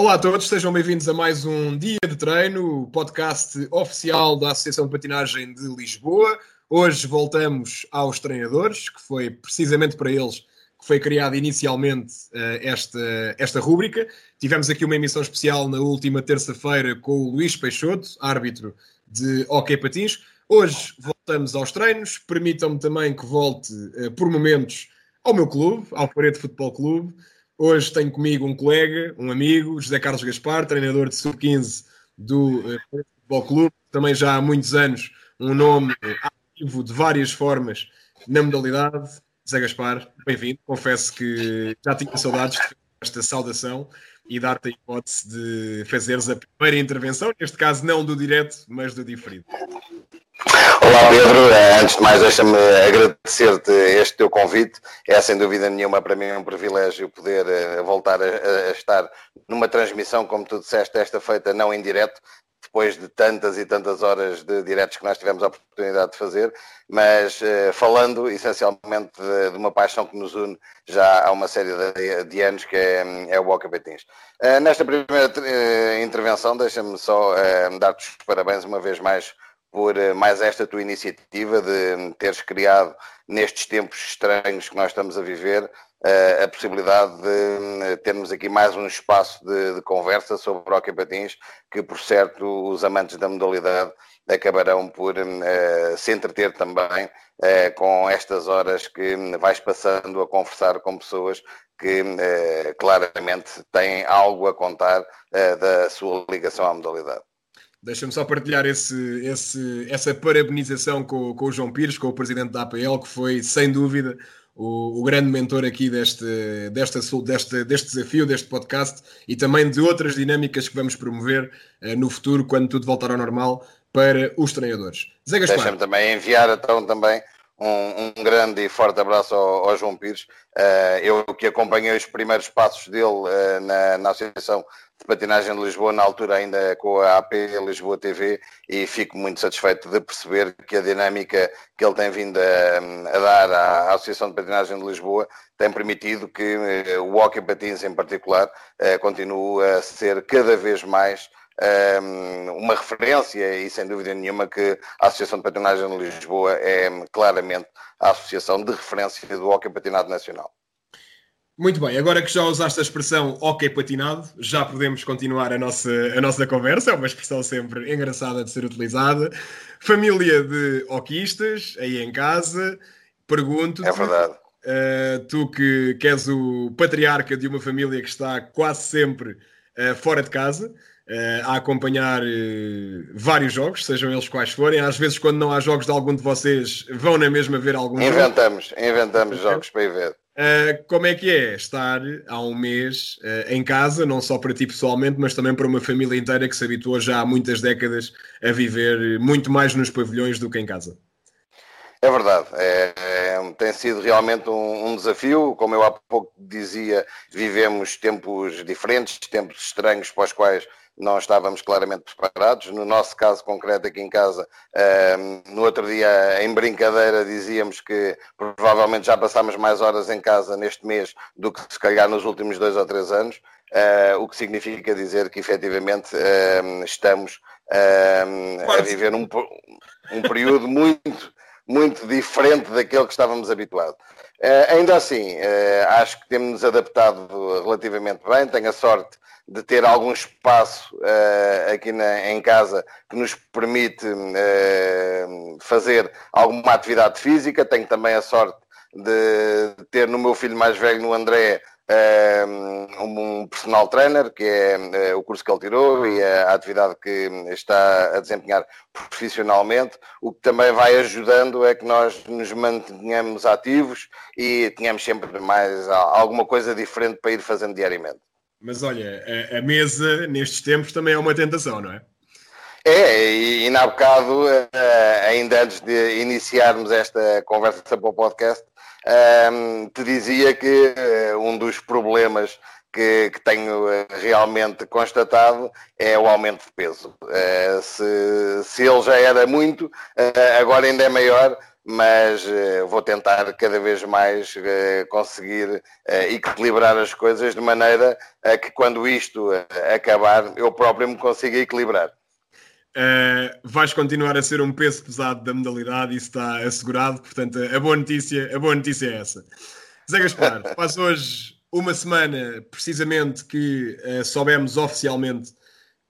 Olá a todos, sejam bem-vindos a mais um dia de treino, o podcast oficial da Associação de Patinagem de Lisboa. Hoje voltamos aos treinadores, que foi precisamente para eles que foi criada inicialmente uh, esta, esta rúbrica. Tivemos aqui uma emissão especial na última terça-feira com o Luís Peixoto, árbitro de Hockey Patins. Hoje voltamos aos treinos. Permitam-me também que volte uh, por momentos ao meu clube, ao Paredes Futebol Clube. Hoje tenho comigo um colega, um amigo, José Carlos Gaspar, treinador de sub-15 do uh, Futebol Clube, também já há muitos anos um nome ativo de várias formas na modalidade. José Gaspar, bem-vindo. Confesso que já tinha saudades de esta saudação e dar-te a hipótese de fazeres a primeira intervenção, neste caso não do direto, mas do diferido. Olá Pedro, eh, antes de mais deixa-me agradecer-te este teu convite. É sem dúvida nenhuma para mim um privilégio poder eh, voltar a, estar numa transmissão, como tu disseste, esta feita não em direto, depois de tantas e tantas horas de diretos que nós tivemos a oportunidade de fazer, mas uh, falando essencialmente de, uma paixão que nos une já há uma série de, anos, que é, é o Boca Betins. Nesta primeira intervenção, deixa-me só dar-te os parabéns uma vez mais por eh, mais esta tua iniciativa de teres criado nestes tempos estranhos que nós estamos a viver eh, a possibilidade de eh, termos aqui mais um espaço de, de conversa sobre hockey patins que por certo os amantes da modalidade acabarão por uh, se entreter também uh, com estas horas que vais passando a conversar com pessoas que uh, claramente têm algo a contar da sua ligação à modalidade. Deixa-me só partilhar esse, esse, essa parabenização com, com o João Pires, com o presidente da APL, que foi, sem dúvida, o, o grande mentor aqui deste, desta, deste, deste desafio, deste podcast e também de outras dinâmicas que vamos promover uh, no futuro, quando tudo voltar ao normal, para os treinadores. Zé Gaspar. Deixa-me também enviar então também um, um, grande e forte abraço ao, ao João Pires. Uh, eu que acompanhei os primeiros passos dele uh, na, na Associação de Patinagem de Lisboa, na altura ainda com a AP Lisboa TV, e fico muito satisfeito de perceber que a dinâmica que ele tem vindo a, a dar à Associação de Patinagem de Lisboa tem permitido que uh, o Hockey Patins, em particular, continue a ser cada vez mais uma referência e sem dúvida nenhuma que a Associação de Patinagem de Lisboa é claramente a associação de referência do hockey patinado nacional. Muito bem, agora que já usaste a expressão hockey patinado, já podemos continuar a nossa, a nossa conversa, é uma expressão sempre engraçada de ser utilizada. Família de hockeyistas, aí em casa, pergunto-te... É verdade. Uh, tu que, que és o patriarca de uma família que está quase sempre uh, fora de casa, uh, a acompanhar vários jogos, sejam eles quais forem. Às vezes, quando não há jogos de algum de vocês, vão na mesma ver algum inventamos, jogo. Inventamos jogos para ir ver. Uh, como é que é estar há um mês em casa, não só para ti pessoalmente, mas também para uma família inteira que se habituou já há muitas décadas a viver muito mais nos pavilhões do que em casa? É verdade, é, é, tem sido realmente um, um, desafio. Como eu há pouco dizia, vivemos tempos diferentes, tempos estranhos para os quais não estávamos claramente preparados. No nosso caso concreto aqui em casa, ehm, no outro dia, em brincadeira, dizíamos que provavelmente já passámos mais horas em casa neste mês do que se calhar nos últimos dois ou três anos, eh, o que significa dizer que efetivamente ehm, estamos ehm, a viver um, um período muito, muito diferente daquele que estávamos habituados. Uh, ainda assim, uh, acho que temos-nos adaptado relativamente bem. Tenho a sorte de ter algum espaço uh, aqui na, em casa que nos permite fazer alguma atividade física. Tenho também a sorte de ter no meu filho mais velho, no André, um personal trainer, que é o curso que ele tirou e a atividade que está a desempenhar profissionalmente, o que também vai ajudando é que nós nos mantenhamos ativos e tenhamos sempre mais alguma coisa diferente para ir fazendo diariamente. Mas olha, a, a mesa nestes tempos também é uma tentação, não é? É, e, e na bocado, eh, ainda antes de iniciarmos esta conversa para o podcast, um, te dizia que uh, um dos problemas que, que, tenho uh, realmente constatado é o aumento de peso. Uh, se, se ele já era muito, agora ainda é maior, mas uh, vou tentar cada vez mais uh, conseguir uh, equilibrar as coisas de maneira a que quando isto acabar eu próprio me consiga equilibrar. Vais continuar a ser um peso pesado da modalidade, isso está assegurado, portanto a boa notícia, a boa notícia é essa. Zé Gaspar, faz hoje uma semana precisamente que soubemos oficialmente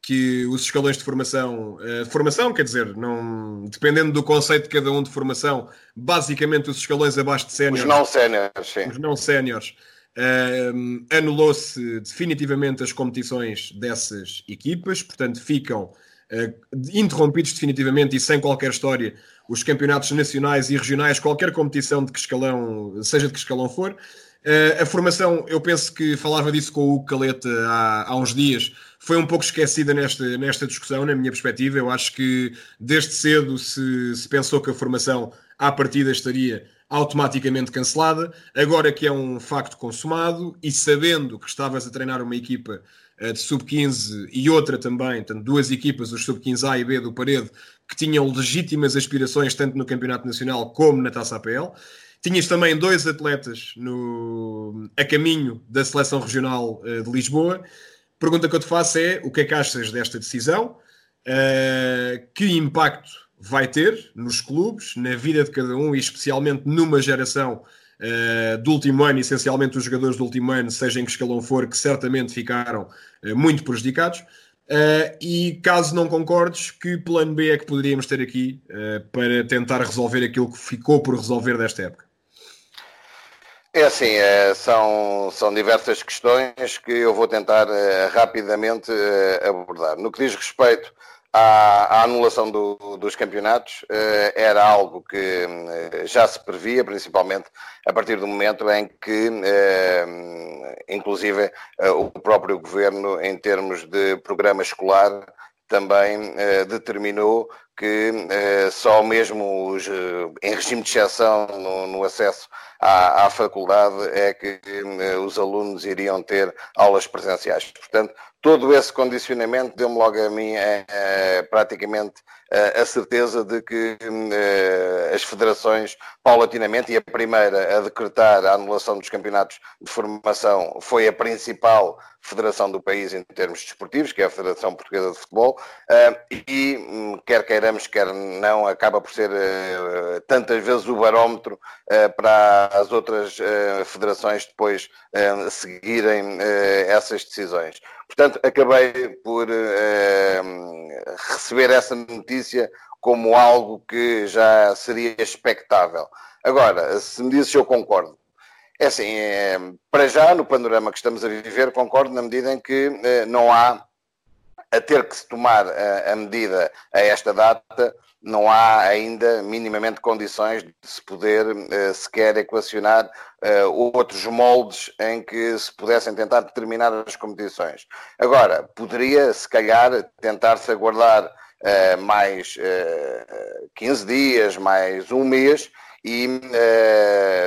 que os escalões de formação, uh, formação, quer dizer, não, dependendo do conceito de cada um de formação, basicamente os escalões abaixo de séniores. Os não séniores, sim. Os não séniores. Uh, Anulou-se definitivamente as competições dessas equipas, portanto ficam uh, interrompidos definitivamente e sem qualquer história os campeonatos nacionais e regionais, qualquer competição de que escalão, seja de que escalão for. Uh, a formação, eu penso que falava disso com o Caleta há, há uns dias, foi um pouco esquecida nesta, nesta discussão, na minha perspectiva. Eu acho que desde cedo se, se pensou que a formação à partida estaria automaticamente cancelada. Agora que é um facto consumado e sabendo que estavas a treinar uma equipa de sub-15 e outra também, tanto duas equipas, os sub-15A e B do Parede, que tinham legítimas aspirações tanto no Campeonato Nacional como na Taça APL. Tinhas também dois atletas no, a caminho da seleção regional uh, de Lisboa pergunta que eu te faço é o que é que achas desta decisão? Uh, que impacto vai ter nos clubes, na vida de cada um e especialmente numa geração uh, do último ano, essencialmente os jogadores do último ano, seja em que escalão for, que certamente ficaram uh, muito prejudicados. e caso não concordes, que plano B é que poderíamos ter aqui para tentar resolver aquilo que ficou por resolver desta época? É assim, são, são diversas questões que eu vou tentar rapidamente abordar. No que diz respeito à, à anulação do, dos campeonatos, era algo que já se previa, principalmente a partir do momento em que, inclusive, o próprio governo, em termos de programa escolar, também determinou que só mesmo os, em regime de exceção no, no acesso à, à faculdade é que os alunos iriam ter aulas presenciais. Portanto, todo esse condicionamento deu-me logo a mim é, é, praticamente a certeza de que uh, as federações, paulatinamente, e a primeira a decretar a anulação dos campeonatos de formação foi a principal federação do país em termos desportivos, que é a Federação Portuguesa de Futebol, uh, e um, quer queiramos, quer não, acaba por ser tantas vezes o barómetro para as outras federações depois seguirem essas decisões. Portanto, acabei por receber essa notícia como algo que já seria expectável. Agora, se me dizes se eu concordo, é assim, é, para já, no panorama que estamos a viver, concordo na medida em que é, não há a ter que se tomar a, a, medida a esta data, não há ainda minimamente condições de se poder uh, sequer equacionar uh, outros moldes em que se pudessem tentar determinar as competições. Agora, poderia, se calhar, tentar-se aguardar uh, mais uh, 15 dias, mais um mês e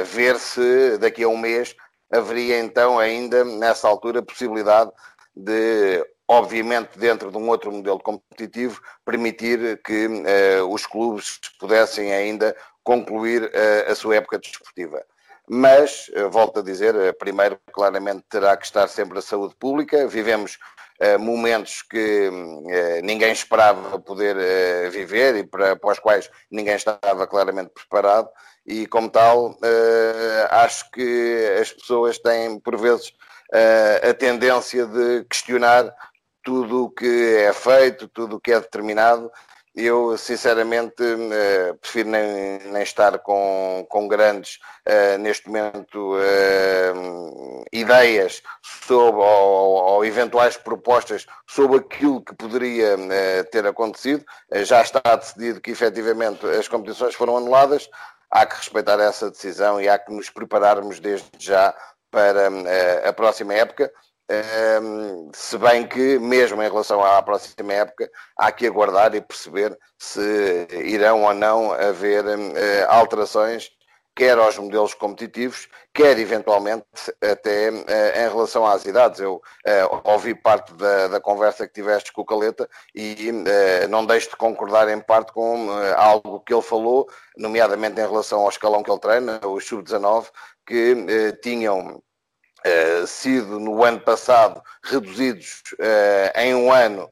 ver se daqui a um mês haveria então ainda nessa altura possibilidade de obviamente dentro de um outro modelo competitivo, permitir que uh, os clubes pudessem ainda concluir uh, a sua época desportiva. Mas, uh, volto a dizer, primeiro, claramente terá que estar sempre a saúde pública. Vivemos momentos que ninguém esperava poder viver e para, para os quais ninguém estava claramente preparado, e como tal, acho que as pessoas têm, por vezes, a tendência de questionar tudo o que é feito, tudo o que é determinado. Eu, sinceramente, uh, prefiro nem, nem, estar com, com grandes, uh, neste momento, uh, ideias sobre, ou, ou, eventuais propostas sobre aquilo que poderia ter acontecido. já está decidido que, efetivamente, as competições foram anuladas. Há que respeitar essa decisão e há que nos prepararmos desde já para a próxima época se bem que, mesmo em relação à próxima época, há que aguardar e perceber se irão ou não haver uh, alterações quer aos modelos competitivos, quer eventualmente até uh, em relação às idades. Eu uh, ouvi parte da, da, conversa que tiveste com o Caleta e uh, não deixo de concordar em parte com algo que ele falou, nomeadamente em relação ao escalão que ele treina, os sub-19, que tinham sido no ano passado reduzidos em um ano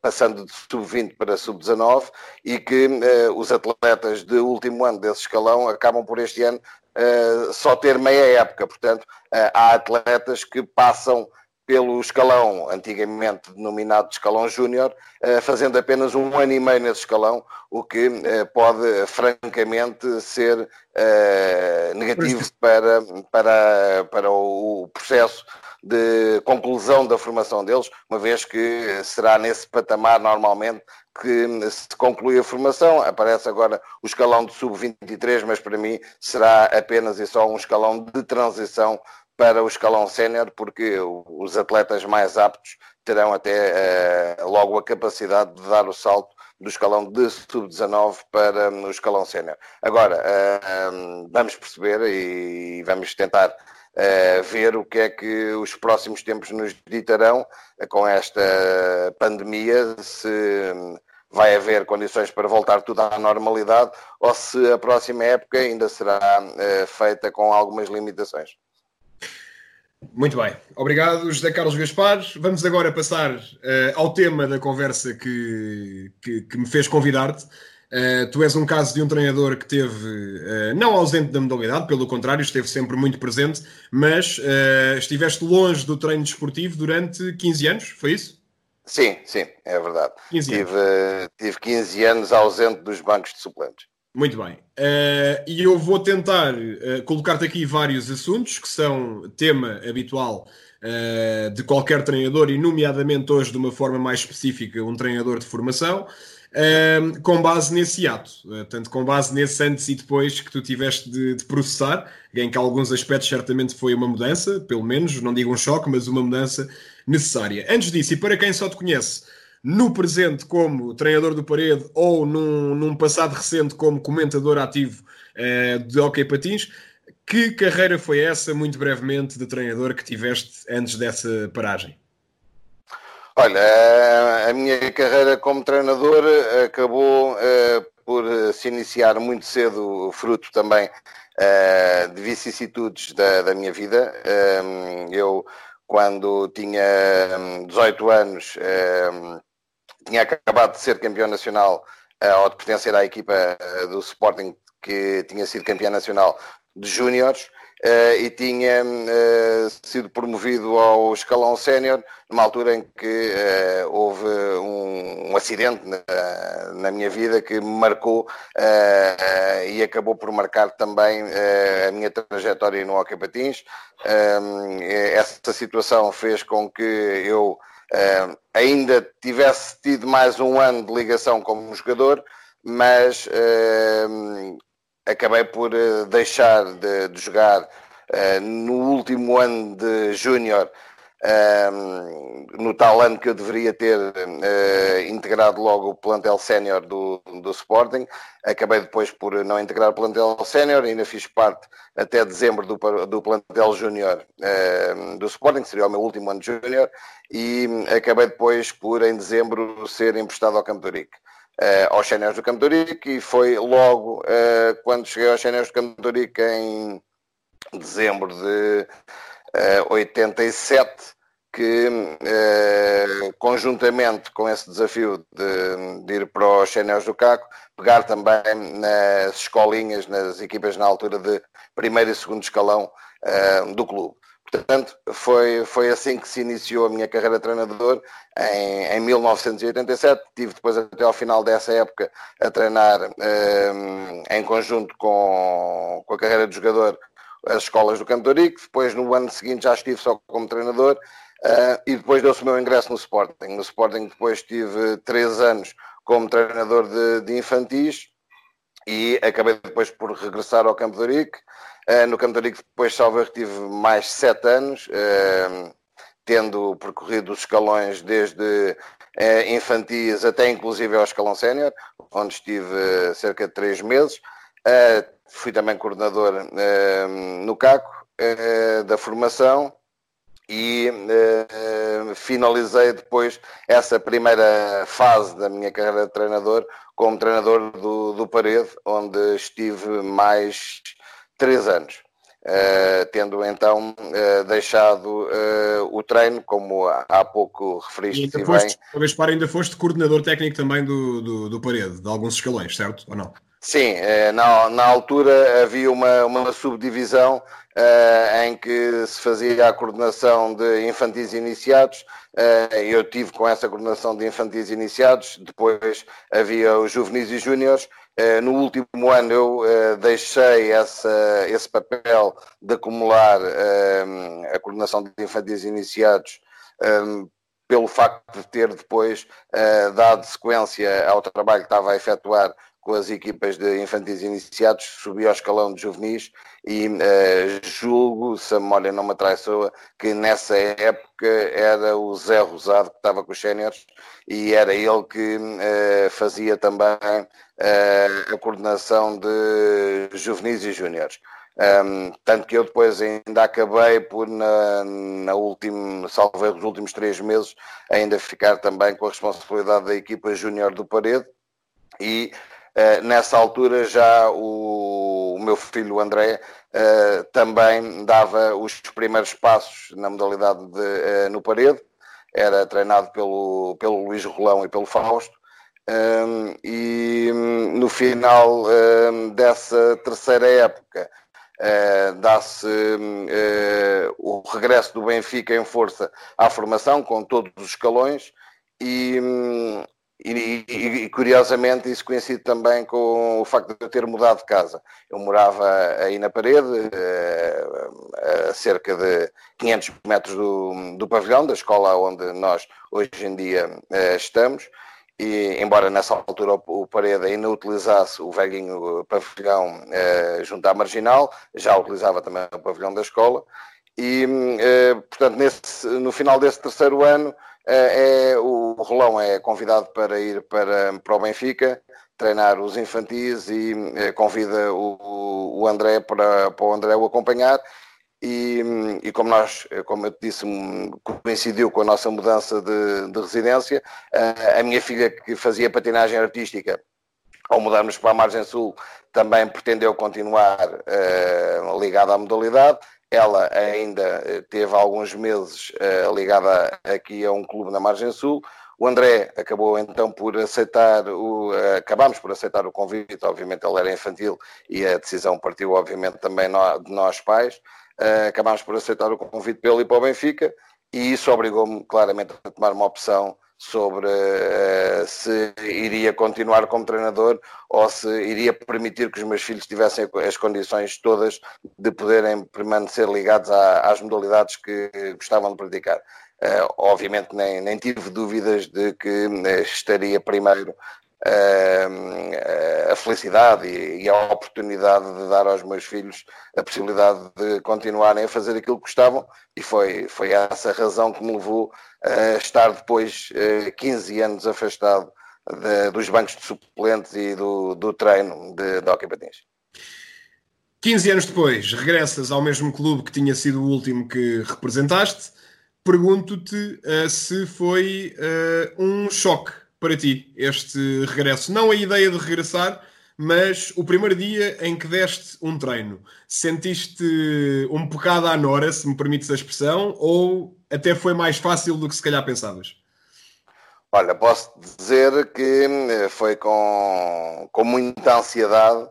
passando de sub-20 para sub-19 e que uh, os atletas de último ano desse escalão acabam por este ano uh, só ter meia época. Portanto, uh, há atletas que passam pelo escalão, antigamente denominado de escalão júnior, fazendo apenas um ano e meio nesse escalão, o que pode francamente ser negativo para, para, para o processo de conclusão da formação deles, uma vez que será nesse patamar normalmente que se conclui a formação. Aparece agora o escalão de sub-23, mas para mim será apenas e só um escalão de transição para o escalão sénior, porque os atletas mais aptos terão até uh, logo a capacidade de dar o salto do escalão de sub-19 para o escalão sénior. Agora, uh, vamos perceber e vamos tentar uh, ver o que é que os próximos tempos nos ditarão com esta pandemia, se vai haver condições para voltar tudo à normalidade ou se a próxima época ainda será feita com algumas limitações. Muito bem, obrigado José Carlos Gaspar. Vamos agora passar uh, ao tema da conversa que, que, que me fez convidar-te. Uh, tu és um caso de um treinador que teve, uh, não ausente da modalidade, pelo contrário, esteve sempre muito presente, mas estiveste longe do treino desportivo durante 15 anos, foi isso? Sim, sim, é verdade. 15 tive, tive 15 anos ausente dos bancos de suplentes. Muito bem. e eu vou tentar colocar-te aqui vários assuntos que são tema habitual de qualquer treinador, e nomeadamente hoje de uma forma mais específica, um treinador de formação com base nesse ato, uh, tanto com base nesse antes e depois que tu tiveste de, de, processar, em que alguns aspectos certamente foi uma mudança, pelo menos, não digo um choque, mas uma mudança necessária. Antes disso, e para quem só te conhece no presente como treinador do Parede ou num, num passado recente como comentador ativo uh, de Hockey Patins, que carreira foi essa, muito brevemente, de treinador que tiveste antes dessa paragem? Olha, a minha carreira como treinador acabou eh, por se iniciar muito cedo, fruto também eh, de vicissitudes da, da minha vida. Eu, quando tinha 18 hum, anos, tinha acabado de ser campeão nacional ou de pertencer à equipa eh, do Sporting que tinha sido campeão nacional de júniores uh, e tinha uh, sido promovido ao escalão sénior numa altura em que uh, houve um, um acidente na, na, minha vida que me marcou e acabou por marcar também a minha trajetória no Hockey Patins. essa situação fez com que eu ainda tivesse tido mais um ano de ligação como jogador, mas acabei por uh, deixar de, de jogar uh, no último ano de júnior, ehm, no tal ano que eu deveria ter uh, integrado logo o plantel sénior do, do Sporting. Acabei depois por não integrar o plantel sénior, ainda fiz parte até dezembro do, do plantel júnior ehm, do Sporting, que seria o meu último ano de júnior, e acabei depois por, em dezembro, ser emprestado ao Campo de Urique uh, aos séniores do Campo de e foi logo uh, quando cheguei aos séniores do Campo de em dezembro de 87 que uh, conjuntamente com esse desafio de, de ir para os séniores do Caco, pegar também nas escolinhas, nas equipas na altura de primeiro e segundo escalão uh, do clube. Portanto, foi, foi assim que se iniciou a minha carreira de treinador em, em 1987. Tive depois até ao final dessa época a treinar ehm, em conjunto com, com a carreira de jogador as escolas do Cantorico. Depois, no ano seguinte, já estive só como treinador. Uh, e depois deu-se o meu ingresso no Sporting. No Sporting depois tive três anos como treinador de, de infantis e acabei depois por regressar ao Campo Uh, no Campo de depois, salvo tive mais sete anos, uh, tendo percorrido os escalões desde infantis até inclusive ao escalão sénior, onde estive cerca de três meses. Fui também coordenador no CACO da formação e uh, finalizei depois essa primeira fase da minha carreira de treinador como treinador do, do Parede, onde estive mais três anos. Uh, tendo então uh, deixado o treino, como há, pouco referiste. E ainda foste, bem. Para ainda foste coordenador técnico também do, do, do Parede, de alguns escalões, certo? Ou não? Sim, na, na altura havia uma, uma subdivisão uh, em que se fazia a coordenação de infantis iniciados. Uh, eu tive com essa coordenação de infantis iniciados, depois havia os juvenis e júniores. Uh, no último ano eu deixei essa, esse papel de acumular a coordenação de infantis iniciados um, pelo facto de ter depois uh, dado sequência ao trabalho que estava a efetuar com as equipas de infantis iniciados, subi ao escalão de juvenis e uh, julgo, se a memória não me atraiçoa, que nessa época era o Zé Rosado que estava com os séniores e era ele que uh, fazia também uh, a coordenação de juvenis e júniores. Um, tanto que eu depois ainda acabei por, na, na última, salvei os últimos três meses, ainda ficar também com a responsabilidade da equipa júnior do Parede e nessa altura já o, o meu filho André uh, também dava os primeiros passos na modalidade de, uh, no parede, era treinado pelo, pelo Luís Rolão e pelo Fausto. Um, e um, no final um, dessa terceira época dá-se o regresso do Benfica em força à formação, com todos os escalões, e, e, e, e, curiosamente isso coincide também com o facto de eu ter mudado de casa. Eu morava aí na parede, eh, a cerca de 500 metros do, do pavilhão, da escola onde nós hoje em dia eh, estamos, e embora nessa altura o parede ainda utilizasse o velhinho pavilhão eh, junto à marginal, já utilizava também o pavilhão da escola, e portanto nesse, no final desse terceiro ano é, é, o Rolão é convidado para ir para, para o Benfica treinar os infantis e é, convida o, o André para, para o André o acompanhar. E, e, como nós, como eu te disse, coincidiu com a nossa mudança de, de residência, a, a, minha filha que fazia patinagem artística, ao mudarmos para a Margem Sul, também pretendeu continuar uh, ligada à modalidade ela ainda eh, teve alguns meses uh, ligada aqui a um clube na Margem Sul. O André acabou então por aceitar o. Uh, acabámos por aceitar o convite, obviamente ele era infantil e a decisão partiu, obviamente, também de nós pais. Acabámos por aceitar o convite pelo ir para o Benfica e isso obrigou-me claramente a tomar uma opção sobre uh, se iria continuar como treinador ou se iria permitir que os meus filhos tivessem as condições todas de poderem permanecer ligados à, às modalidades que gostavam de praticar. Uh, obviamente nem, nem tive dúvidas de que uh, estaria primeiro a felicidade e a oportunidade de dar aos meus filhos a possibilidade de continuarem a fazer aquilo que gostavam e foi, foi essa razão que me levou a estar depois 15 anos afastado de, dos bancos de suplentes e do, do treino de, de hockey patins. 15 anos depois, regressas ao mesmo clube que tinha sido o último que representaste. Pergunto-te uh, se foi uh, um choque para ti este regresso? Não a ideia de regressar, mas o primeiro dia em que deste um treino, sentiste um bocado à nora, se me permites a expressão, ou até foi mais fácil do que se calhar pensavas? Olha, posso dizer que eh, foi com, com muita ansiedade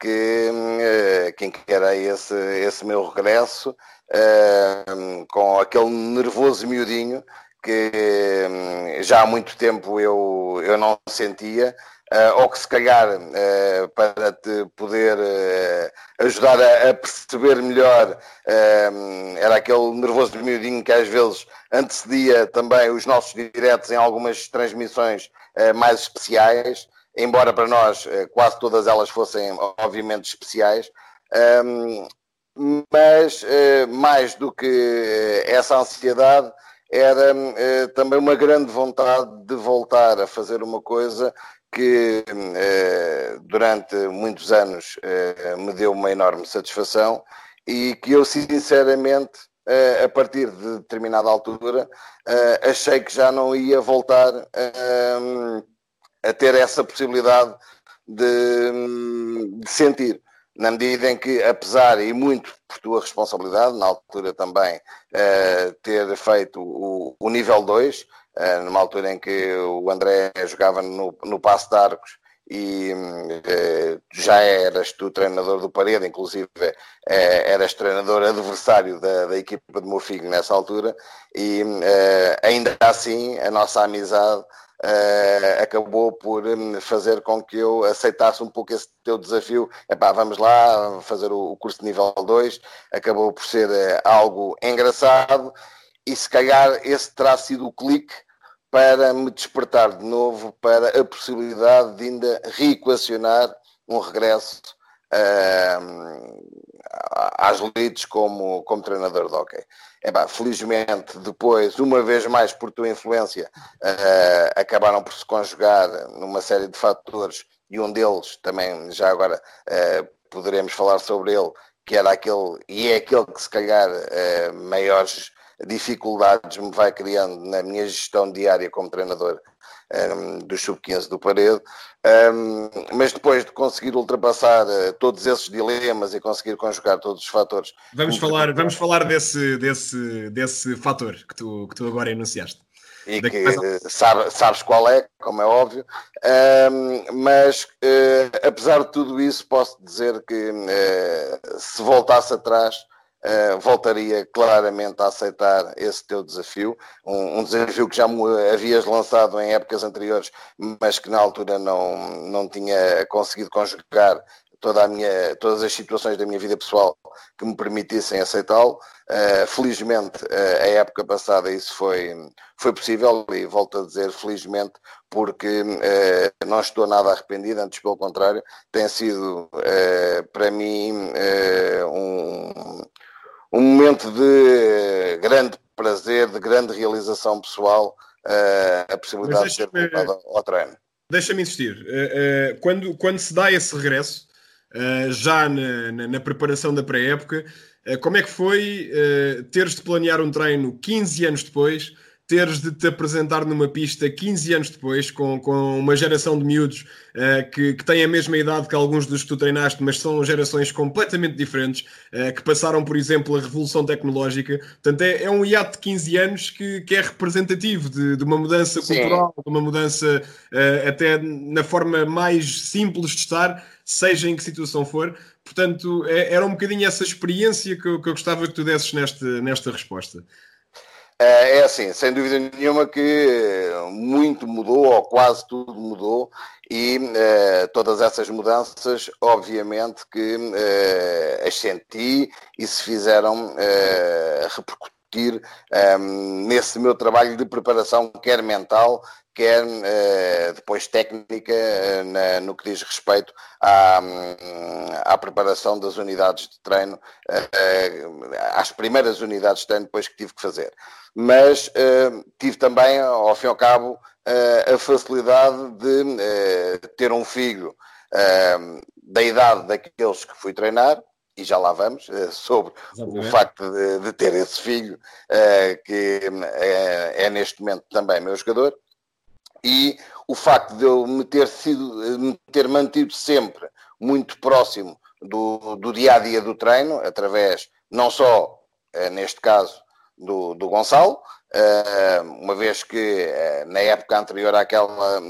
que, eh, que encarei esse, esse meu regresso, eh, com aquele nervoso miudinho que hum, já há muito tempo eu, eu não sentia, uh, ou que se calhar uh, para te poder uh, ajudar a, a, perceber melhor, hum, era aquele nervoso de miudinho que às vezes antecedia também os nossos diretos em algumas transmissões mais especiais, embora para nós quase todas elas fossem obviamente especiais. Um, mas mais do que essa ansiedade, era uh, também uma grande vontade de voltar a fazer uma coisa que uh, durante muitos anos uh, me deu uma enorme satisfação e que eu sinceramente a partir de determinada altura achei que já não ia voltar a ter essa possibilidade de, de sentir na medida em que, apesar, e muito por tua responsabilidade, na altura também, uh, ter feito o, o nível 2, uh, eh, numa altura em que o André jogava no, no Passo de Arcos e uh, já eras tu treinador do Parede, inclusive eras treinador adversário da, da equipa de Mofigo nessa altura, e ainda assim a nossa amizade uh, acabou por um, fazer com que eu aceitasse um pouco esse teu desafio. Epá, vamos lá fazer o, o curso de nível 2. Acabou por ser uh, algo engraçado e se calhar esse terá sido o clique para me despertar de novo para a possibilidade de ainda reequacionar um regresso uh, às leads como, como treinador de hockey. Felizmente, depois, uma vez mais por tua influência, uh, acabaram por se conjugar numa série de fatores e um deles também, já agora uh, poderemos falar sobre ele, que era aquele, e é aquele que se calhar uh, maiores dificuldades me vai criando na minha gestão diária como treinador um, do Sub-15 do Parede, um, mas depois de conseguir ultrapassar uh, todos esses dilemas e conseguir conjugar todos os fatores. Vamos falar, vamos falar desse, desse, desse fator que tu, que tu agora enunciaste. E que sabe, sabes qual é, como é óbvio, um, mas uh, apesar de tudo isso, posso dizer que uh, se voltasse atrás, Uh, voltaria claramente a aceitar esse teu desafio, um, um, desafio que já me havias lançado em épocas anteriores, mas que na altura não, não tinha conseguido conjugar toda a minha, todas as situações da minha vida pessoal que me permitissem aceitá-lo. Uh, felizmente, uh, a época passada isso foi, foi possível e volto a dizer felizmente porque uh, não estou nada arrependido, antes pelo contrário, tem sido para mim um um momento de grande prazer, de grande realização pessoal, a possibilidade de ter voltado ao treino. Deixa-me insistir, quando, quando se dá esse regresso, já na, na, na, preparação da pré-época, como é que foi teres de planear um treino 15 anos depois? Teres de te apresentar numa pista 15 anos depois, com, com uma geração de miúdos uh, que, que têm a mesma idade que alguns dos que tu treinaste, mas são gerações completamente diferentes, uh, que passaram, por exemplo, a revolução tecnológica. Portanto, é, é um hiato de 15 anos que, que é representativo de, de uma mudança Sim. cultural, de uma mudança uh, até na forma mais simples de estar, seja em que situação for. Portanto, é, era um bocadinho essa experiência que eu, que eu gostava que tu desses nesta, nesta resposta. É, é assim, sem dúvida nenhuma que muito mudou, ou quase tudo mudou, e uh, todas essas mudanças, obviamente, que uh, as senti e se fizeram repercutir um, nesse meu trabalho de preparação, quer mental, quer depois técnica na, no que diz respeito à, à preparação das unidades de treino, às primeiras unidades de treino depois que tive que fazer. Mas tive também, ao fim e ao cabo, a facilidade de ter um filho da idade daqueles que fui treinar, e já lá vamos, sobre Exatamente. o facto de, de, ter esse filho, que é, neste momento também meu jogador, e o facto de eu me ter sido, me ter mantido sempre muito próximo do, do dia a dia do treino, através não só, neste caso, do, do Gonçalo, eh, uma vez que eh, na época anterior àquela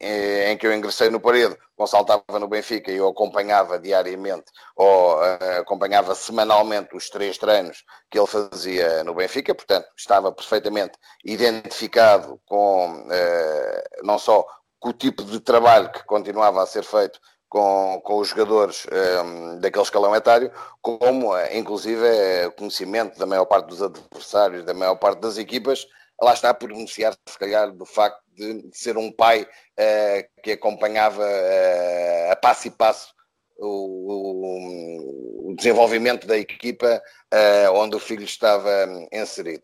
eh, em que eu ingressei no Parede, Gonçalo estava no Benfica e eu acompanhava diariamente ou acompanhava semanalmente os três treinos que ele fazia no Benfica, portanto estava perfeitamente identificado com não só com o tipo de trabalho que continuava a ser feito com, com os jogadores um, ehm, daquele escalão etário, como eh, inclusive é conhecimento da maior parte dos adversários, da maior parte das equipas, lá está por beneficiar se calhar do facto de, ser um pai uh, que acompanhava uh, a passo e passo o, o desenvolvimento da equipa uh, onde o filho estava inserido.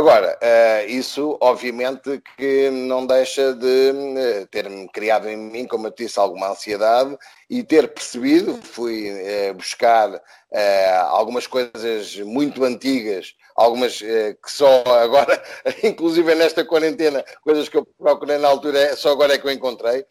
Agora, uh, isso obviamente que não deixa de uh, ter-me criado em mim, como eu disse, alguma ansiedade e ter percebido, fui uh, buscar algumas coisas muito antigas, algumas que só agora, inclusive nesta quarentena, coisas que eu procurei na altura, só agora é que eu encontrei,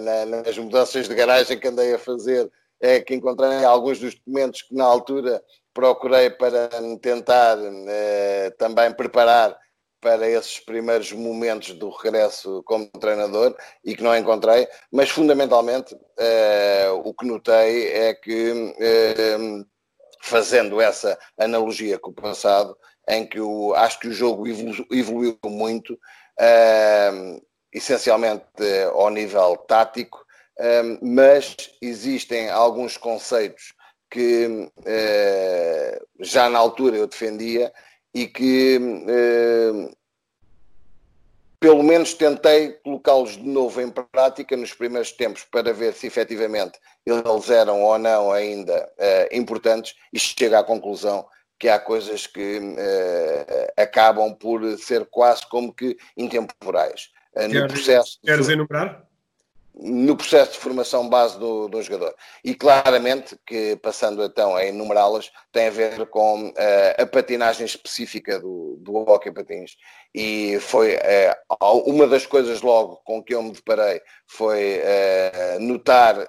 na, nas mudanças de garagem que andei a fazer, é que encontrei alguns dos documentos que na altura procurei para tentar eh, também preparar para esses primeiros momentos do regresso como treinador e que não encontrei, mas fundamentalmente eh, o que notei é que, eh, fazendo essa analogia com o passado, em que o, acho que o jogo evolu evoluiu muito, essencialmente ao nível tático, mas existem alguns conceitos que eh, já na altura eu defendia e que eh, pelo menos tentei colocá-los de novo em prática nos primeiros tempos para ver se efetivamente eles eram ou não ainda eh, importantes e chego à conclusão que há coisas que acabam por ser quase como que intemporais. no processo queres enumerar? No processo de formação base do, do jogador. E claramente, que passando então a enumerá-las, tem a ver com uh, a patinagem específica do, do hockey patins. E foi uh, uma das coisas logo com que eu me deparei foi uh, notar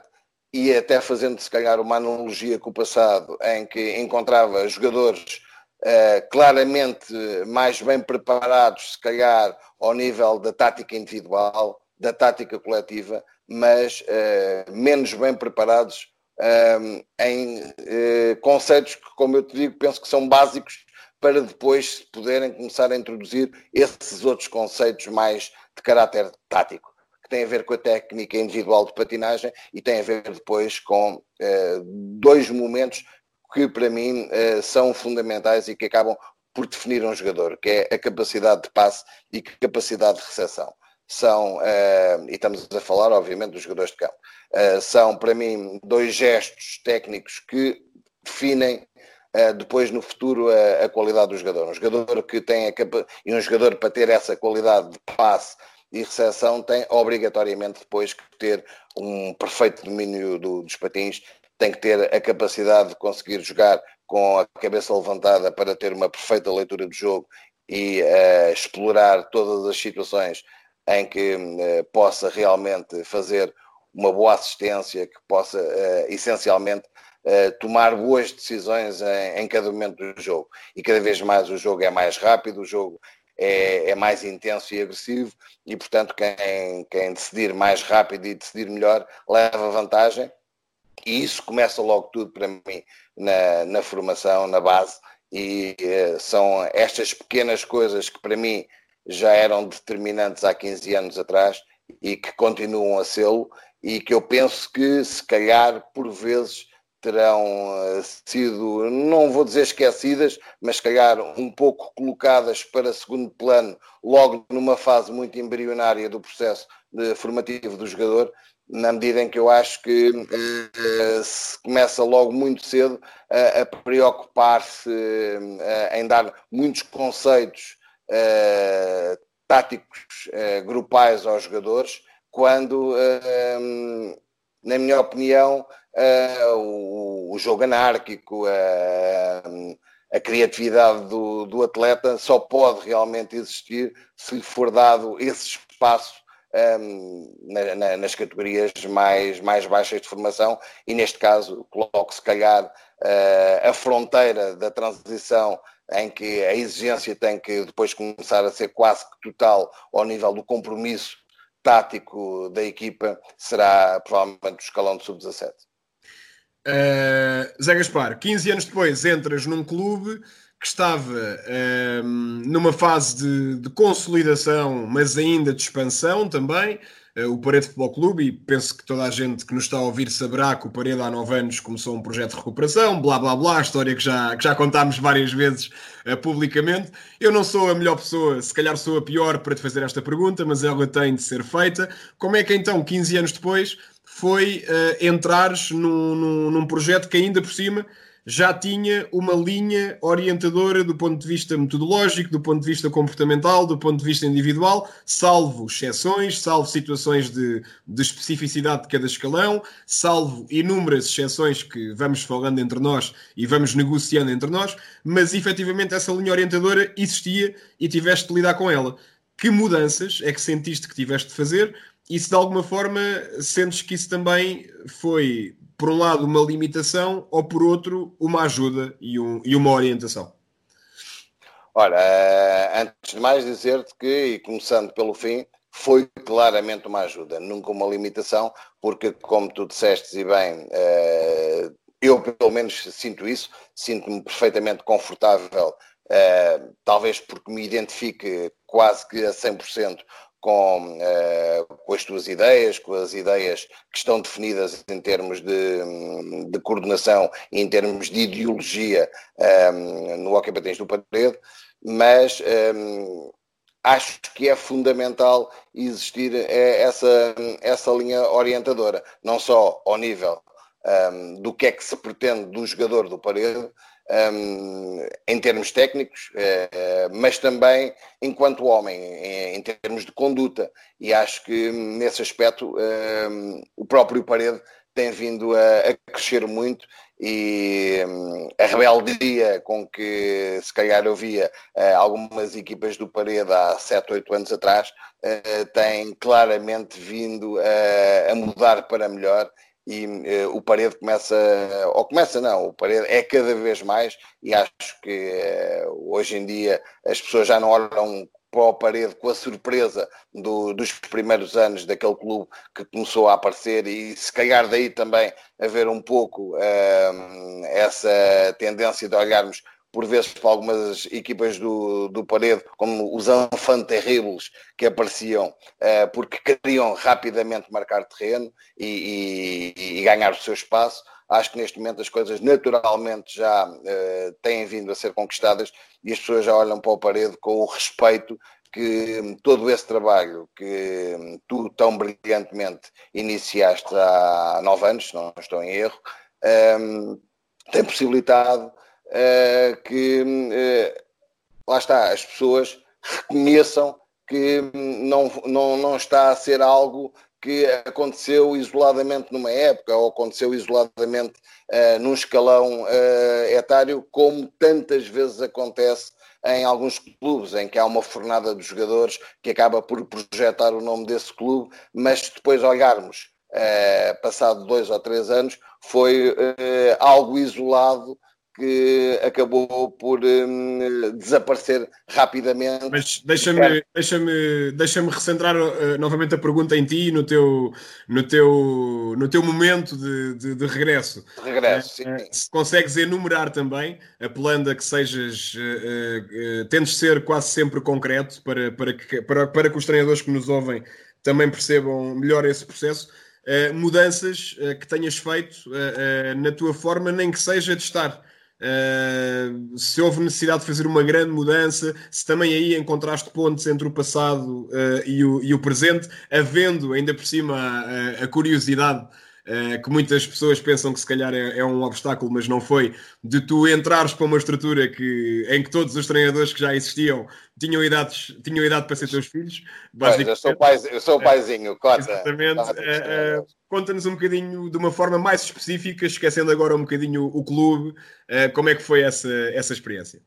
e até fazendo se calhar uma analogia com o passado, em que encontrava jogadores Uh, claramente mais bem preparados, se calhar, ao nível da tática individual, da tática coletiva, mas uh, menos bem preparados um, eh, em uh, conceitos que, como eu te digo, penso que são básicos para depois poderem começar a introduzir esses outros conceitos mais de caráter tático, que têm a ver com a técnica individual de patinagem e têm a ver depois com uh, dois momentos que para mim são fundamentais e que acabam por definir um jogador, que é a capacidade de passe e capacidade de recepção são, uh, e estamos a falar, obviamente, dos jogadores de campo, uh, são para mim dois gestos técnicos que definem uh, depois no futuro a, a, qualidade do jogador. Um jogador que tem a e um jogador para ter essa qualidade de passe e recepção tem obrigatoriamente depois que ter um perfeito domínio do, dos patins, tem que ter a capacidade de conseguir jogar com a cabeça levantada para ter uma perfeita leitura do jogo e explorar todas as situações em que uh, possa realmente fazer uma boa assistência, que possa uh, essencialmente uh, tomar boas decisões em, em, cada momento do jogo. E cada vez mais o jogo é mais rápido, o jogo é, é mais intenso e agressivo, e portanto quem, quem decidir mais rápido e decidir melhor leva vantagem. E isso começa logo tudo para mim na, na formação, na base, e são estas pequenas coisas que para mim já eram determinantes há 15 anos atrás e que continuam a sê-lo e que eu penso que se calhar por vezes terão eh, sido, não vou dizer esquecidas, mas se calhar um pouco colocadas para segundo plano logo numa fase muito embrionária do processo formativo do jogador, na medida em que eu acho que uh, se começa logo muito cedo uh, a preocupar-se uh, em dar muitos conceitos uh, táticos uh, grupais aos jogadores, quando, uh, na minha opinião, o, o, jogo anárquico, a criatividade do, do, atleta só pode realmente existir se lhe for dado esse espaço na, na, nas categorias mais, mais baixas de formação e neste caso coloco se calhar a fronteira da transição em que a exigência tem que depois começar a ser quase que total ao nível do compromisso tático da equipa, será provavelmente o escalão de sub-17. Uh, Zé Gaspar, 15 anos depois entras num clube que estava uh, numa fase de, de, consolidação, mas ainda de expansão também, eh, o Parede Futebol Clube, e penso que toda a gente que nos está a ouvir saberá que o Parede há nove anos começou um projeto de recuperação, blá blá blá, história que já, que já contámos várias vezes uh, publicamente. Eu não sou a melhor pessoa, se calhar sou a pior para te fazer esta pergunta, mas ela tem de ser feita. Como é que então, 15 anos depois, foi uh, entrares num, num, num projeto que ainda por cima já tinha uma linha orientadora do ponto de vista metodológico, do ponto de vista comportamental, do ponto de vista individual, salvo exceções, salvo situações de, de especificidade de cada escalão, salvo inúmeras exceções que vamos falando entre nós e vamos negociando entre nós, mas efetivamente essa linha orientadora existia e tiveste de lidar com ela. Que mudanças é que sentiste que tiveste de fazer? E se de alguma forma sentes que isso também foi por um lado, uma limitação ou, por outro, uma ajuda e, um, e uma orientação? Ora, eh, antes de mais dizer-te que, e começando pelo fim, foi claramente uma ajuda, nunca uma limitação, porque, como tu disseste e bem, eh, eu pelo menos sinto isso, sinto-me perfeitamente confortável, eh, talvez porque me identifique quase que a 100% com, uh, com as tuas ideias, com as ideias que estão definidas em termos de, de coordenação e em termos de ideologia um, eh, no Hockey Patins do Parede, mas um, eh, acho que é fundamental existir essa, essa linha orientadora, não só ao nível um, do que é que se pretende do jogador do Parede, um, em termos técnicos, uh, mas também enquanto homem, em, em, termos de conduta. E acho que nesse aspecto o próprio Parede tem vindo a, a crescer muito e um, a rebeldia com que se calhar eu via uh, algumas equipas do Parede há 7, 8 anos atrás uh, tem claramente vindo a mudar para melhor e uh, o Parede começa, ou começa não, o Parede é cada vez mais e acho que uh, hoje em dia as pessoas já não olham para o Parede com a surpresa do, dos primeiros anos daquele clube que começou a aparecer e se calhar daí também haver um pouco uh, essa tendência de olharmos por vezes para algumas equipas do, do Parede, como os enfants terribles que apareciam, uh, porque queriam rapidamente marcar terreno e, e, e, ganhar o seu espaço. Acho que neste momento as coisas naturalmente já uh, têm vindo a ser conquistadas e as pessoas já olham para o Parede com o respeito que todo esse trabalho que tu tão brilhantemente iniciaste há nove anos, se não estou em erro, um, tem possibilitado uh, que uh, lá está, as pessoas reconheçam que não, não, não está a ser algo que aconteceu isoladamente numa época ou aconteceu isoladamente uh, num escalão uh, etário, como tantas vezes acontece em alguns clubes, em que há uma fornada de jogadores que acaba por projetar o nome desse clube, mas depois olharmos, uh, passado dois ou três anos, foi algo isolado que acabou por um, desaparecer rapidamente. Mas deixa-me deixa -me, deixa -me recentrar uh, novamente a pergunta em ti no teu, no teu, no teu momento de, de, de regresso. De regresso, uh, sim. Se consegues enumerar também, apelando a que sejas, uh, tentes ser quase sempre concreto para, para, que, para, para que os treinadores que nos ouvem também percebam melhor esse processo. Uh, mudanças uh, que tenhas feito uh, na tua forma, nem que seja de estar. Uh, se houve necessidade de fazer uma grande mudança, se também aí encontraste pontos entre o passado uh, e, o, e, o, presente, havendo ainda por cima a, a curiosidade uh, que muitas pessoas pensam que se calhar é, é, um obstáculo, mas não foi, de tu entrares para uma estrutura que, em que todos os treinadores que já existiam tinham, idades, tinham idade para ser teus filhos. Pois, eu, sou pai, eu sou o paizinho, cota. Exatamente. Conta-nos um bocadinho de uma forma mais específica, esquecendo agora um bocadinho o clube, uh, como é que foi essa, essa experiência?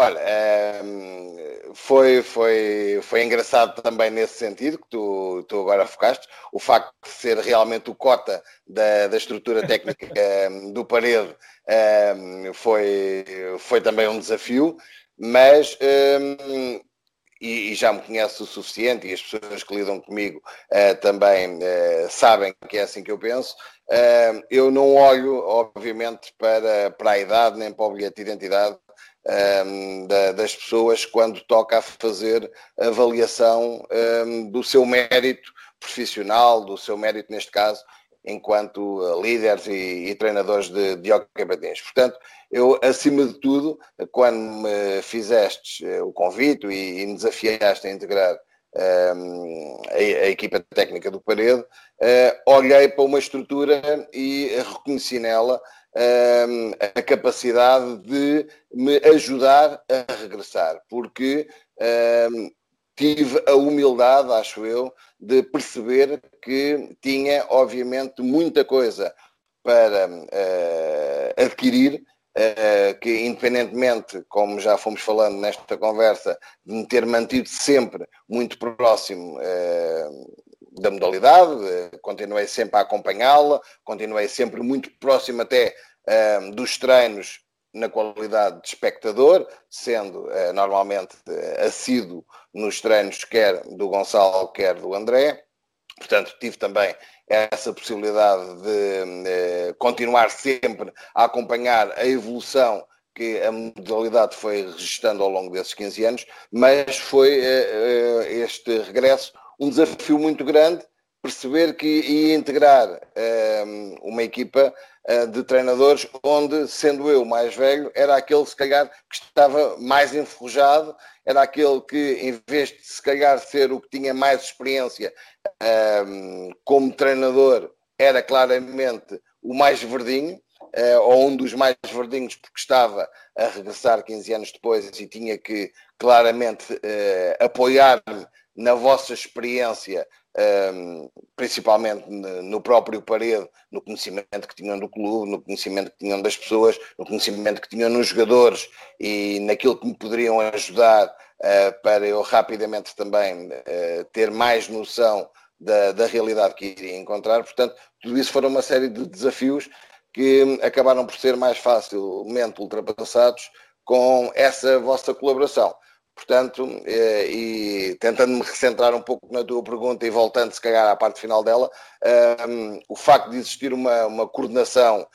Olha, ehm, foi, foi, foi engraçado também nesse sentido que tu, tu agora focaste, o facto de ser realmente o cota da, da estrutura técnica ehm, do parede ehm, foi, foi também um desafio, mas e, e, já me conhece o suficiente e as pessoas que lidam comigo uh, também uh, sabem que é assim que eu penso. Uh, eu não olho, obviamente, para, para a idade nem para o bilhete de identidade um, da, das pessoas quando toca a fazer avaliação um, do seu mérito profissional, do seu mérito, neste caso, enquanto líderes e, e treinadores de, de hockey patins. Portanto, eu, acima de tudo, quando me fizeste eh, o convite e, e me desafiaste a integrar um, ehm, a, a, equipa técnica do Parede, uh, olhei para uma estrutura e reconheci nela um, a capacidade de me ajudar a regressar, porque um, tive a humildade, acho eu, de perceber que tinha, obviamente, muita coisa para uh, adquirir, uh, que independentemente, como já fomos falando nesta conversa, de me ter mantido sempre muito próximo uh, da modalidade, continuei sempre a acompanhá-la, continuei sempre muito próximo até dos treinos na qualidade de espectador, sendo uh, normalmente uh, assíduo nos treinos quer do Gonçalo, quer do André. Portanto, tive também essa possibilidade de uh, continuar sempre a acompanhar a evolução que a modalidade foi registrando ao longo desses 15 anos, mas foi este regresso um desafio muito grande perceber que ia integrar um, uma equipa uh, de treinadores onde, sendo eu mais velho, era aquele, se calhar, que estava mais enferrujado, era aquele que, em vez de, se calhar, ser o que tinha mais experiência um, como treinador, era claramente o mais verdinho, uh, ou um dos mais verdinhos, porque estava a regressar 15 anos depois e tinha que, claramente, uh, apoiar-me na vossa experiência um, principalmente no próprio Parede, no conhecimento que tinham do clube, no conhecimento que tinham das pessoas, no conhecimento que tinham nos jogadores e naquilo que me poderiam ajudar uh, para eu rapidamente também uh, ter mais noção da, da realidade que iria encontrar. Portanto, tudo isso foram uma série de desafios que acabaram por ser mais facilmente ultrapassados com essa vossa colaboração. Portanto, eh, e tentando me recentrar um pouco na tua pergunta e voltando, se calhar, à parte final dela, um, o facto de existir uma, uma coordenação,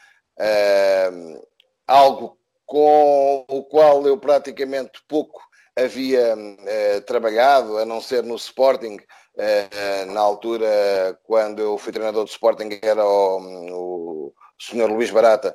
um, algo com o qual eu praticamente pouco havia uh, trabalhado, a não ser no Sporting, uh, na altura, quando eu fui treinador do Sporting, era o, o. Luís Barata,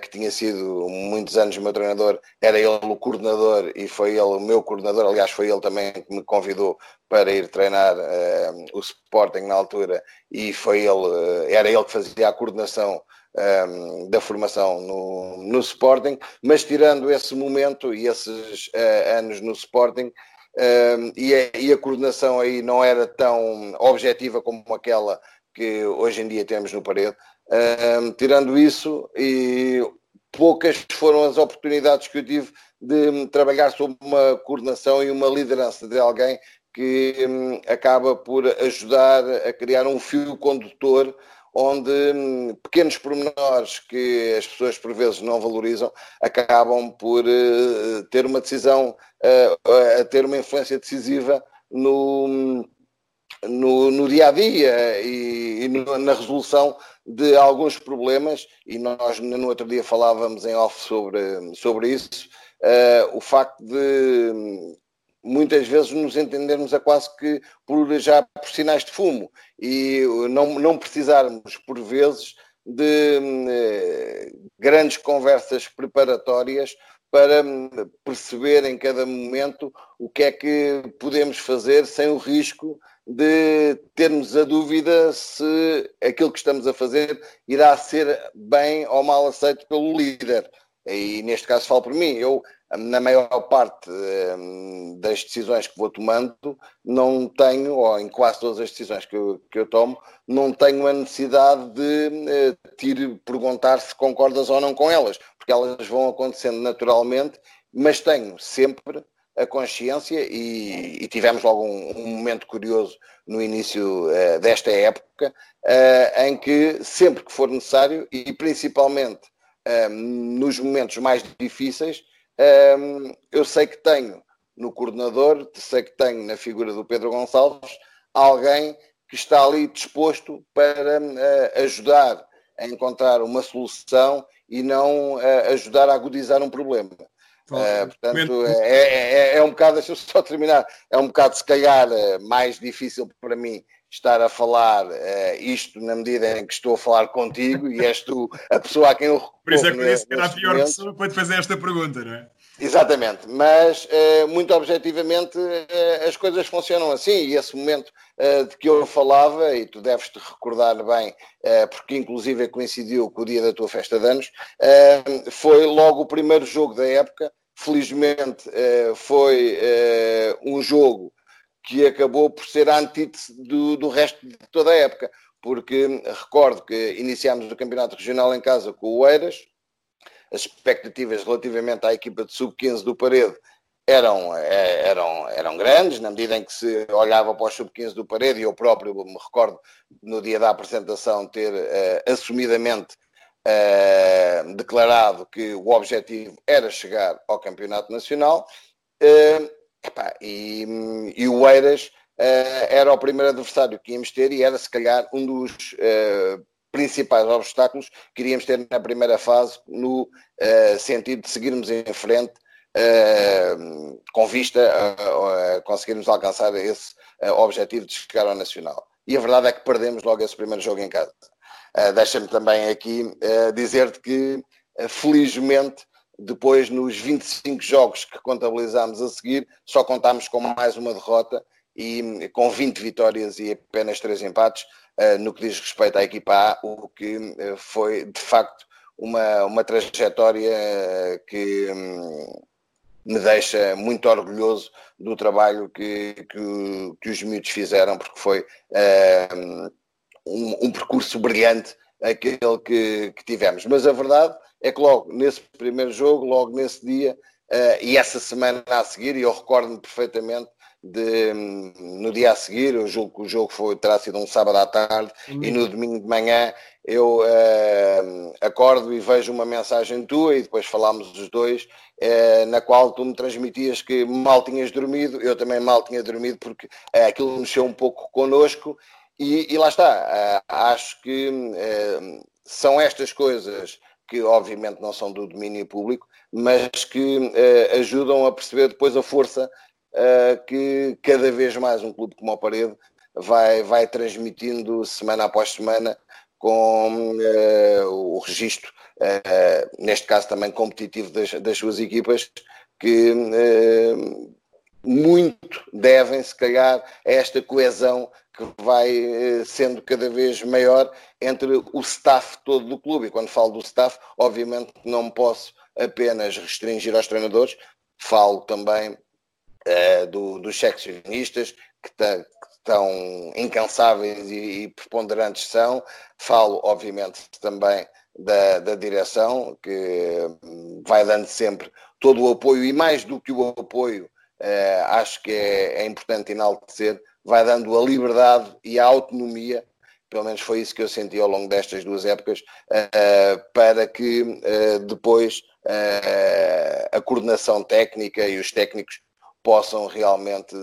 que tinha sido muitos anos meu treinador, era ele o coordenador e foi ele o meu coordenador. Aliás, foi ele também que me convidou para ir treinar uh, o Sporting na altura e foi ele, uh, era ele que fazia a coordenação um, da formação no, no Sporting, mas tirando esse momento e esses anos no Sporting, um, e, a, e, a, coordenação aí não era tão objetiva como aquela que hoje em dia temos no Parede, um, tirando isso, e poucas foram as oportunidades que eu tive de trabalhar sob uma coordenação e uma liderança de alguém que um, acaba por ajudar a criar um fio condutor onde um, pequenos pormenores que as pessoas por vezes não valorizam acabam por uh, ter uma decisão, uh, a ter uma influência decisiva no, hum, no, no dia a dia e, e no, na resolução de alguns problemas, e nós no outro dia falávamos em off sobre, sobre isso, uh, o facto de muitas vezes nos entendermos a quase que por, já por sinais de fumo e não, não precisarmos, por vezes, de uh, grandes conversas preparatórias para perceber em cada momento o que é que podemos fazer sem o risco de termos a dúvida se aquilo que estamos a fazer irá ser bem ou mal aceito pelo líder. E neste caso falo por mim, eu na maior parte um, das decisões que vou tomando não tenho, ou em quase todas as decisões que eu, que eu tomo, não tenho a necessidade de uh, te perguntar se concordas ou não com elas, porque elas vão acontecendo naturalmente, mas tenho sempre a consciência e, e tivemos logo um, um, momento curioso no início uh, desta época, uh, em que sempre que for necessário e principalmente uh, nos momentos mais difíceis, eu sei que tenho no coordenador, sei que tenho na figura do Pedro Gonçalves alguém que está ali disposto para ajudar a encontrar uma solução e não ajudar a agudizar um problema. Uh, portanto, é, é, é, é, um bocado, deixa-me só terminar, é um bocado, se calhar, eh, mais difícil para mim estar a falar uh, isto na medida em que estou a falar contigo e és tu a pessoa a quem eu Por isso é que eu disse que era a pior momento. pessoa para te fazer esta pergunta, não é? Exatamente, mas uh, muito objetivamente as coisas funcionam assim e esse momento de que eu falava, e tu deves te recordar bem, porque inclusive coincidiu com o dia da tua festa de anos, foi logo o primeiro jogo da época. Felizmente foi um jogo que acabou por ser a antítese do, do resto de toda a época, porque recordo que iniciámos o campeonato regional em casa com o Eiras. As expectativas relativamente à equipa de sub-15 do Parede eram, eh, eram, eram grandes, na medida em que se olhava para os sub-15 do Parede, e eu próprio me recordo no dia da apresentação ter uh, assumidamente uh, declarado que o objetivo era chegar ao Campeonato Nacional, uh, epá, e, e o Eiras era o primeiro adversário que íamos ter e era se calhar um dos principais obstáculos que iríamos ter na primeira fase, no uh, sentido de seguirmos em frente uh, com vista a, a, conseguirmos alcançar esse uh, objetivo de chegar ao Nacional. E a verdade é que perdemos logo esse primeiro jogo em casa. Deixa-me também aqui dizer-te que, felizmente, depois nos 25 jogos que contabilizámos a seguir, só contámos com mais uma derrota e com 20 vitórias e apenas 3 empates, no que diz respeito à equipa A, o que foi de facto uma, uma trajetória eh, que um, me deixa muito orgulhoso do trabalho que, que, que os miúdos fizeram, porque foi um, um, percurso brilhante aquele que, que tivemos. Mas a verdade é que logo nesse primeiro jogo, logo nesse dia, Uh, e essa semana a seguir, e eu recordo-me perfeitamente de, no dia a seguir, eu julgo que o jogo foi, terá sido um sábado à tarde, uhum. e no domingo de manhã eu uh, acordo e vejo uma mensagem tua, e depois falámos os dois, uh, na qual tu me transmitias que mal tinhas dormido, eu também mal tinha dormido, porque uh, aquilo mexeu um pouco connosco, e, e lá está, acho que são estas coisas que obviamente não são do domínio público, mas que ajudam a perceber depois a força uh, que cada vez mais um clube como o Parede vai, vai transmitindo semana após semana com uh, o registro, uh, neste caso também competitivo das, das suas equipas, que muito devem, se calhar, a esta coesão que vai sendo cada vez maior entre o staff todo do clube. E quando falo do staff, obviamente não posso apenas restringir aos treinadores, falo também uh, do, dos seccionistas, que, que, estão incansáveis e, e, preponderantes são. Falo, obviamente, também da, da direção, que hum, vai dando sempre todo o apoio, e mais do que o apoio, uh, acho que é, é importante enaltecer, vai dando a liberdade e a autonomia pelo menos foi isso que eu senti ao longo destas duas épocas, uh, para que uh, depois a coordenação técnica e os técnicos possam realmente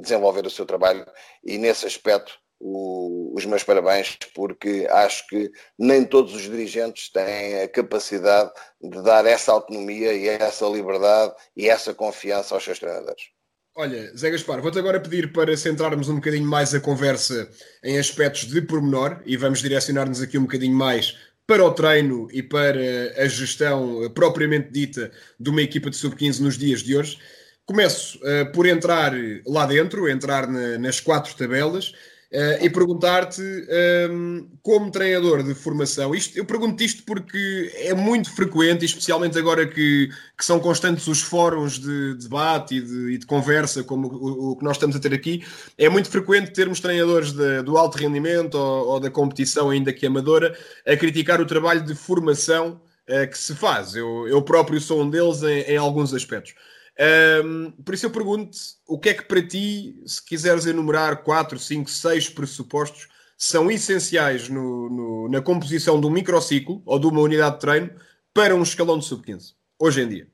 desenvolver o seu trabalho e nesse aspecto o, os meus parabéns porque acho que nem todos os dirigentes têm a capacidade de dar essa autonomia e essa liberdade e essa confiança aos seus treinadores. Olha, Zé Gaspar, vou-te agora pedir para centrarmos um bocadinho mais a conversa em aspectos de pormenor e vamos direcionar-nos aqui um bocadinho mais para o treino e para a gestão propriamente dita de uma equipa de sub-15 nos dias de hoje. Começo uh, por entrar lá dentro, entrar na, nas quatro tabelas uh, e perguntar-te, um, ehm, como treinador de formação, isto, eu pergunto isto porque é muito frequente, especialmente agora que, que são constantes os fóruns de, debate e de, e de conversa, como o, o, que nós estamos a ter aqui, é muito frequente termos treinadores de, do alto rendimento ou, ou, da competição, ainda que amadora, a criticar o trabalho de formação uh, que se faz. Eu, eu próprio sou um deles em, em alguns aspectos. Um, por isso eu pergunto o que é que para ti, se quiseres enumerar 4, 5, 6 pressupostos, são essenciais no, no, na composição de um microciclo ou de uma unidade de treino para um escalão de sub-15, hoje em dia?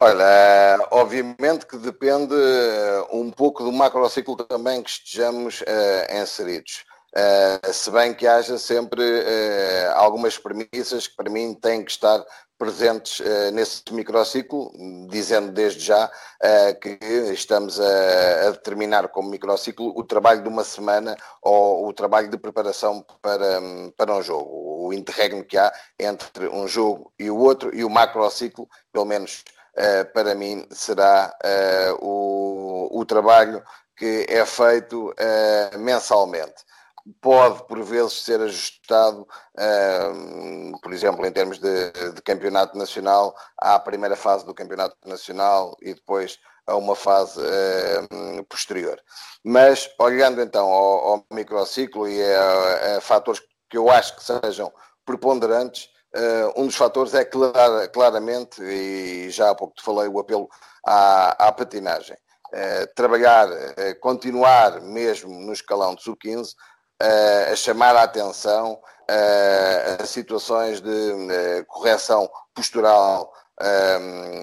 Olha, obviamente que depende eh, um pouco do macrociclo também que estejamos uh, inseridos. Uh, se bem que haja sempre uh, algumas premissas que para mim têm que estar presentes uh, nesse microciclo, dizendo desde já uh, que estamos a, a, determinar como microciclo o trabalho de uma semana ou o trabalho de preparação para, para um jogo, o interregno que há entre um jogo e o outro e o macrociclo, pelo menos para mim será o, o trabalho que é feito mensalmente pode por vezes ser ajustado, uh, por exemplo, em termos de, de, campeonato nacional, à primeira fase do campeonato nacional e depois a uma fase uh, posterior. Mas olhando então ao, ao microciclo e a, a, fatores que eu acho que sejam preponderantes, uh, um dos fatores é clar, claramente, e já há pouco te falei, o apelo à, à patinagem. Uh, trabalhar, uh, continuar mesmo no escalão de sub-15, a chamar a atenção a situações de correção postural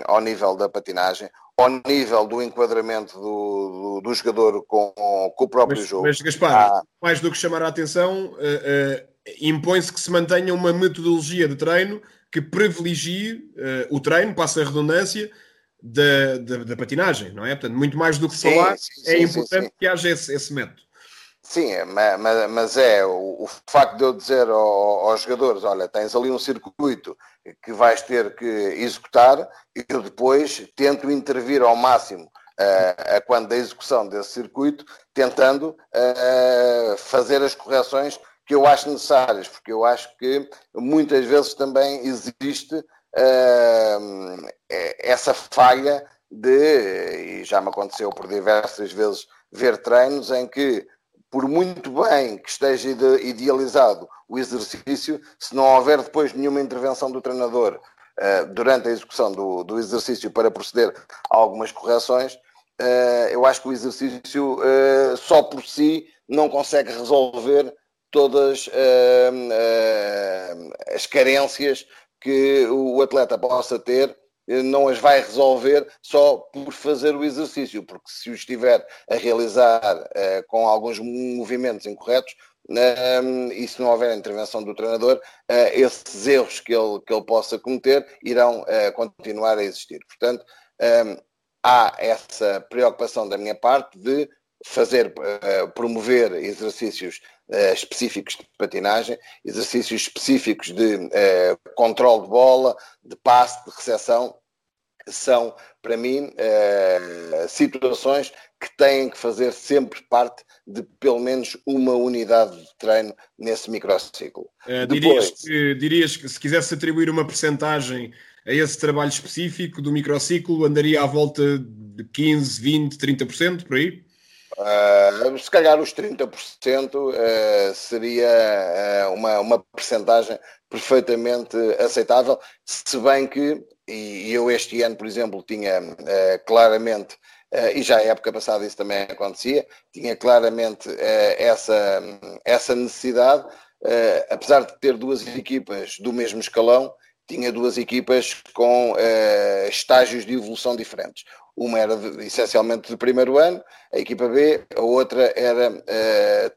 ao nível da patinagem, ao nível do enquadramento do, do, do jogador com, com, o próprio mas, jogo. Mas, Gaspar, ah, mais do que chamar a atenção, uh, uh, impõe-se que se mantenha uma metodologia de treino que privilegie uh, o treino, passa a redundância, da, da, da, patinagem, não é? Portanto, muito mais do que falar, sim, sim, é importante sim, que haja esse, esse método. Sim, é, mas, mas é o, o, facto de eu dizer ao, aos jogadores: olha, tens ali um circuito que vais ter que executar, e eu depois tento intervir ao máximo uh, a quando da execução desse circuito, tentando uh, fazer as correções que eu acho necessárias, porque eu acho que muitas vezes também existe uh, essa falha de, e já me aconteceu por diversas vezes, ver treinos em que por muito bem que esteja idealizado o exercício, se não houver depois nenhuma intervenção do treinador uh, durante a execução do, do, exercício para proceder a algumas correções, uh, eu acho que o exercício uh, só por si não consegue resolver todas as carências que o atleta possa ter não as vai resolver só por fazer o exercício, porque se o estiver a realizar uh, com alguns movimentos incorretos uh, e se não houver intervenção do treinador, uh, esses erros que ele, que ele possa cometer irão continuar a existir. Portanto, há essa preocupação da minha parte de fazer, promover exercícios específicos de patinagem, exercícios específicos de controle de bola, de passe, de recepção, são, para mim, uh, situações que têm que fazer sempre parte de pelo menos uma unidade de treino nesse microciclo. Uh, dirias, que, dirias que se quisesse atribuir uma percentagem a esse trabalho específico do microciclo, andaria à volta de 15, 20, 30%, por aí? Uh, se calhar os 30% uh, seria uh, uma, uma percentagem perfeitamente aceitável, se bem que e eu este ano, por exemplo, tinha uh, claramente, uh, e já a época passada isso também acontecia, tinha claramente uh, essa, essa necessidade, apesar de ter duas equipas do mesmo escalão, tinha duas equipas com estágios de evolução diferentes. Uma era de, essencialmente de primeiro ano, a equipa B, a outra era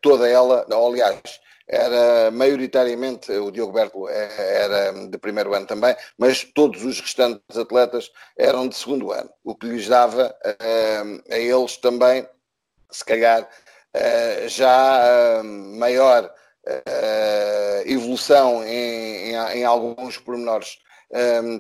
toda ela, aliás, era maioritariamente o Diogo Berto é, era de primeiro ano também, mas todos os restantes atletas eram de segundo ano, o que lhes dava a eles também, se calhar, eh, já maior eh, evolução em, em, em alguns pormenores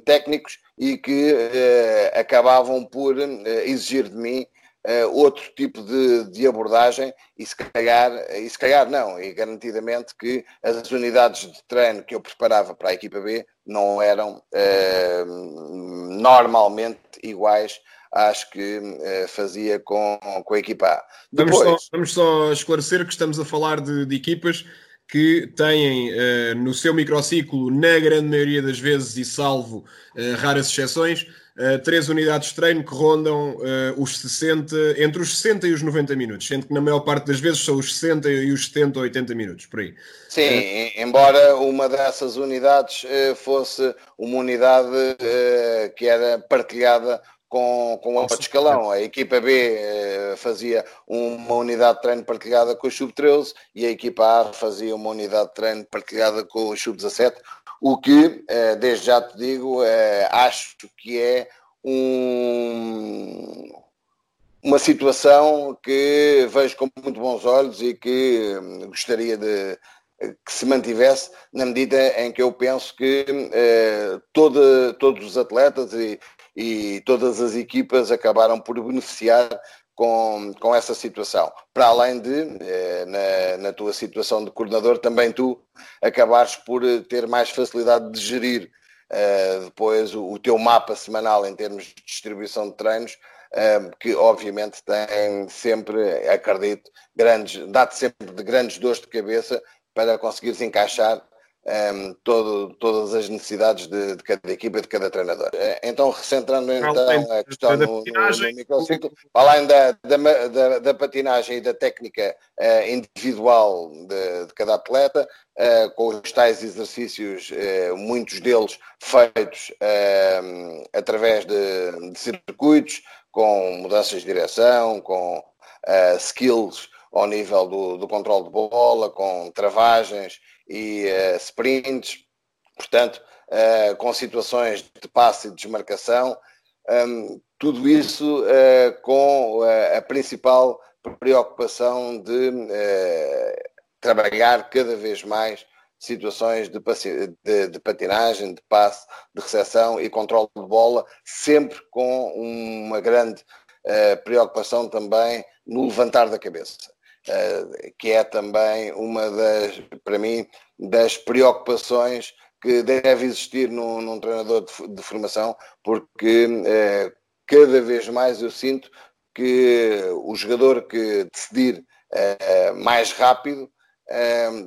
técnicos e que eh, acabavam por exigir de mim uh, outro tipo de, de, abordagem e se calhar, e se calhar não, e garantidamente que as unidades de treino que eu preparava para a equipa B não eram uh, normalmente iguais às que uh, fazia com, com a equipa A. Depois... Vamos, só, vamos só esclarecer que estamos a falar de, de equipas que têm uh, no seu microciclo, na grande maioria das vezes, e salvo uh, raras exceções, uh, três unidades de treino que rondam os 60, entre os 60 e os 90 minutos, sendo que na maior parte das vezes são os 60 e os 70 ou 80 minutos, por aí. Sim, embora uma dessas unidades fosse uma unidade que era partilhada com, com outro escalão. A equipa B eh, fazia uma unidade de treino partilhada com o Sub-13 e a equipa A fazia uma unidade de treino partilhada com o Sub-17, o que, eh, desde já te digo, eh, acho que é um, uma situação que vejo com muito bons olhos e que hum, gostaria de que se mantivesse na medida em que eu penso que eh, todos os atletas e, e todas as equipas acabaram por beneficiar com, com essa situação. Para além de, eh, na, na tua situação de coordenador, também tu acabares por eh, ter mais facilidade de gerir uh, depois o, o, teu mapa semanal em termos de distribuição de treinos, uh, que obviamente tem sempre, acredito, grandes, dá-te sempre de grandes dores de cabeça para conseguires encaixar um, ehm, todo, todas as necessidades de, de, cada equipa e de cada treinador. Eh, então, recentrando então a questão no, no microciclo, além da, da, da, da, patinagem e da técnica uh, individual de, de, cada atleta, uh, com os tais exercícios, uh, muitos deles feitos ehm, através de, de, circuitos, com mudanças de direção, com skills ao nível do, do controle de bola, com travagens e uh, sprints, portanto, uh, com situações de passe e de desmarcação, um, tudo isso uh, com a principal preocupação de trabalhar cada vez mais situações de, de, de, patinagem, de passe, de recepção e controle de bola, sempre com uma grande preocupação também no levantar da cabeça. Eh, que é também uma das, para mim, das preocupações que deve existir num, num treinador de, de, formação, porque eh, cada vez mais eu sinto que o jogador que decidir eh, mais rápido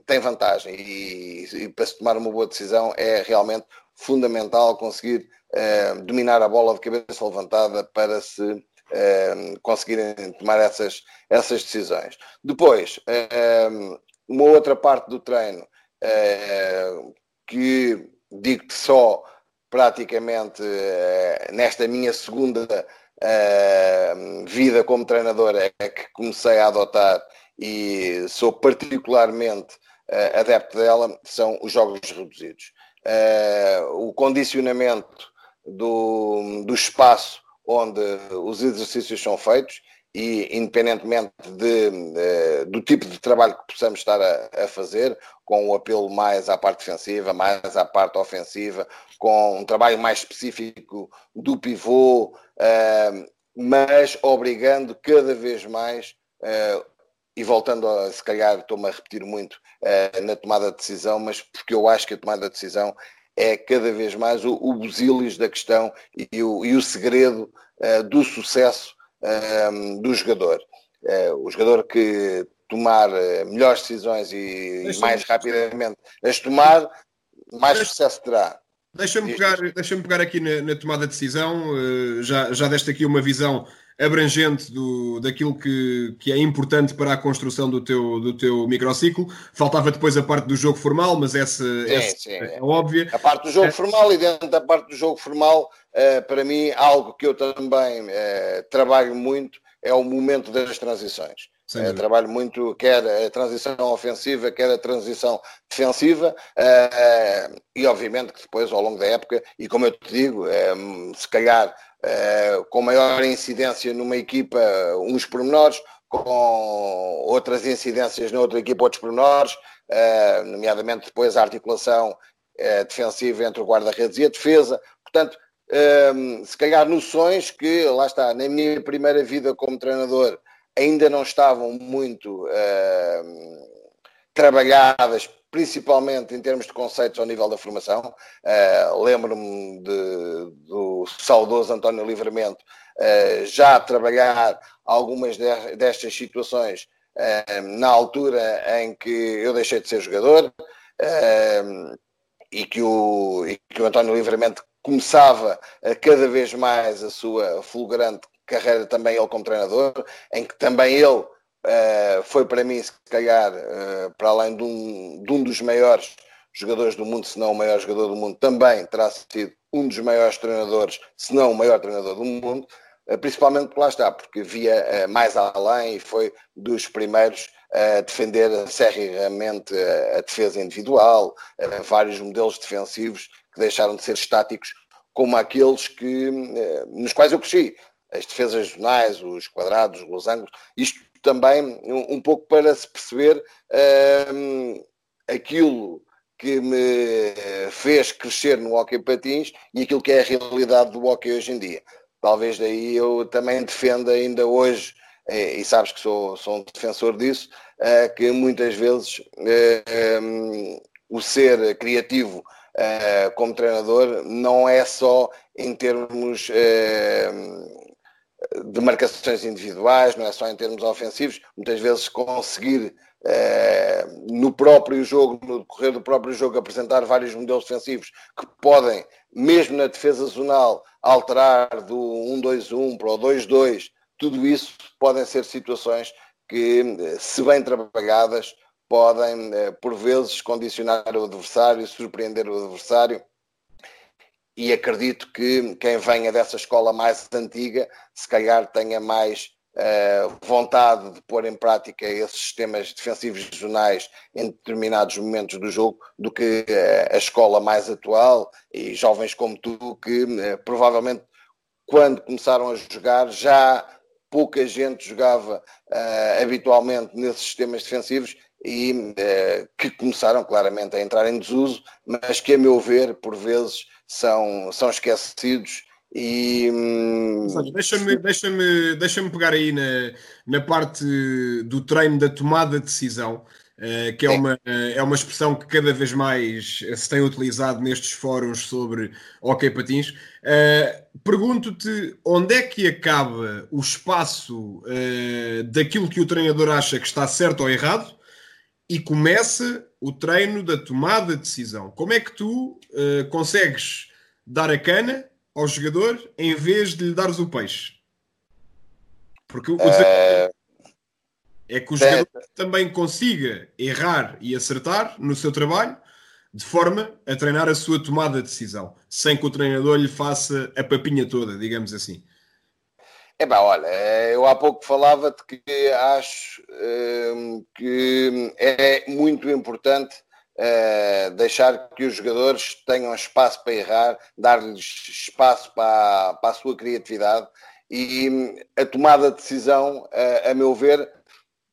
tem vantagem. E, e, para se tomar uma boa decisão é realmente fundamental conseguir dominar a bola de cabeça levantada para se conseguirem tomar essas, essas decisões. Depois, ehm, uma outra parte do treino ehm, que digo-te só praticamente eh, nesta minha segunda vida como treinador é que comecei a adotar e sou particularmente uh, adepto dela, são os jogos reduzidos. Uh, o condicionamento do, do espaço onde os exercícios são feitos e, independentemente de, de, do tipo de trabalho que possamos estar a, a, fazer, com o apelo mais à parte defensiva, mais à parte ofensiva, com um trabalho mais específico do pivô, uh, mas obrigando cada vez mais, uh, e voltando a, se calhar estou-me a repetir muito na tomada de decisão, mas porque eu acho que a tomada de decisão é cada vez mais o, o busilis da questão e o, e o segredo uh, do sucesso uh, do jogador. Uh, o jogador que tomar melhores decisões e, e mais rapidamente as tomar, mais sucesso terá. Deixa-me pegar, deixa pegar aqui na, na, tomada de decisão, já, já deste aqui uma visão abrangente do, daquilo que, que é importante para a construção do teu, do teu microciclo. Faltava depois a parte do jogo formal, mas essa, sim, essa sim. é óbvia. A parte do jogo é. formal e dentro da parte do jogo formal, uh, para mim, algo que eu também uh, trabalho muito é o momento das transições. Uh, trabalho muito, quer a transição ofensiva, quer a transição defensiva, uh, e obviamente que depois, ao longo da época, e como eu te digo, se calhar uh, com maior incidência numa equipa, uns pormenores, com outras incidências na outra equipa, outros pormenores, uh, nomeadamente depois a articulação uh, defensiva entre o guarda-redes e a defesa. Portanto, se calhar noções que, lá está, na minha primeira vida como treinador, ainda não estavam muito trabalhadas principalmente em termos de conceitos ao nível da formação. Uh, Lembro-me do saudoso António Livramento uh, já trabalhar algumas de, destas situações uh, na altura em que eu deixei de ser jogador e, que o, e que o António Livramento começava a cada vez mais a sua fulgurante carreira também ele como treinador, em que também ele foi para mim, se calhar, para além de um, de um, dos maiores jogadores do mundo, se não o maior jogador do mundo, também terá sido um dos maiores treinadores, se não o maior treinador do mundo, uh, principalmente por lá está, porque via mais além e foi dos primeiros a defender seriamente a defesa individual, vários modelos defensivos que deixaram de ser estáticos, como aqueles que, nos quais eu cresci. As defesas zonais, os quadrados, os losangos, isto também um pouco para se perceber um, aquilo que me fez crescer no hockey patins e aquilo que é a realidade do hockey hoje em dia. Talvez daí eu também defenda ainda hoje, eh, e sabes que sou, sou um defensor disso, eh, que muitas vezes eh, o ser criativo como treinador não é só em termos de marcações individuais, não é só em termos ofensivos, muitas vezes conseguir no próprio jogo, no decorrer do próprio jogo, apresentar vários modelos defensivos que podem, mesmo na defesa zonal, alterar do 1-2-1 para o 2-2. Tudo isso podem ser situações que, se bem trabalhadas, podem, eh, por vezes, condicionar o adversário, surpreender o adversário. E acredito que quem venha dessa escola mais antiga, se calhar tenha mais uh, vontade de pôr em prática esses sistemas defensivos regionais em determinados momentos do jogo do que uh, a escola mais atual e jovens como tu que uh, provavelmente quando começaram a jogar já pouca gente jogava habitualmente nesses sistemas defensivos e que começaram claramente a entrar em desuso, mas que a meu ver por vezes são, são esquecidos e hum, deixa-me deixa -me, deixa -me pegar aí na, na parte do treino da tomada de decisão, uh, que é uma, é uma expressão que cada vez mais se tem utilizado nestes fóruns sobre hockey patins. Uh, Pergunto-te onde é que acaba o espaço daquilo que o treinador acha que está certo ou errado e começa o treino da tomada de decisão. Como é que tu consegues dar a cana ao jogador em vez de lhe dares o peixe? Porque o é... é que o jogador é... também consiga errar e acertar no seu trabalho de forma a treinar a sua tomada de decisão, sem que o treinador lhe faça a papinha toda, digamos assim. É bem, olha, eu há pouco falava-te que acho hum, que é muito importante uh, deixar que os jogadores tenham espaço para errar, dar-lhes espaço para, para a sua criatividade e hum, a tomada de decisão, uh, a meu ver,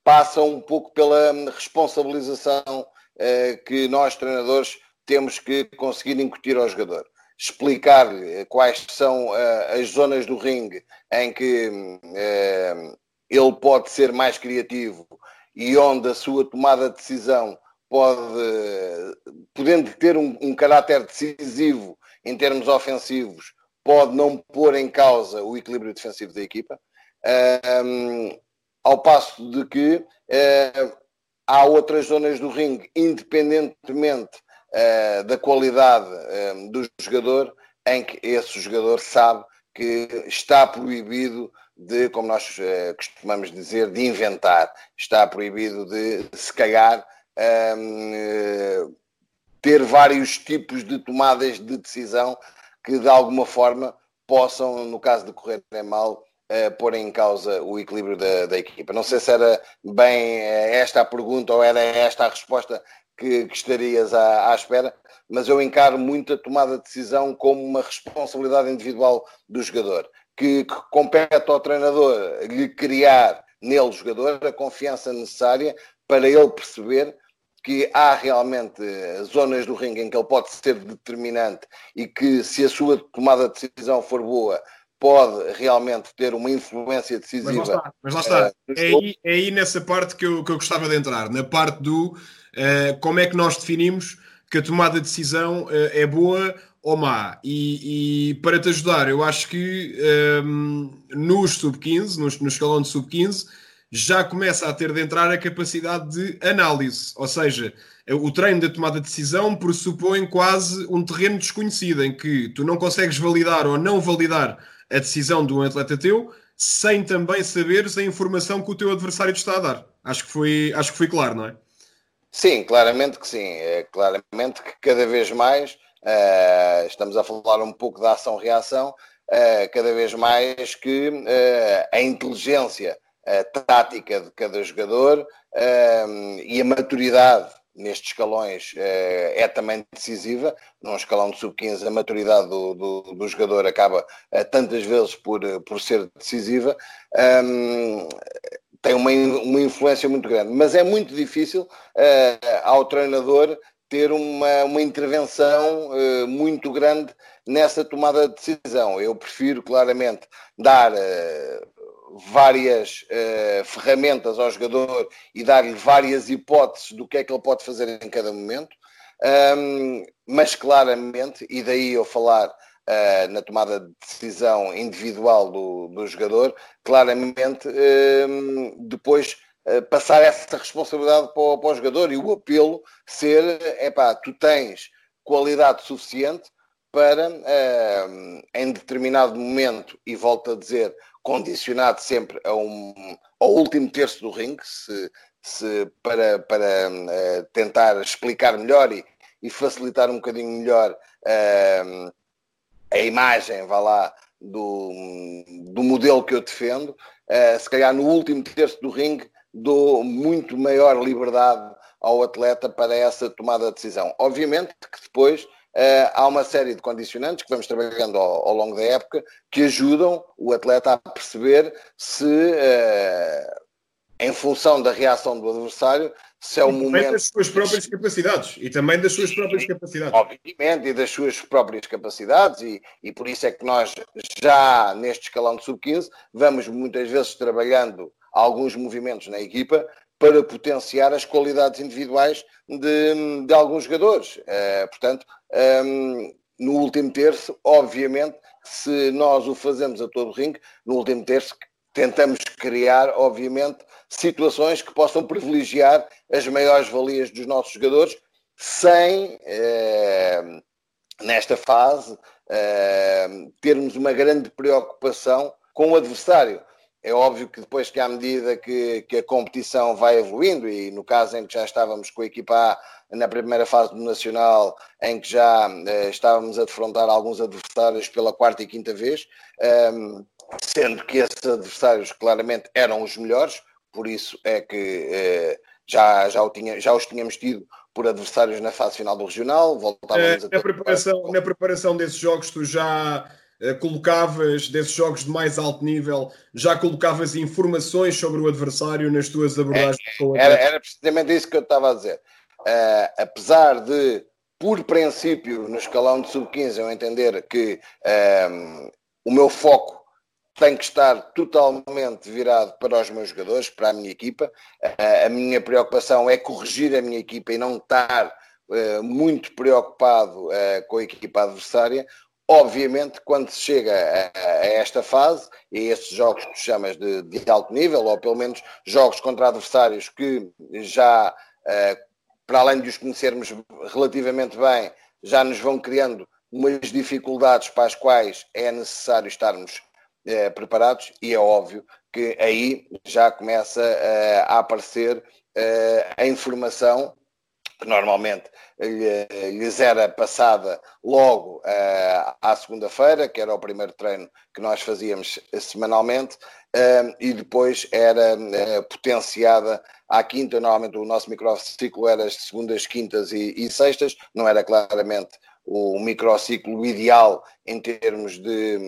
passa um pouco pela responsabilização uh, que nós, treinadores, temos que conseguir incutir ao jogador. Explicar quais são as zonas do ringue em que hum, ele pode ser mais criativo e onde a sua tomada de decisão pode, podendo ter um, um caráter decisivo em termos ofensivos, pode não pôr em causa o equilíbrio defensivo da equipa, um, ao passo de que uh, há outras zonas do ringue, independentemente uh, da qualidade uh, do jogador, em que esse jogador sabe que está proibido de, como nós costumamos dizer, de inventar, está proibido de, se calhar, um, ter vários tipos de tomadas de decisão que de alguma forma possam, no caso de correrem mal, uh, pôr em causa o equilíbrio da, da, equipa. Não sei se era bem eh, esta a pergunta ou era esta a resposta que, que estarias à, à, espera, mas eu encaro muito a tomada de decisão como uma responsabilidade individual do jogador, que, que compete ao treinador lhe criar nele, jogador, a confiança necessária para ele perceber que há realmente zonas do ringue em que ele pode ser determinante e que, se a sua tomada de decisão for boa, pode realmente ter uma influência decisiva. Mas lá está, mas lá está. Uh, é, aí, é, aí, nessa parte que eu, que eu gostava de entrar, na parte do uh, como é que nós definimos que a tomada de decisão uh, é boa ou má. E, e, para te ajudar, eu acho que um, nos sub-15, no, no escalão de sub-15, já começa a ter de entrar a capacidade de análise, ou seja, o treino da tomada de decisão pressupõe quase um terreno desconhecido em que tu não consegues validar ou não validar a decisão de um atleta teu sem também saberes a informação que o teu adversário te está a dar. Acho que foi, acho que foi claro, não é? Sim, claramente que sim. É claramente que cada vez mais uh, estamos a falar um pouco da ação-reação, uh, cada vez mais que uh, a inteligência a tática de cada jogador um, e a maturidade nestes escalões uh, é também decisiva. Num escalão de sub-15, a maturidade do, do, do jogador acaba uh, tantas vezes por, por ser decisiva. Um, tem uma, uma influência muito grande, mas é muito difícil uh, ao treinador ter uma, uma intervenção uh, muito grande nessa tomada de decisão. Eu prefiro claramente dar uh, várias uh, ferramentas ao jogador e dar-lhe várias hipóteses do que é que ele pode fazer em cada momento, um, mas claramente, e daí eu falar uh, na tomada de decisão individual do, do jogador, claramente um, depois uh, passar essa responsabilidade para o, para o, jogador e o apelo ser, é pá, tu tens qualidade suficiente para, em determinado momento, e volto a dizer, condicionado sempre a um, ao último terço do ringue, se, se para, para uh, tentar explicar melhor e, e, facilitar um bocadinho melhor uh, a imagem, vá lá, do, do modelo que eu defendo, uh, se calhar no último terço do ringue dou muito maior liberdade ao atleta para essa tomada de decisão. Obviamente que depois Uh, há uma série de condicionantes que vamos trabalhando ao, ao, longo da época que ajudam o atleta a perceber se, uh, em função da reação do adversário, se é o e momento. das suas próprias capacidades e também das suas próprias capacidades. Obviamente, e das suas próprias capacidades, e, e por isso é que nós, já neste escalão de sub-15, vamos muitas vezes trabalhando alguns movimentos na equipa para potenciar as qualidades individuais de, de alguns jogadores. Uh, portanto, um, no último terço, obviamente, se nós o fazemos a todo ringue, no último terço tentamos criar, obviamente, situações que possam privilegiar as maiores valias dos nossos jogadores, sem, eh, nesta fase, eh, termos uma grande preocupação com o adversário. É óbvio que depois que à medida que, que, a competição vai evoluindo, e no caso em que já estávamos com a equipa A na primeira fase do Nacional, em que já eh, estávamos a defrontar alguns adversários pela quarta e quinta vez, eh, sendo que esses adversários claramente eram os melhores, por isso é que eh, já, já, tinha, já os tínhamos tido por adversários na fase final do regional. Voltávamos é, na, preparação, na preparação desses jogos, tu já colocavas desses jogos de mais alto nível, já colocavas informações sobre o adversário nas tuas abordagens? É, era, era, precisamente isso que eu estava a dizer. Uh, apesar de, por princípio, no escalão de sub-15, eu entender que um, o meu foco tem que estar totalmente virado para os meus jogadores, para a minha equipa. Uh, a minha preocupação é corrigir a minha equipa e não estar uh, muito preocupado com a equipa adversária. Obviamente, quando se chega a, a, esta fase, e estes jogos que chamas de, de, alto nível, ou pelo menos jogos contra adversários que já, uh, para além de os conhecermos relativamente bem, já nos vão criando umas dificuldades para as quais é necessário estarmos uh, preparados, e é óbvio que aí já começa uh, a aparecer a informação que normalmente lhes era passada logo uh, à segunda-feira, que era o primeiro treino que nós fazíamos semanalmente, uh, e depois era potenciada à quinta. Normalmente o nosso microciclo era as segundas, quintas e, e sextas, não era claramente o microciclo ideal em termos de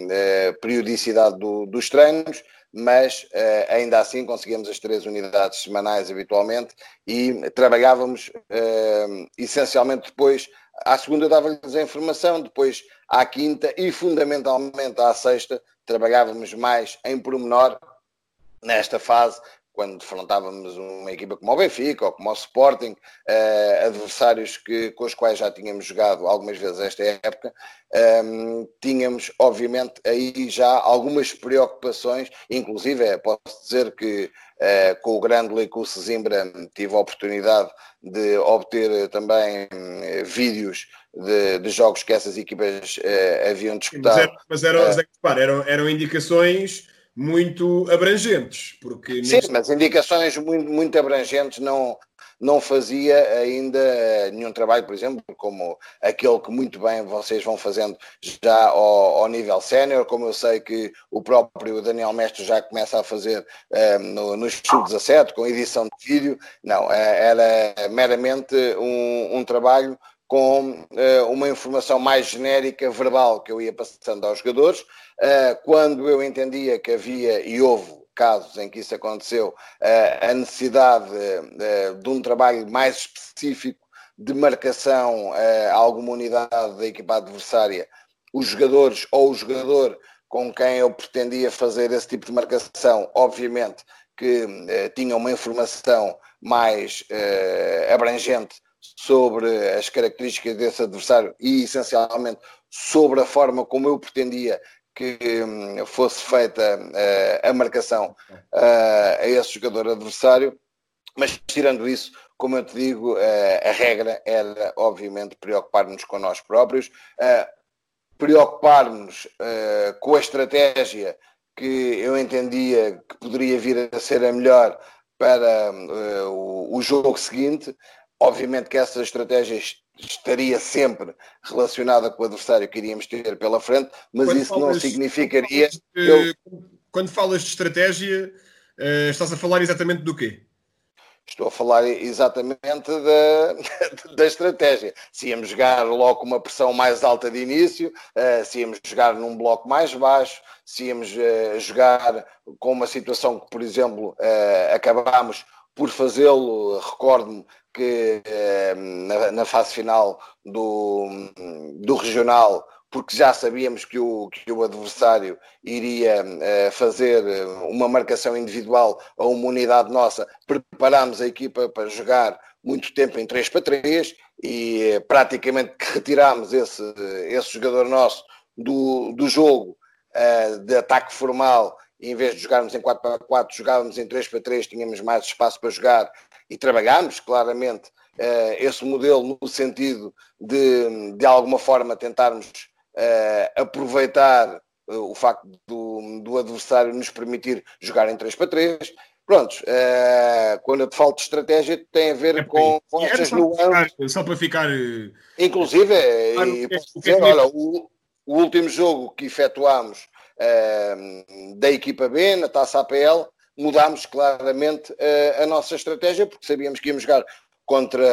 periodicidade do, dos treinos, mas uh, ainda assim conseguíamos as três unidades semanais habitualmente e trabalhávamos uh, essencialmente depois, à segunda dava-lhes a informação, depois à quinta e fundamentalmente à sexta trabalhávamos mais em pormenor nesta fase quando defrontávamos uma equipa como o Benfica ou como o Sporting, uh, adversários que, com os quais já tínhamos jogado algumas vezes esta época, um, ehm, tínhamos, obviamente, aí já algumas preocupações, inclusive é, posso dizer que uh, com o Grande e com o Sesimbra tive a oportunidade de obter também uh, vídeos de, de, jogos que essas equipas haviam disputado. Mas, era, mas eram, eram, eram indicações muito abrangentes. Porque Sim, neste... mas indicações muito, muito abrangentes não, não fazia ainda nenhum trabalho, por exemplo, como aquele que muito bem vocês vão fazendo já ao, ao nível sénior, como eu sei que o próprio Daniel Mestre já começa a fazer um, eh, no, no sub-17, com edição de vídeo. Não, eh, era meramente um, um trabalho com uh, uma informação mais genérica, verbal, que eu ia passando aos jogadores. Uh, quando eu entendia que havia, e houve casos em que isso aconteceu, uh, a necessidade de um trabalho mais específico de marcação a alguma unidade da equipa adversária, os jogadores ou o jogador com quem eu pretendia fazer esse tipo de marcação, obviamente que tinha uma informação mais abrangente sobre as características desse adversário e essencialmente sobre a forma como eu pretendia que hum, fosse feita uh, a marcação uh, a esse jogador adversário, mas tirando isso, como eu te digo, uh, a regra era obviamente preocupar-nos com nós próprios, preocupar-nos com a estratégia que eu entendia que poderia vir a ser a melhor para o, o jogo seguinte. Obviamente que essas estratégias estaria sempre relacionada com o adversário que iríamos ter pela frente, mas quando isso falas, não significaria. Quando falas, de, eu... quando falas de estratégia, uh, estás a falar exatamente do quê? Estou a falar exatamente da, da estratégia. Se íamos jogar logo com uma pressão mais alta de início, uh, se íamos jogar num bloco mais baixo, se íamos uh, jogar com uma situação que, por exemplo, acabámos por fazê-lo, recordo-me que eh, na, na, fase final do, do regional, porque já sabíamos que o, que o adversário iria eh, fazer uma marcação individual a uma unidade nossa, preparámos a equipa para jogar muito tempo em 3 para 3 e eh, praticamente retirámos esse, esse jogador nosso do, do jogo de ataque formal em vez de jogarmos em 4 para 4, jogávamos em 3 para 3, tínhamos mais espaço para jogar e trabalhámos claramente uh, esse modelo no sentido de, de alguma forma, tentarmos uh, aproveitar uh, o facto do, do, adversário nos permitir jogar em 3 para 3. Prontos, quando eu te falo de estratégia, tem a ver é com, com estas nuances. Só para ficar. Inclusive, claro, e, posso dizer, olha, o, o último jogo que efetuámos da equipa B, na taça APL, mudámos claramente uh, a nossa estratégia, porque sabíamos que íamos jogar contra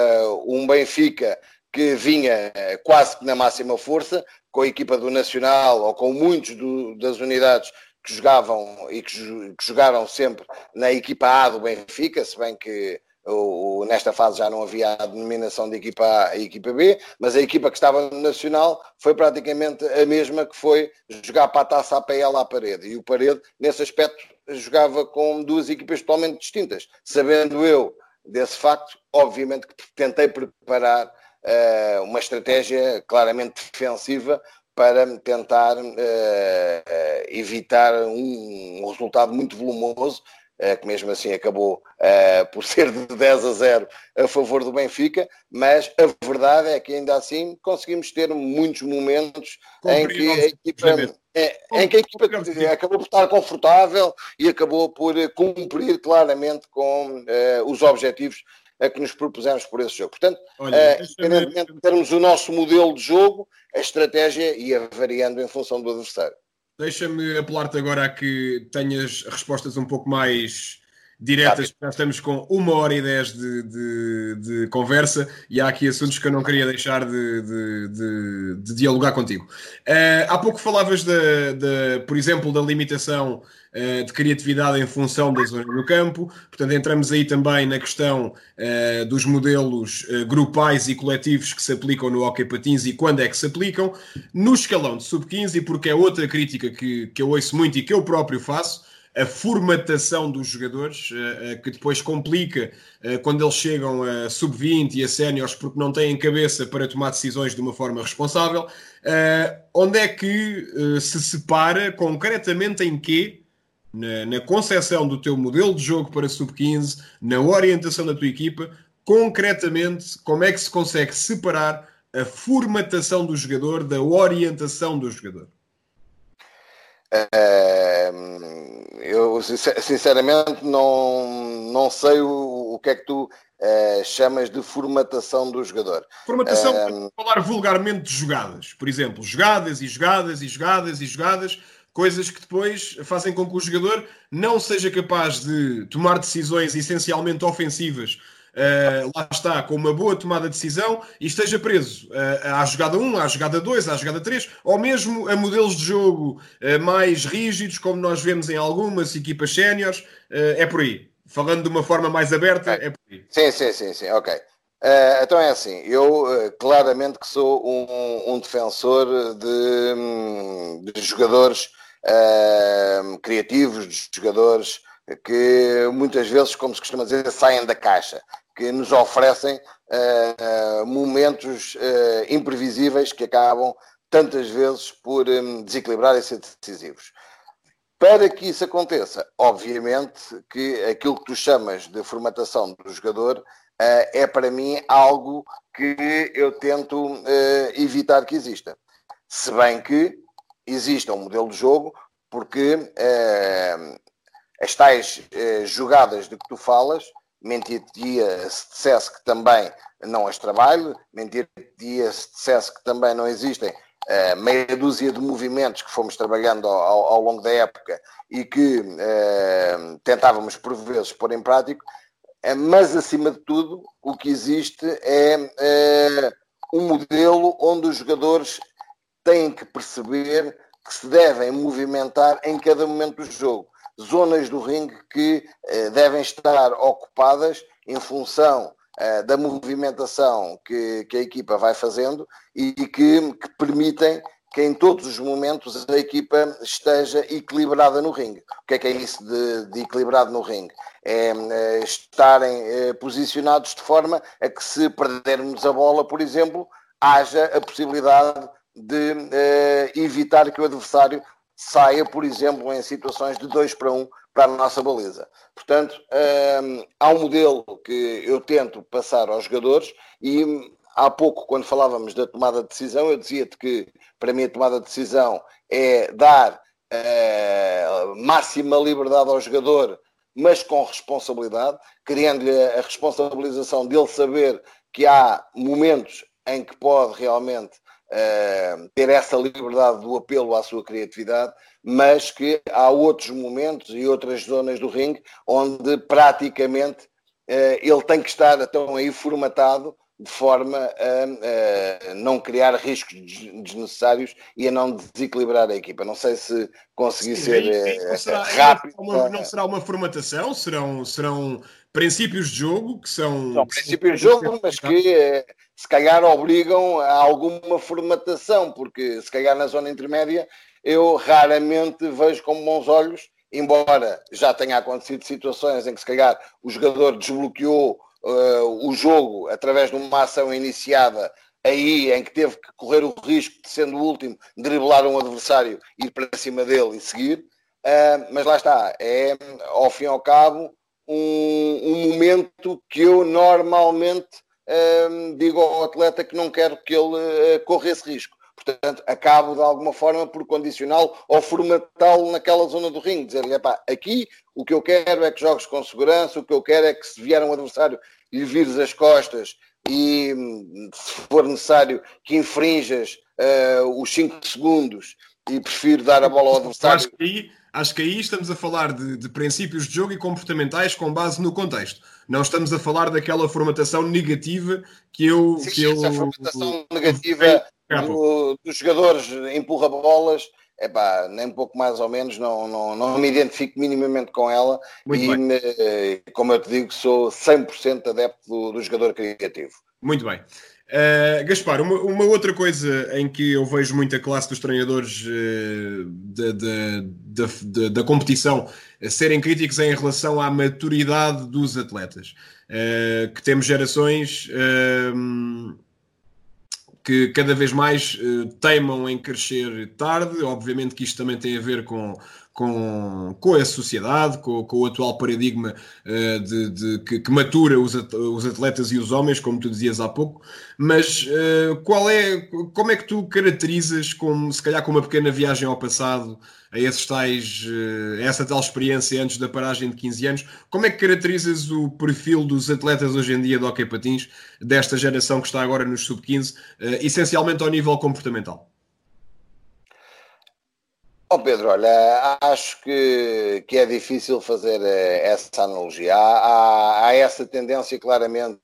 um Benfica que vinha uh, quase que na máxima força, com a equipa do Nacional ou com muitos do, das unidades que jogavam e que, que, jogaram sempre na equipa A do Benfica, se bem que o, nesta fase já não havia a denominação de equipa A e equipa B, mas a equipa que estava no Nacional foi praticamente a mesma que foi jogar para a taça APL à parede. E o parede, nesse aspecto, jogava com duas equipas totalmente distintas. Sabendo eu desse facto, obviamente que tentei preparar uh, uma estratégia claramente defensiva para tentar uh, evitar um, resultado muito volumoso que mesmo assim acabou uh, por ser de 10 a 0 a favor do Benfica, mas a verdade é que ainda assim conseguimos ter muitos momentos em que, a equipa, é, em que a equipa acabou por estar confortável e acabou por cumprir claramente com uh, os objetivos a que nos propusemos por esse jogo. Portanto, Olha, independentemente de termos o nosso modelo de jogo, a estratégia ia variando em função do adversário. Deixa-me apelar-te agora a que tenhas respostas um pouco mais diretas, já estamos com uma hora e dez de, de, de, conversa e há aqui assuntos que eu não queria deixar de, de, de dialogar contigo. Uh, há pouco falavas, de, de, por exemplo, da limitação uh, de criatividade em função da zona do campo, portanto, entramos aí também na questão uh, dos modelos grupais e coletivos que se aplicam no hockey patins e quando é que se aplicam. No escalão de sub-15, porque é outra crítica que, que eu ouço muito e que eu próprio faço, a formatação dos jogadores, eh, eh, que depois complica eh, quando eles chegam a sub-20 e a séniores porque não têm cabeça para tomar decisões de uma forma responsável. Onde é que se separa concretamente em quê? Na, na concepção do teu modelo de jogo para sub-15, na orientação da tua equipa, concretamente, como é que se consegue separar a formatação do jogador da orientação do jogador? Eu sinceramente não, não sei o, o que é que tu uh, chamas de formatação do jogador. Formatação, uh, falar vulgarmente de jogadas, por exemplo, jogadas e jogadas e jogadas e jogadas, coisas que depois fazem com que o jogador não seja capaz de tomar decisões essencialmente ofensivas uh, lá está, com uma boa tomada de decisão e esteja preso uh, à jogada 1, à jogada 2, à jogada 3, ou mesmo a modelos de jogo uh, mais rígidos, como nós vemos em algumas equipas séniores, é por aí. Falando de uma forma mais aberta, é por aí. Sim, sim, sim, sim, ok. Então é assim, eu claramente que sou um, um defensor de, hum, de jogadores criativos, de jogadores que muitas vezes, como se costuma dizer, saem da caixa, que nos oferecem momentos imprevisíveis que acabam tantas vezes por um, desequilibrar e ser decisivos. Para que isso aconteça, obviamente que aquilo que tu chamas de formatação do jogador uh, é para mim algo que eu tento uh, evitar que exista. Se bem que exista um modelo de jogo, porque uh, as tais jogadas de que tu falas, mentir-te-ia se dissesse que também não as trabalho, mentir-te-ia se dissesse que também não existem uh, meia dúzia de movimentos que fomos trabalhando ao, ao longo da época e que uh, tentávamos por vezes pôr em prática, uh, mas acima de tudo o que existe é um modelo onde os jogadores têm que perceber que se devem movimentar em cada momento do jogo. Zonas do ringue que devem estar ocupadas em função uh, da movimentação que, que, a equipa vai fazendo e, que, que, permitem que em todos os momentos a equipa esteja equilibrada no ringue. O que é que é isso de, de equilibrado no ringue? É, é estarem é, posicionados de forma a que se perdermos a bola, por exemplo, haja a possibilidade de evitar que o adversário saia, por exemplo, em situações de 2 para 1 um, para a nossa baliza. Portanto, hum, há um modelo que eu tento passar aos jogadores e há pouco, quando falávamos da tomada de decisão, eu dizia-te que para mim a tomada de decisão é dar uh, máxima liberdade ao jogador, mas com responsabilidade, criando-lhe a responsabilização dele saber que há momentos em que pode realmente uh, ter essa liberdade do apelo à sua criatividade, mas que há outros momentos e outras zonas do ringue onde praticamente uh, ele tem que estar então aí formatado de forma a, a, não criar riscos desnecessários e a não desequilibrar a equipa. Não sei se consegui Sim, ser é, será, rápido. Uma, não será uma formatação, serão, serão princípios de jogo que são. São princípios de jogo, mas que se calhar obrigam a alguma formatação, porque se calhar na zona intermédia eu raramente vejo com bons olhos, embora já tenha acontecido situações em que se calhar o jogador desbloqueou uh, o jogo através de uma ação iniciada aí em que teve que correr o risco de, sendo o último, driblar um adversário, ir para cima dele e seguir. Uh, mas lá está, é ao fim e ao cabo um, um momento que eu normalmente digo ao atleta que não quero que ele uh, corra esse risco. Portanto, acabo de alguma forma por condicioná-lo ou formatá-lo naquela zona do ringue, dizer-lhe, aqui o que eu quero é que jogues com segurança, o que eu quero é que se vier um adversário e lhe vires as costas e, se for necessário, que infrinjas uh, os 5 segundos e prefiro dar a bola ao adversário. Acho que aí, acho que aí estamos a falar de, de, princípios de jogo e comportamentais com base no contexto. Não estamos a falar daquela formatação negativa que eu. Sim, que essa eu, formatação negativa do, dos jogadores empurra bolas epá, nem pouco mais ou menos, não, não, não me identifico minimamente com ela Muito e, bem. Como eu te digo, sou 100% adepto do, do jogador criativo. Muito bem. Uh, Gaspar, uma, uma, outra coisa em que eu vejo muita classe dos treinadores uh, da, competição serem críticos em relação à maturidade dos atletas. Uh, que temos gerações que cada vez mais teimam em crescer tarde. Obviamente que isto também tem a ver com, com, com a sociedade, com, com o atual paradigma uh, de, de que, que, matura os, atletas e os homens, como tu dizias há pouco. Mas uh, qual é, como é que tu caracterizas, como, se calhar com uma pequena viagem ao passado, a esses tais, uh, essa tal experiência antes da paragem de 15 anos, como é que caracterizas o perfil dos atletas hoje em dia do hockey patins, desta geração que está agora nos sub-15, essencialmente ao nível comportamental? Oh Pedro, olha, acho que, que é difícil fazer essa analogia. Há, há, há essa tendência claramente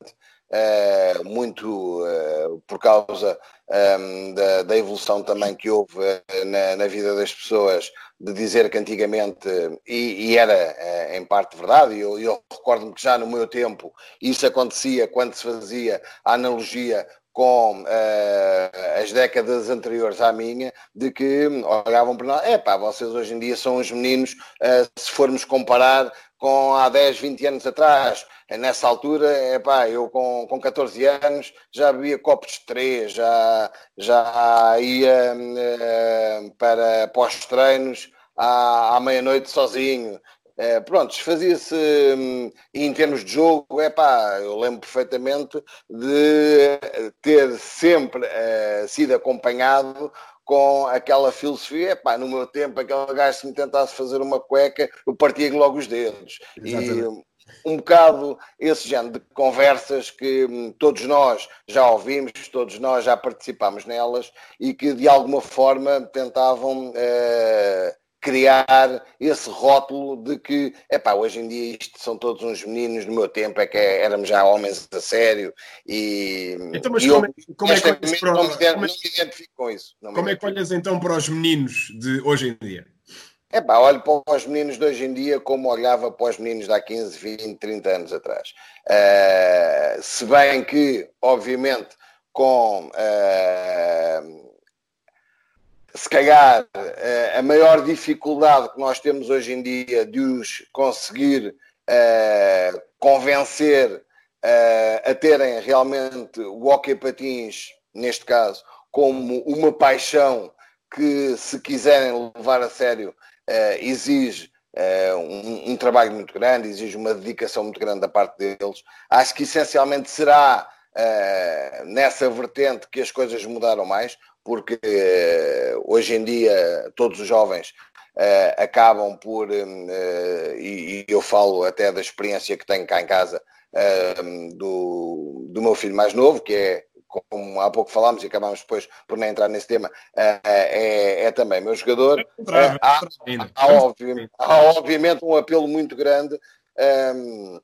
uh, muito uh, por causa ehm, da, da, evolução também que houve na, na, vida das pessoas, de dizer que antigamente, e, e era em parte verdade, eu, eu recordo-me que já no meu tempo isso acontecia quando se fazia a analogia com uh, as décadas anteriores à minha, de que olhavam para nós, é pá, vocês hoje em dia são os meninos, uh, se formos comparar com há 10, 20 anos atrás, nessa altura, é pá, eu com, com 14 anos já bebia copos de 3, já, já ia uh, para pós-treinos à, à meia-noite sozinho, é, pronto, fazia-se hum, em termos de jogo, é pá, eu lembro perfeitamente de ter sempre uh, sido acompanhado com aquela filosofia, pá, no meu tempo, aquele gajo se me tentasse fazer uma cueca, eu partia logo os dedos. Exatamente. E um bocado esse género de conversas que hum, todos nós já ouvimos, todos nós já participámos nelas e que de alguma forma tentavam uh, criar esse rótulo de que, epá, hoje em dia isto são todos uns meninos, no meu tempo é que éramos já homens a sério e... Então, mas e como, eu, é, como é que olhas para... Não me, como é, identifico com isso. como é que olhas então para os meninos de hoje em dia? É pá, olho para os meninos de hoje em dia como olhava para os meninos de há 15, 20, 30 anos atrás. Uh, se bem que, obviamente, com... Uh, se calhar eh, a maior dificuldade que nós temos hoje em dia de os conseguir uh, convencer uh, a terem realmente o hockey patins, neste caso, como uma paixão que, se quiserem levar a sério, uh, exige um, um, trabalho muito grande, exige uma dedicação muito grande da parte deles. Acho que essencialmente será nessa vertente que as coisas mudaram mais porque eh, hoje em dia todos os jovens uh, acabam por, uh, e, e, eu falo até da experiência que tenho cá em casa uh, do, do meu filho mais novo, que é como há pouco falámos e acabámos depois por nem entrar nesse tema, é, é, também meu jogador. há, há, obviamente, há, obviamente um apelo muito grande um,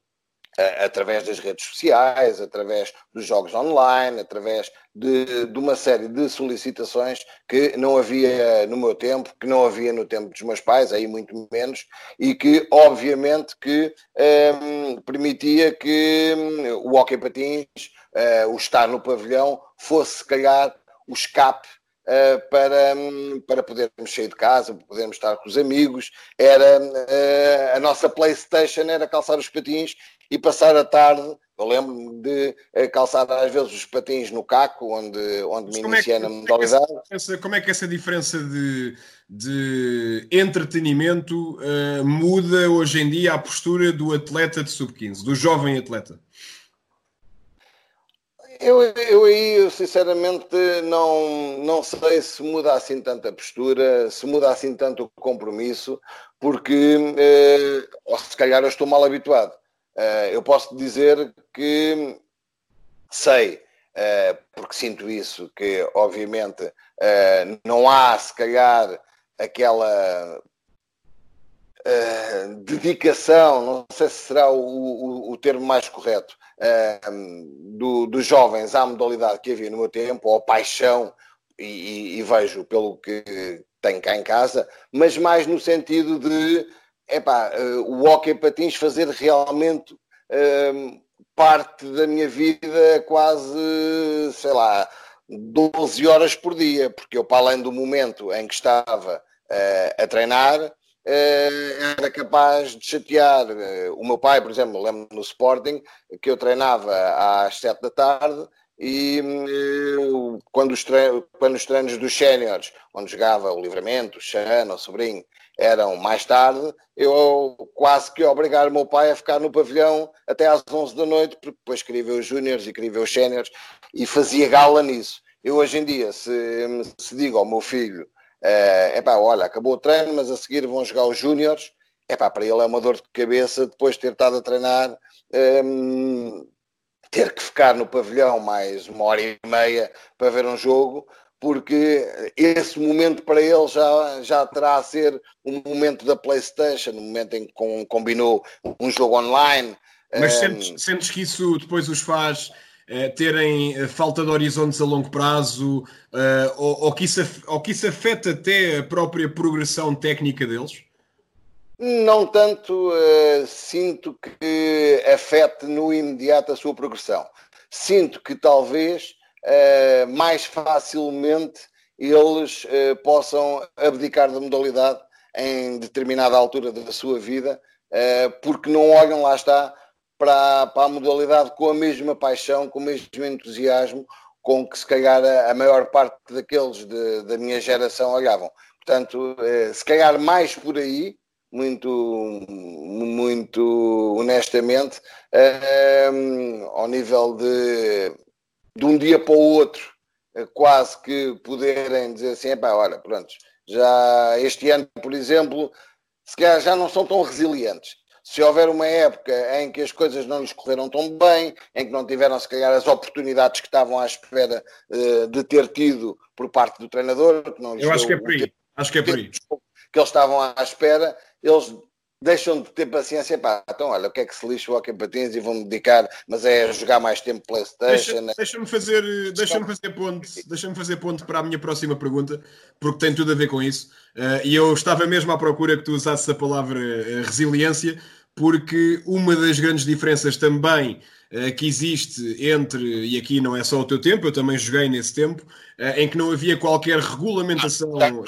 através das redes sociais, através dos jogos online, através de, de, uma série de solicitações que não havia no meu tempo, que não havia no tempo dos meus pais, aí muito menos, e que obviamente que um, permitia que um, o hockey patins, uh, o estar no pavilhão, fosse se calhar o escape Uh, para, um, para podermos sair de casa, podermos estar com os amigos. Era uh, a nossa PlayStation era calçar os patins e passar a tarde. Eu lembro-me de eh, calçar às vezes os patins no caco, onde, onde me é iniciei é que, na modalidade. Como é que essa, como é que essa diferença de, de entretenimento uh, muda hoje em dia a postura do atleta de sub-15, do jovem atleta? Eu, eu aí, sinceramente, não, não sei se muda assim tanto a postura, se muda assim tanto o compromisso, porque, eh, ou se calhar eu estou mal habituado. Uh, eu posso dizer que sei, uh, porque sinto isso, que obviamente uh, não há se calhar aquela dedicação, não sei se será o, o, o termo mais correto, do, dos jovens à modalidade que havia no meu tempo, ou paixão, e, e, e vejo pelo que tenho cá em casa, mas mais no sentido de epá, uh, o hockey patins fazer realmente uh, parte da minha vida quase, sei lá, 12 horas por dia, porque eu, para além do momento em que estava uh, a treinar, era capaz de chatear o meu pai, por exemplo, lembro no Sporting, que eu treinava às 7 da tarde e quando os, treinos, quando os treinos dos séniores, onde jogava o Livramento, o Xana, o Sobrinho, eram mais tarde, eu quase que obrigar o meu pai a ficar no pavilhão até às 11 da noite, porque depois queria ver os júniores e queria ver os séniores e fazia gala nisso. Eu hoje em dia, se, se digo ao meu filho, é uh, pá, olha, acabou o treino, mas a seguir vão jogar os júniores, é pá, para ele é uma dor de cabeça depois de ter estado a treinar, ehm, ter que ficar no pavilhão mais uma hora e meia para ver um jogo, porque esse momento para ele já, já terá a ser um momento da PlayStation, um momento em que combinou um jogo online. Mas um... sentes, sentes, que isso depois os faz terem falta de horizontes a longo prazo, ou, ou, que isso, ou que isso afeta até a própria progressão técnica deles? Não tanto uh, sinto que afete no imediato a sua progressão. Sinto que talvez uh, mais facilmente eles uh, possam abdicar da modalidade em determinada altura da sua vida, porque não olham, lá está, para, para, a modalidade com a mesma paixão, com o mesmo entusiasmo com que se calhar a, a maior parte daqueles de, da minha geração olhavam. Portanto, se calhar mais por aí, muito, muito honestamente, uh, ao nível de, de um dia para o outro, uh, quase que poderem dizer assim, epá, olha, pronto, já este ano, por exemplo, se calhar já não são tão resilientes. Se houver uma época em que as coisas não lhes correram tão bem, em que não tiveram, se calhar, as oportunidades que estavam à espera uh, de ter tido por parte do treinador, que não Eu acho que é por aí. Acho que é por aí. Que eles estavam à espera, eles deixam de ter paciência, pá, então olha, o que é que se lixa o hockey patins e vão dedicar, mas é jogar mais tempo Playstation. Deixa-me deixa fazer, deixa fazer ponto, deixa-me fazer ponto para a minha próxima pergunta, porque tem tudo a ver com isso. Uh, e eu estava mesmo à procura que tu usasses a palavra uh, resiliência, porque uma das grandes diferenças também uh, que existe entre, e aqui não é só o teu tempo, eu também joguei nesse tempo, em que não havia qualquer regulamentação. Não, não, não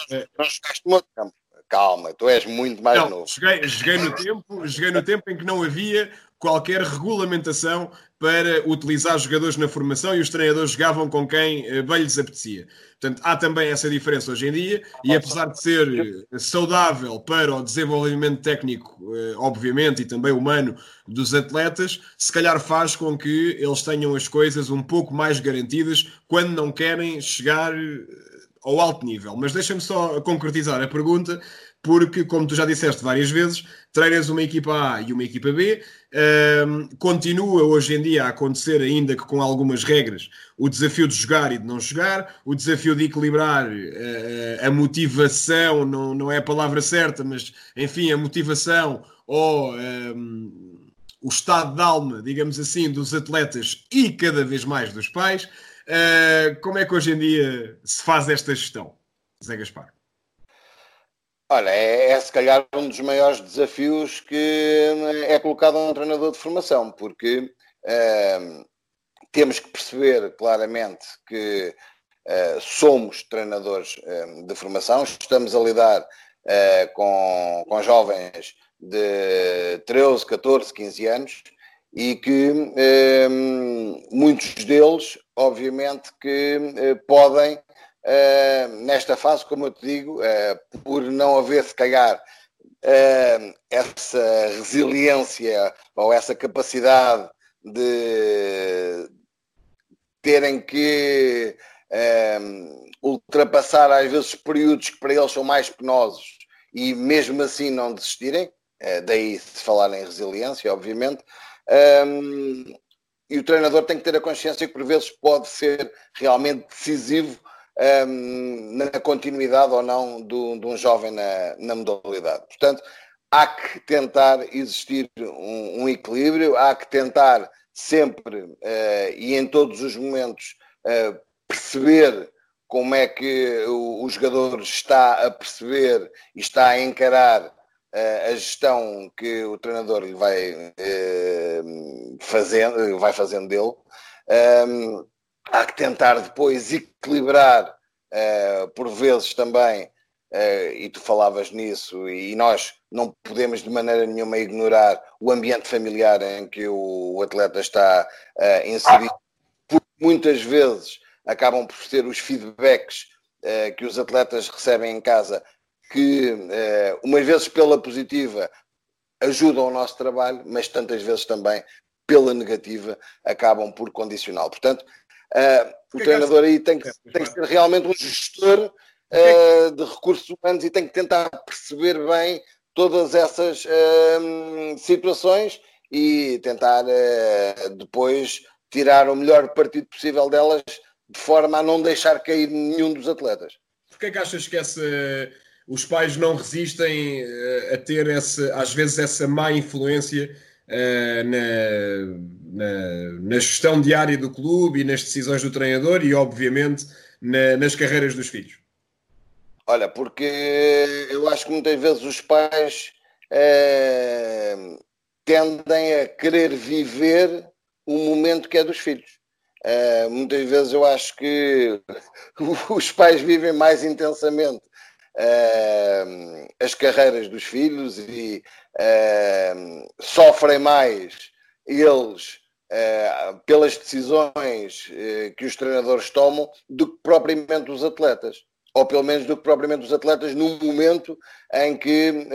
jogaste muito tempo calma, tu és muito mais não, novo. Cheguei, cheguei, no tempo, cheguei no tempo em que não havia qualquer regulamentação para utilizar jogadores na formação e os treinadores jogavam com quem eh, bem lhes apetecia. Portanto, há também essa diferença hoje em dia e apesar de ser eh, saudável para o desenvolvimento técnico, eh, obviamente, e também humano dos atletas, se calhar faz com que eles tenham as coisas um pouco mais garantidas quando não querem chegar ao alto nível. Mas deixa-me só concretizar a pergunta, porque, como tu já disseste várias vezes, treinas uma equipa A e uma equipa B. Um, continua hoje em dia a acontecer, ainda que com algumas regras, o desafio de jogar e de não jogar, o desafio de equilibrar uh, a motivação, não, não é a palavra certa, mas enfim, a motivação ou um, o estado de alma, digamos assim, dos atletas e cada vez mais dos pais. Uh, como é que hoje em dia se faz esta gestão, Zé Gaspar? Olha, é, é, se calhar um dos maiores desafios que é colocado a um treinador de formação, porque uh, temos que perceber claramente que uh, somos treinadores de formação, estamos a lidar com, com jovens de 13, 14, 15 anos e que muitos deles obviamente que eh, podem, eh, nesta fase, como eu te digo, eh, por não haver, se calhar, essa resiliência ou essa capacidade de terem que ultrapassar às vezes períodos que para eles são mais penosos e mesmo assim não desistirem, daí se falar em resiliência, obviamente, e o treinador tem que ter a consciência que por vezes pode ser realmente decisivo um, na continuidade ou não do, de um jovem na, na, modalidade. Portanto, há que tentar existir um, um equilíbrio, há que tentar sempre uh, e em todos os momentos uh, perceber como é que o, o jogador está a perceber e está a encarar a gestão que o treinador lhe vai eh, fazendo, vai fazendo dele. Um, há que tentar depois equilibrar, uh, por vezes também, uh, e tu falavas nisso, e nós não podemos de maneira nenhuma ignorar o ambiente familiar em que o, atleta está inserido, porque muitas vezes acabam por ter os feedbacks que os atletas recebem em casa que, uh, umas vezes pela positiva, ajudam o nosso trabalho, mas tantas vezes também pela negativa acabam por condicioná-lo. Portanto, uh, o treinador aí tem que, tem que ser realmente um gestor uh, de recursos humanos e tem que tentar perceber bem todas essas uh, situações e tentar depois tirar o melhor partido possível delas de forma a não deixar cair nenhum dos atletas. Porquê é que achas que essa os pais não resistem uh, a ter essa, às vezes essa má influência uh, na, na, na, gestão diária do clube e nas decisões do treinador e, obviamente, na, nas carreiras dos filhos? Olha, porque eu acho que muitas vezes os pais é, tendem a querer viver o momento que é dos filhos. Muitas vezes eu acho que os pais vivem mais intensamente é, as carreiras dos filhos e sofrem mais eles pelas decisões que os treinadores tomam do que propriamente os atletas ou pelo menos do que propriamente os atletas, num momento em que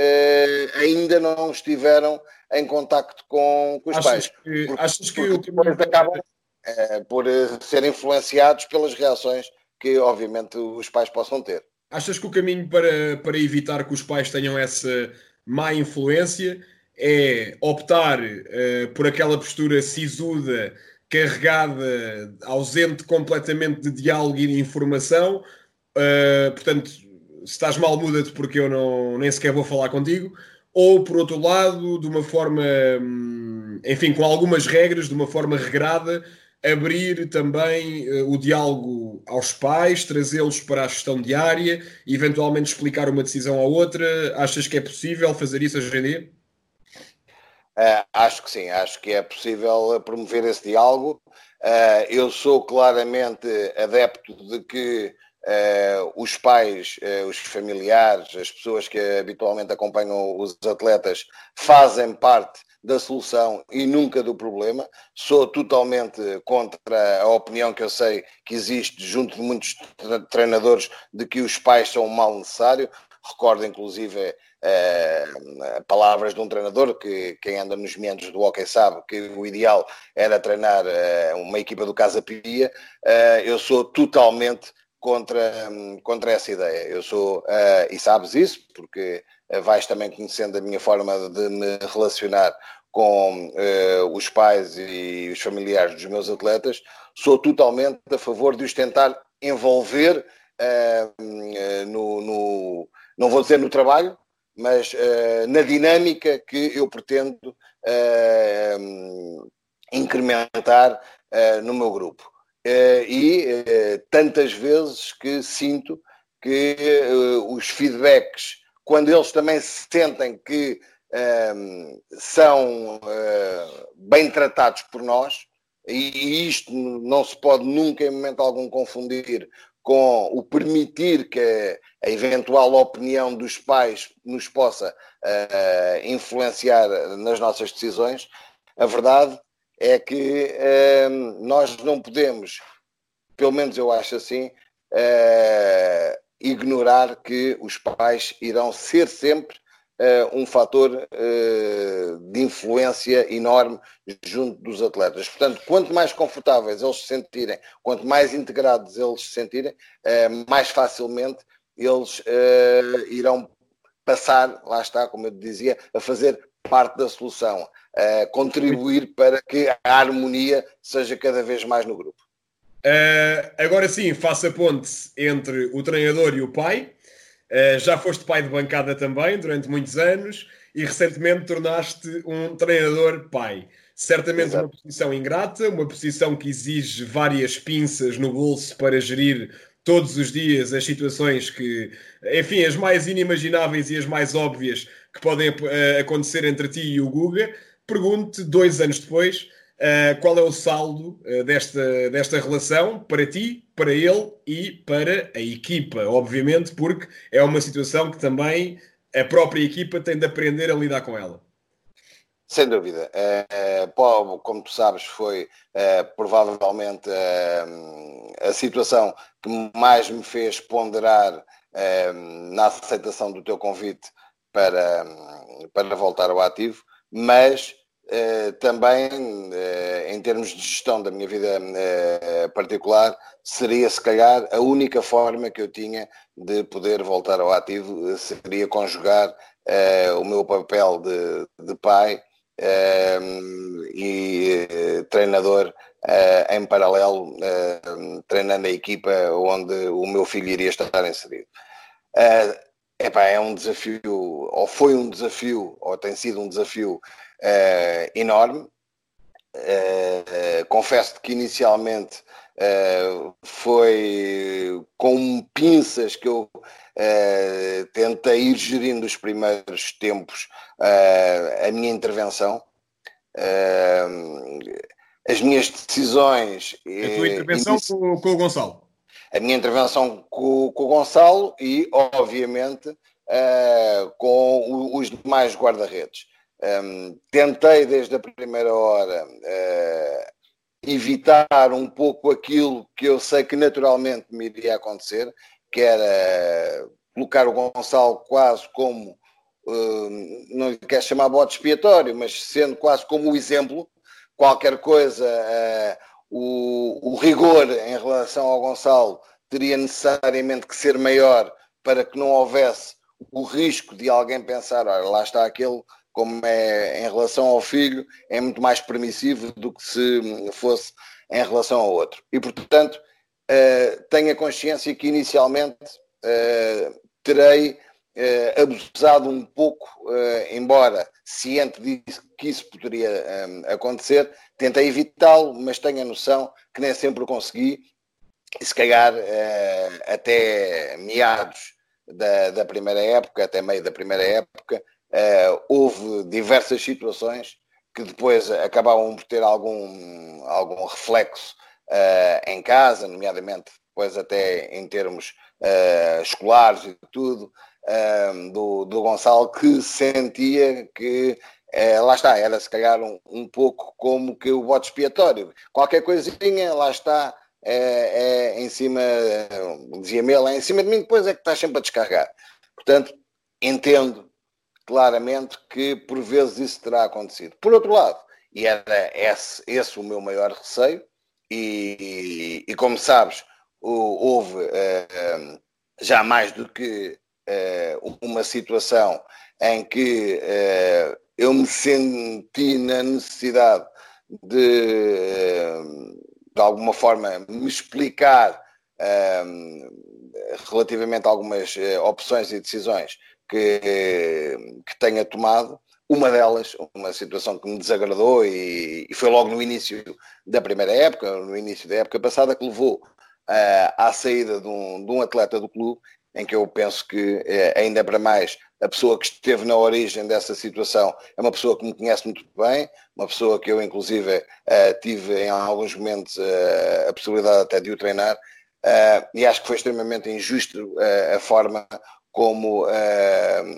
ainda não estiveram em contacto com, com os achas pais. Que, porque, achas que porque depois acabam por ser influenciados pelas reações que, obviamente, os pais possam ter. Achas que o caminho para, para evitar que os pais tenham essa má influência é optar uh, por aquela postura sisuda, carregada, ausente completamente de diálogo e de informação, Uh, portanto, se estás mal, muda-te porque eu não, nem sequer vou falar contigo. Ou, por outro lado, de uma forma, hum, enfim, com algumas regras, de uma forma regrada, abrir também uh, o diálogo aos pais, trazê-los para a gestão diária, e eventualmente explicar uma decisão à outra. Achas que é possível fazer isso hoje em dia? Uh, acho que sim, acho que é possível promover esse diálogo. Uh, eu sou claramente adepto de que Uh, os pais, uh, os familiares, as pessoas que habitualmente acompanham os atletas fazem parte da solução e nunca do problema. Sou totalmente contra a opinião que eu sei que existe junto de muitos treinadores de que os pais são um mal necessário. Recordo inclusive uh, palavras de um treinador que quem anda nos meandros do hockey sabe que o ideal era treinar uma equipa do Casa Pia. eu sou totalmente contra, contra essa ideia. Eu sou, uh, e sabes isso, porque vais também conhecendo a minha forma de me relacionar com uh, os pais e os familiares dos meus atletas, sou totalmente a favor de os tentar envolver no, no, não vou dizer no trabalho, mas na dinâmica que eu pretendo incrementar no meu grupo. Eh, e eh, tantas vezes que sinto que eh, os feedbacks, quando eles também sentem que ehm, são bem tratados por nós, e isto não se pode nunca, em momento algum, confundir com o permitir que a eventual opinião dos pais nos possa uh, influenciar nas nossas decisões, a verdade é que uh, nós não podemos, pelo menos eu acho assim, uh, ignorar que os pais irão ser sempre uh, um fator eh, de influência enorme junto dos atletas. Portanto, quanto mais confortáveis eles se sentirem, quanto mais integrados eles se sentirem, mais facilmente eles irão passar, lá está, como eu dizia, a fazer parte da solução uh, contribuir para que a harmonia seja cada vez mais no grupo. Uh, agora sim, faça ponte entre o treinador e o pai. Uh, já foste pai de bancada também durante muitos anos e recentemente tornaste um treinador pai. Certamente Exato. uma posição ingrata, uma posição que exige várias pinças no bolso para gerir todos os dias as situações que, enfim, as mais inimagináveis e as mais óbvias que podem uh, acontecer entre ti e o Guga pergunte dois anos depois uh, qual é o saldo uh, desta, desta relação para ti, para ele e para a equipa, obviamente, porque é uma situação que também a própria equipa tem de aprender a lidar com ela. Sem dúvida. Uh, como tu sabes, foi provavelmente a situação que mais me fez ponderar na aceitação do teu convite para, para voltar ao ativo, mas Uh, também, uh, em termos de gestão da minha vida uh, particular, seria se calhar a única forma que eu tinha de poder voltar ao ativo, seria conjugar o meu papel de, de pai e treinador em paralelo, treinando a equipa onde o meu filho iria estar inserido. Epá, é um desafio, ou foi um desafio, ou tem sido um desafio uh, enorme. uh, confesso que inicialmente uh, foi com pinças que eu uh, tentei ir gerindo os primeiros tempos a minha intervenção. as minhas decisões. A tua intervenção com, com, o Gonçalo? A minha intervenção com, com o Gonçalo e, obviamente, com os demais guarda-redes. Um, tentei desde a primeira hora uh, evitar um pouco aquilo que eu sei que naturalmente me iria acontecer, que era colocar o Gonçalo quase como, uh, não lhe quero chamar bote expiatório, mas sendo quase como o exemplo, qualquer coisa, uh, o, o rigor em relação ao Gonçalo teria necessariamente que ser maior para que não houvesse o risco de alguém pensar, olha, lá está aquele como é em relação ao filho, é muito mais permissivo do que se fosse em relação ao outro. E, portanto, uh, tenha consciência que inicialmente uh, terei uh, abusado um pouco, embora ciente de que isso poderia acontecer, tentei evitá-lo, mas tenho a noção que nem sempre o consegui, e se calhar até meados da, da primeira época, até meio da primeira época, Uh, houve diversas situações que depois acabavam por ter algum, algum reflexo uh, em casa, nomeadamente depois até em termos escolares e tudo, do, do Gonçalo, que sentia que lá está, era se calhar um, um pouco como que o bote expiatório. Qualquer coisinha, lá está, é, é em cima, dizia-me ele, é em cima de mim, depois é que estás sempre a descarregar. Portanto, entendo claramente que por vezes isso terá acontecido. Por outro lado, e era esse, esse o meu maior receio, e, e, como sabes, houve já mais do que uma situação em que uh, eu me senti na necessidade de, de alguma forma, me explicar relativamente a algumas opções e decisões que, que tenha tomado. Uma delas, uma situação que me desagradou e, e, foi logo no início da primeira época, no início da época passada, que levou uh, à saída de um, de um, atleta do clube, em que eu penso que, uh, ainda para mais, a pessoa que esteve na origem dessa situação é uma pessoa que me conhece muito bem, uma pessoa que eu, inclusive, uh, tive em alguns momentos a possibilidade até de o treinar, e acho que foi extremamente injusto a forma como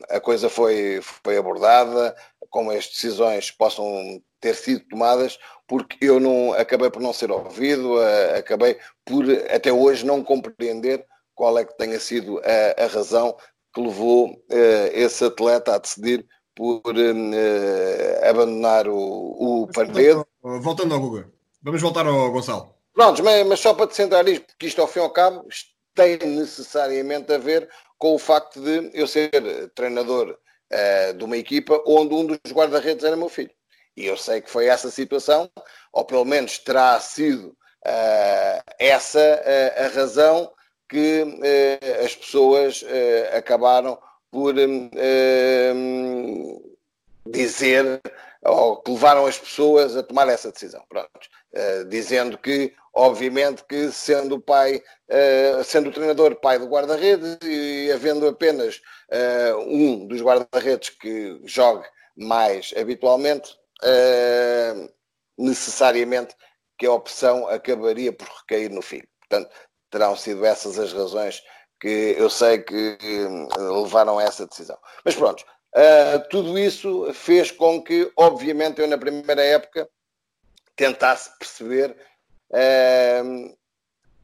a coisa foi, foi abordada, como as decisões possam ter sido tomadas, porque eu não acabei por não ser ouvido, acabei por até hoje não compreender qual é que tenha sido a, a razão que levou uh, esse atleta a decidir por abandonar o, o. Voltando ao Guga, vamos voltar ao Gonçalo. Pronto, mas, mas só para te centrar isto, porque isto ao fim e ao cabo tem necessariamente a ver com o facto de eu ser treinador uh, de uma equipa onde um dos guarda-redes era meu filho. E eu sei que foi essa situação, ou pelo menos terá sido uh, essa uh, a razão que as pessoas acabaram por dizer ou que levaram as pessoas a tomar essa decisão. Pronto. Dizendo que, obviamente, que sendo o pai, sendo o treinador pai do guarda-redes e havendo apenas um dos guarda-redes que jogue mais habitualmente, necessariamente que a opção acabaria por recair no filho. Portanto, terão sido essas as razões que eu sei que levaram a essa decisão. Mas pronto, Uh, tudo isso fez com que, obviamente, eu na primeira época tentasse perceber uh,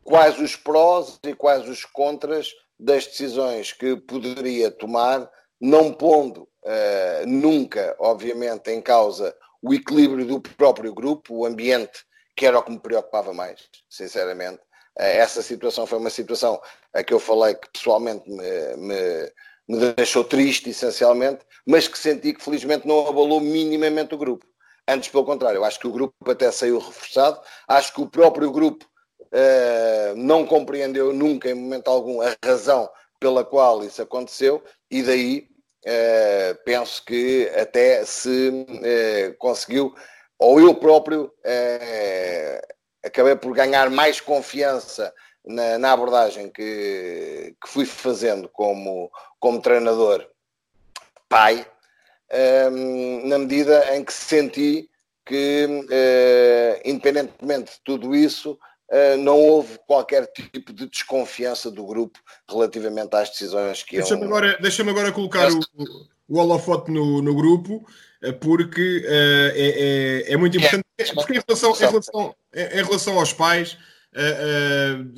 quais os prós e quais os contras das decisões que poderia tomar, não pondo uh, nunca, obviamente, em causa o equilíbrio do próprio grupo, o ambiente, que era o que me preocupava mais, sinceramente. Essa situação foi uma situação a que eu falei que pessoalmente me, me me deixou triste, essencialmente, mas que senti que felizmente não abalou minimamente o grupo. Antes, pelo contrário, acho que o grupo até saiu reforçado, acho que o próprio grupo uh, não compreendeu nunca, em momento algum, a razão pela qual isso aconteceu, e daí uh, penso que até se uh, conseguiu ou eu próprio eh, acabei por ganhar mais confiança na, na abordagem que, que, fui fazendo como, como treinador pai, um, na medida em que senti que, uh, independentemente de tudo isso, uh, não houve qualquer tipo de desconfiança do grupo relativamente às decisões que Deixa-me agora, deixa agora colocar o, o holofote no, no grupo, eh, porque uh, é, é, é, muito importante. É, porque em relação, em relação, em relação aos pais,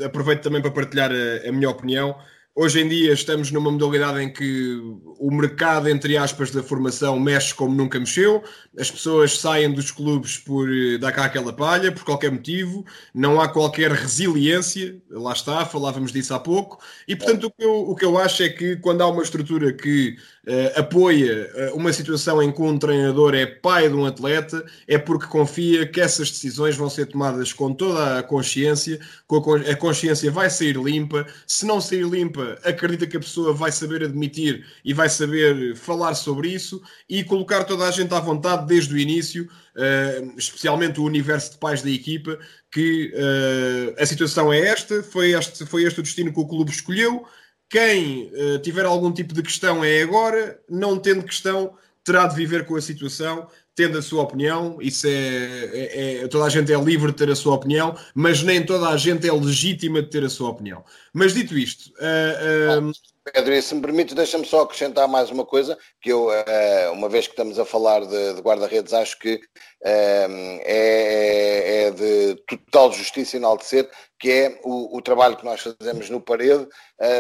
aproveito também para partilhar a, a minha opinião. Hoje em dia estamos numa modalidade em que o mercado, entre aspas, da formação mexe como nunca mexeu. As pessoas saem dos clubes por eh, dar cá aquela palha, por qualquer motivo. Não há qualquer resiliência. Lá está, falávamos disso há pouco. E, portanto, o que eu, o que eu acho é que quando há uma estrutura que uh, apoia uh, uma situação em que um treinador é pai de um atleta, é porque confia que essas decisões vão ser tomadas com toda a consciência, com a, a consciência vai sair limpa. Se não sair limpa, equipa acredita que a pessoa vai saber admitir e vai saber falar sobre isso e colocar toda a gente à vontade desde o início, uh, especialmente o universo de pais da equipa, que uh, a situação é esta, foi este, foi este o destino que o clube escolheu. Quem uh, tiver algum tipo de questão é agora, não tendo questão, terá de viver com a situação tendo a sua opinião, isso é, é, é, toda a gente é livre de ter a sua opinião, mas nem toda a gente é legítima de ter a sua opinião. Mas dito isto, uh, uh... Pedro, e se me permite, deixa-me só acrescentar mais uma coisa, que eu, uh, uma vez que estamos a falar de, de guarda-redes, acho que é, é, de total justiça enaltecer, que é o, o, trabalho que nós fazemos no parede,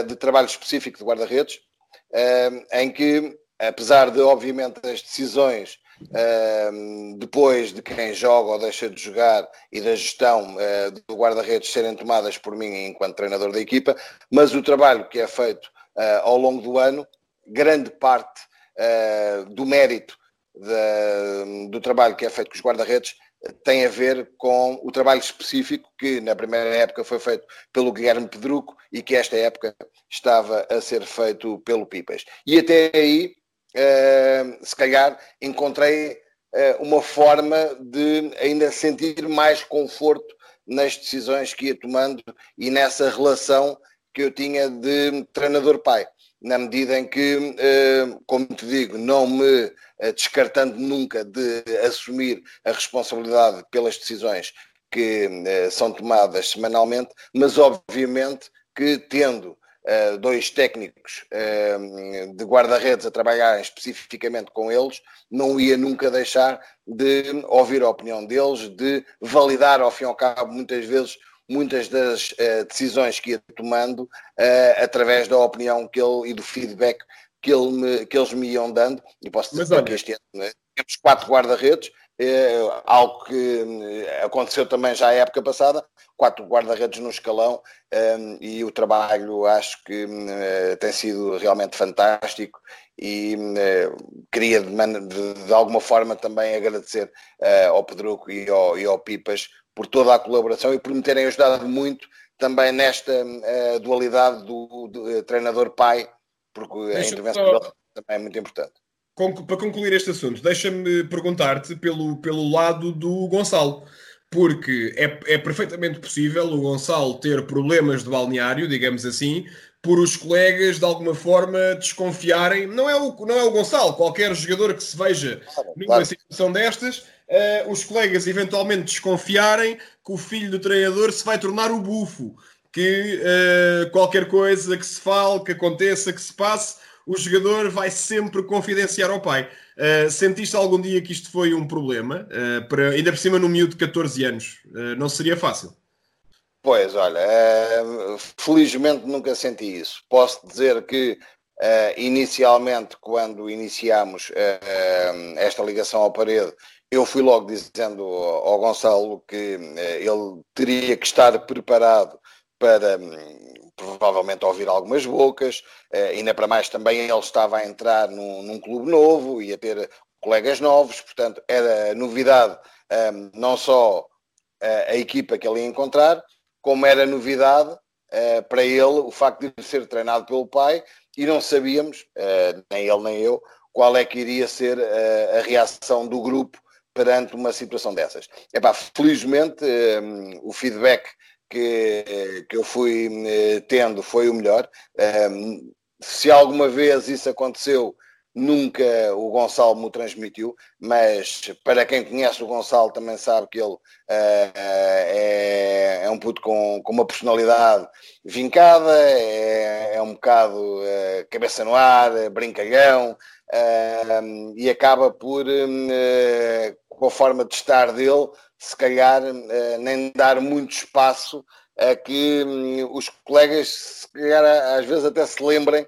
de trabalho específico de guarda-redes, em que, apesar de, obviamente, as decisões depois de quem joga ou deixa de jogar e da gestão uh, do guarda-redes serem tomadas por mim enquanto treinador da equipa, mas o trabalho que é feito uh, ao longo do ano, grande parte uh, do mérito do trabalho que é feito com os guarda-redes tem a ver com o trabalho específico que na primeira época foi feito pelo Guilherme Pedruco e que esta época estava a ser feito pelo Pipas. E até aí se calhar encontrei uh, uma forma de ainda sentir mais conforto nas decisões que ia tomando e nessa relação que eu tinha de treinador-pai, na medida em que, uh, como te digo, não me descartando nunca de assumir a responsabilidade pelas decisões que são tomadas semanalmente, mas obviamente que tendo uh, dois técnicos uh, de guarda-redes a trabalhar especificamente com eles, não ia nunca deixar de ouvir a opinião deles, de validar ao fim e ao cabo, muitas vezes, muitas das uh, decisões que ia tomando através da opinião que ele e do feedback que, ele me, que eles me iam dando. E posso dizer que este ano né, temos quatro guarda-redes, é algo que eh, aconteceu também já a época passada, quatro guarda-redes no escalão ehm, e o trabalho acho que uh, tem sido realmente fantástico e uh, queria de, de, alguma forma também agradecer uh, ao Pedruco e ao, e ao, Pipas por toda a colaboração e por me terem ajudado muito também nesta dualidade do, do treinador-pai, porque Deixa a intervenção só... também é muito importante para concluir este assunto, deixa-me perguntar-te pelo, pelo lado do Gonçalo. Porque é, é perfeitamente possível o Gonçalo ter problemas de balneário, digamos assim, por os colegas de alguma forma desconfiarem. Não é o, não é o Gonçalo, qualquer jogador que se veja numa claro. situação destas, uh, os colegas eventualmente desconfiarem que o filho do treinador se vai tornar o bufo. Que uh, qualquer coisa que se fale, que aconteça, que se passe, o jogador vai sempre confidenciar ao pai. Uh, sentiste algum dia que isto foi um problema? Uh, para, ainda por cima, num miúdo de 14 anos, uh, não seria fácil? Pois, olha, felizmente nunca senti isso. Posso dizer que inicialmente, quando iniciámos esta ligação ao parede, eu fui logo dizendo ao Gonçalo que ele teria que estar preparado para provavelmente ouvir algumas bocas, uh, ainda para mais também ele estava a entrar num, num clube novo, ia ter colegas novos, portanto era novidade um, ehm, não só uh, a equipa que ele ia encontrar, como era novidade uh, para ele o facto de ser treinado pelo pai e não sabíamos, nem ele nem eu, qual é que iria ser a reação do grupo perante uma situação dessas. Epá, felizmente, um, o feedback que, que eu fui uh, tendo foi o melhor. Se alguma vez isso aconteceu, nunca o Gonçalo me transmitiu, mas para quem conhece o Gonçalo também sabe que ele uh, é, é, um puto com, com uma personalidade vincada, é, é um bocado cabeça no ar, brincalhão, uh, e acaba por, com a forma de estar dele, se calhar nem dar muito espaço a que um, os colegas, se calhar, às vezes até se lembrem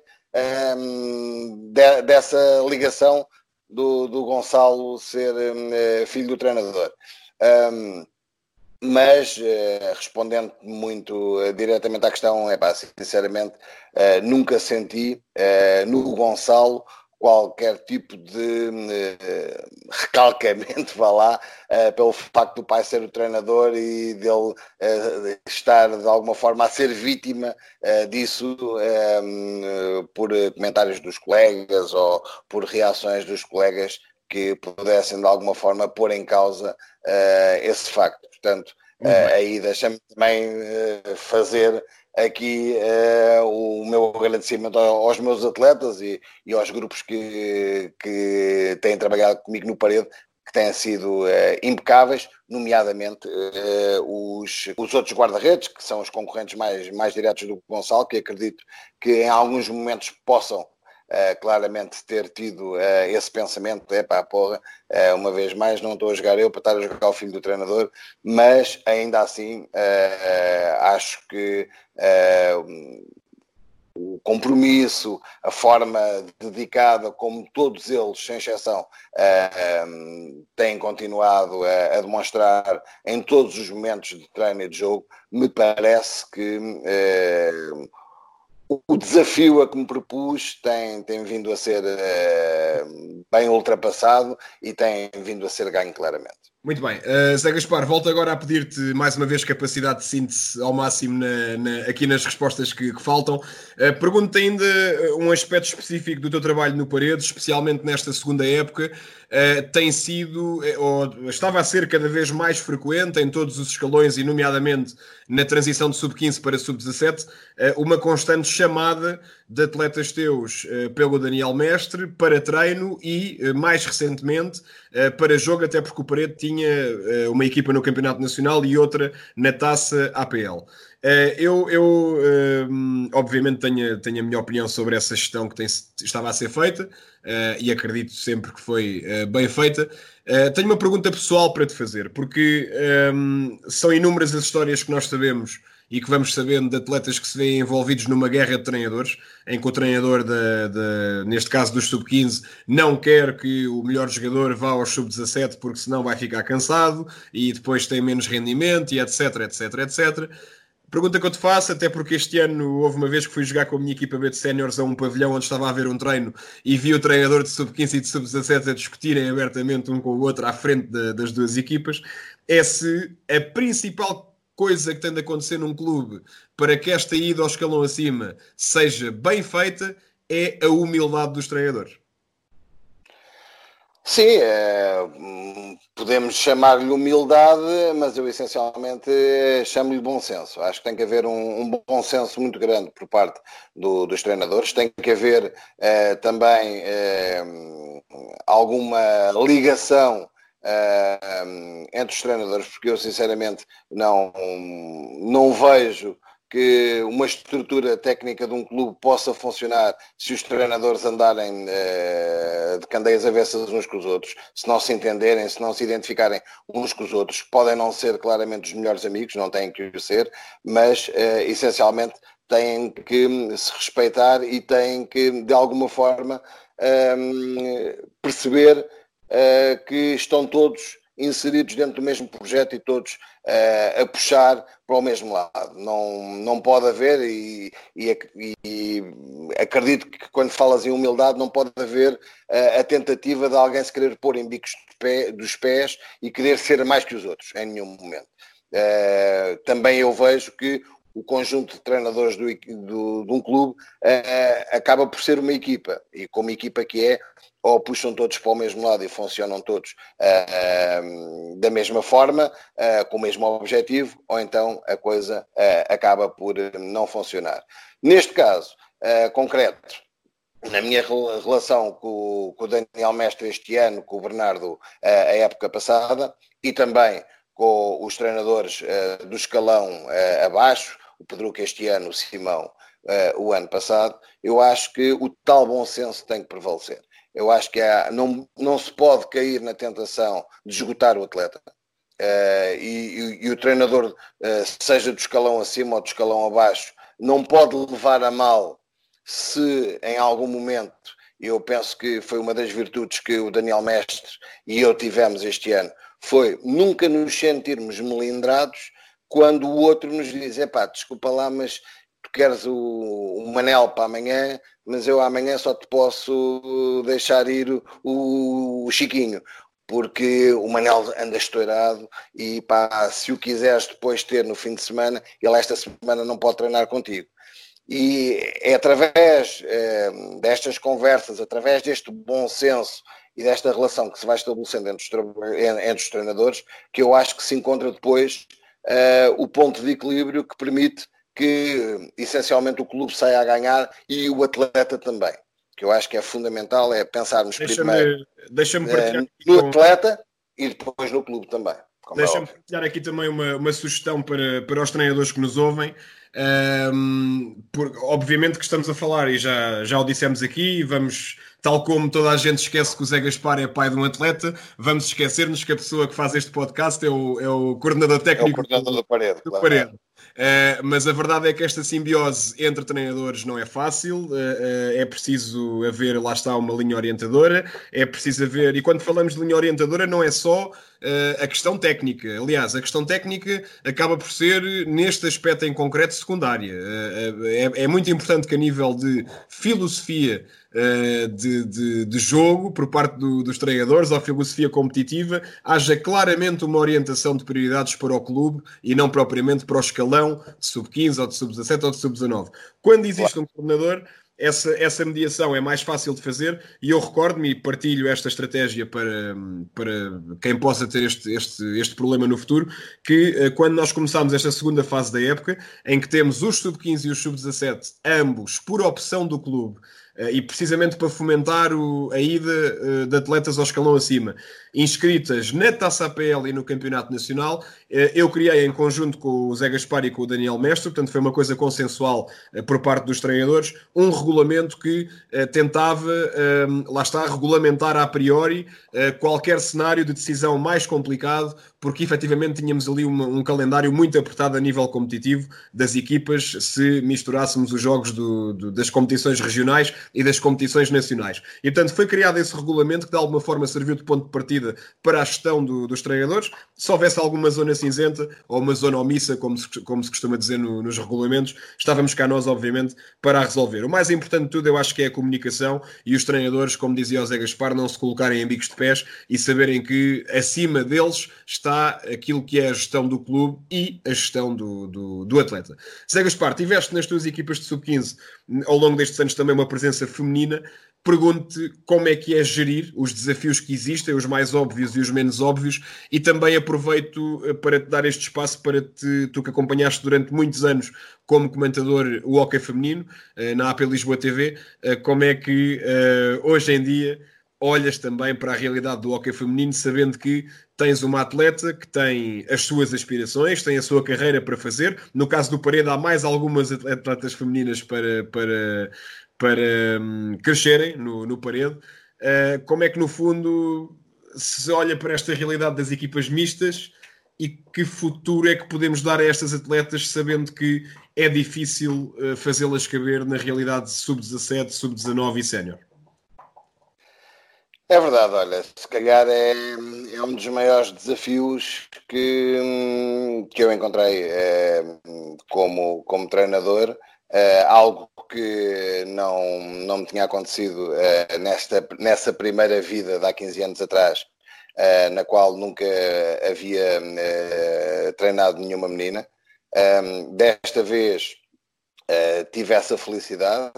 um, de, dessa ligação do, do Gonçalo ser um, filho do treinador. Mas uh, respondendo muito diretamente à questão, é pá, sinceramente, nunca senti no Gonçalo qualquer tipo de uh, recalcamento, vá lá, uh, pelo facto do pai ser o treinador e dele uh, estar de alguma forma a ser vítima disso por comentários dos colegas ou por reações dos colegas que pudessem de alguma forma pôr em causa esse facto. Portanto, aí deixa-me também fazer aqui uh, o meu agradecimento aos meus atletas e, e aos grupos que, que têm trabalhado comigo no parede, que têm sido uh, impecáveis, nomeadamente uh, os, os outros guarda-redes, que são os concorrentes mais, mais diretos do Gonçalo, que acredito que em alguns momentos possam Claramente ter tido uh, esse pensamento, é pá, porra, uh, uma vez mais não estou a jogar eu para estar a jogar o filho do treinador, mas ainda assim acho que o compromisso, a forma dedicada como todos eles, sem exceção, têm continuado a, a demonstrar em todos os momentos de treino e de jogo, me parece que o desafio a que me propus tem, tem vindo a ser uh, bem ultrapassado e tem vindo a ser ganho claramente. Muito bem. Uh, Zé Gaspar, volto agora a pedir-te mais uma vez capacidade de síntese ao máximo na, na, aqui nas respostas que, que faltam. Uh, Pergunto-te ainda um aspecto específico do teu trabalho no Paredes, especialmente nesta segunda época. Uh, tem sido, ou estava a ser cada vez mais frequente em todos os escalões, e nomeadamente na transição de sub-15 para sub-17, uma constante chamada de atletas teus pelo Daniel Mestre para treino e, mais recentemente, para jogo, até porque o Paredes tinha uma equipa no Campeonato Nacional e outra na Taça APL. eu, eu obviamente, tenho, tenho a minha opinião sobre essa gestão que tem, estava a ser feita e acredito sempre que foi bem feita. tenho uma pergunta pessoal para te fazer, porque são inúmeras as histórias que nós sabemos e que vamos sabendo de atletas que se veem envolvidos numa guerra de treinadores, em que o treinador, de, de neste caso dos sub-15, não quer que o melhor jogador vá aos sub-17 porque senão vai ficar cansado e depois tem menos rendimento e etc, etc, etc. Pergunta que eu te faço, até porque este ano houve uma vez que fui jogar com a minha equipa B de séniores a um pavilhão onde estava a haver um treino e vi o treinador de sub-15 e de sub-17 a discutirem abertamente um com o outro à frente de, das duas equipas, é se a principal coisa que tem de acontecer num clube para que esta ida ao escalão acima seja bem feita é a humildade dos treinadores. Sim, é, podemos chamar-lhe humildade, mas eu essencialmente chamo-lhe bom senso. Acho que tem que haver um, um bom senso muito grande por parte do, dos treinadores, tem que haver é, também é, alguma ligação uh, entre os treinadores, porque eu sinceramente não, não vejo que uma estrutura técnica de um clube possa funcionar se os treinadores andarem uh, de candeias avessas uns com os outros, se não se entenderem, se não se identificarem uns com os outros, podem não ser claramente os melhores amigos, não têm que o ser, mas uh, essencialmente têm que se respeitar e têm que, de alguma forma, perceber uh, que estão todos inseridos dentro do mesmo projeto e todos uh, a puxar para o mesmo lado. Não, não pode haver, e, e, e acredito que quando falas em humildade, não pode haver uh, a tentativa de alguém se querer pôr em bicos pé, dos pés e querer ser mais que os outros, em nenhum momento. Uh, também eu vejo que o conjunto de treinadores do, do, de um clube uh, acaba por ser uma equipa. E como equipa que é, ou puxam todos para o mesmo lado e funcionam todos uh, da mesma forma, uh, com o mesmo objetivo, ou então a coisa acaba por não funcionar. Neste caso concreto, na minha relação com, com, o Daniel Mestre este ano, com o Bernardo a época passada, e também com os treinadores uh, do escalão uh, abaixo, o Pedro este ano, o Simão uh, o ano passado, eu acho que o tal bom senso tem que prevalecer. Eu acho que há, não, não se pode cair na tentação de esgotar o atleta. E, e, e, o treinador, seja do escalão acima ou do escalão abaixo, não pode levar a mal se em algum momento, eu penso que foi uma das virtudes que o Daniel Mestre e eu tivemos este ano, foi nunca nos sentirmos melindrados quando o outro nos diz, epá, desculpa lá, mas tu queres o, o Manel para amanhã, mas eu amanhã só te posso deixar ir o, o Chiquinho, porque o Manel anda estourado e pá, se o quiseres depois ter no fim de semana, ele esta semana não pode treinar contigo. E é através é, destas conversas, através deste bom senso e desta relação que se vai estabelecendo entre os, entre os treinadores, que eu acho que se encontra depois uh, o ponto de equilíbrio que permite que essencialmente o clube saia a ganhar e o atleta também. Que eu acho que é fundamental, é pensarmos deixa primeiro deixa uh, no com... atleta e depois no clube também. É Deixa-me é dar aqui também uma, uma sugestão para, para os treinadores que nos ouvem. Um, por, obviamente que estamos a falar, e já, já o dissemos aqui, vamos, tal como toda a gente esquece que o Zé Gaspar é pai de um atleta, vamos esquecer-nos que a pessoa que faz este podcast é o, é o coordenador técnico é o coordenador do, parede. Do claro. parede. Uh, mas a verdade é que esta simbiose entre treinadores não é fácil, uh, uh, é preciso haver, lá está, uma linha orientadora, é preciso haver, e quando falamos de linha orientadora, não é só a questão técnica. Aliás, a questão técnica acaba por ser, neste aspecto em concreto, secundária. É, é muito importante que, a nível de filosofia de, de, de, jogo por parte do, dos treinadores, ou filosofia competitiva, haja claramente uma orientação de prioridades para o clube e não propriamente para o escalão de sub-15 ou de sub-17 ou de sub-19. Quando existe um coordenador, essa, essa mediação é mais fácil de fazer e eu recordo-me e partilho esta estratégia para, para quem possa ter este, este, este problema no futuro, que eh, quando nós começámos esta segunda fase da época, em que temos os sub-15 e os sub-17, ambos por opção do clube, e precisamente para fomentar o, a ida uh, de atletas ao escalão acima, inscritas na Taça APL e no Campeonato Nacional. Uh, eu criei em conjunto com o Zé Gaspar e com o Daniel Mestre, portanto foi uma coisa consensual por parte dos treinadores, um regulamento que tentava, lá está, regulamentar a priori qualquer cenário de decisão mais complicado porque efetivamente tínhamos ali uma, um calendário muito apertado a nível competitivo das equipas se misturássemos os jogos do, do, das competições regionais e das competições nacionais. E portanto foi criado esse regulamento que de alguma forma serviu de ponto de partida para a gestão do, dos treinadores. Se houvesse alguma zona cinzenta ou uma zona omissa, como se, como se costuma dizer no, nos regulamentos, estávamos cá nós, obviamente, para a resolver. O mais importante de tudo eu acho que é a comunicação e os treinadores, como dizia o Zé Gaspar, não se colocarem em bicos de pés e saberem que acima deles está está aquilo que é a gestão do clube e a gestão do, do, do atleta. Zé Gaspar, tiveste nas tuas equipas de sub-15 ao longo destes anos também uma presença feminina. Pergunto-te como é que é gerir os desafios que existem, os mais óbvios e os menos óbvios, e também aproveito eh, para te dar este espaço para te, tu que acompanhaste durante muitos anos como comentador o hockey feminino eh, na AP Lisboa TV, eh, como é que hoje em dia olhas também para a realidade do hockey feminino, sabendo que tens uma atleta que tem as suas aspirações, tem a sua carreira para fazer. No caso do Parede, há mais algumas atletas femininas para, para, para um, crescerem no, no Parede. Uh, como é que, no fundo, se olha para esta realidade das equipas mistas e que futuro é que podemos dar a estas atletas, sabendo que é difícil uh, fazê-las caber na realidade sub-17, sub-19 e sénior? É verdade, olha, se calhar é, é um dos maiores desafios que, que eu encontrei é, como, como treinador, é, algo que não, não me tinha acontecido é, nesta, nessa primeira vida de há 15 anos atrás, é, na qual nunca havia é, treinado nenhuma menina. Desta vez tive essa felicidade.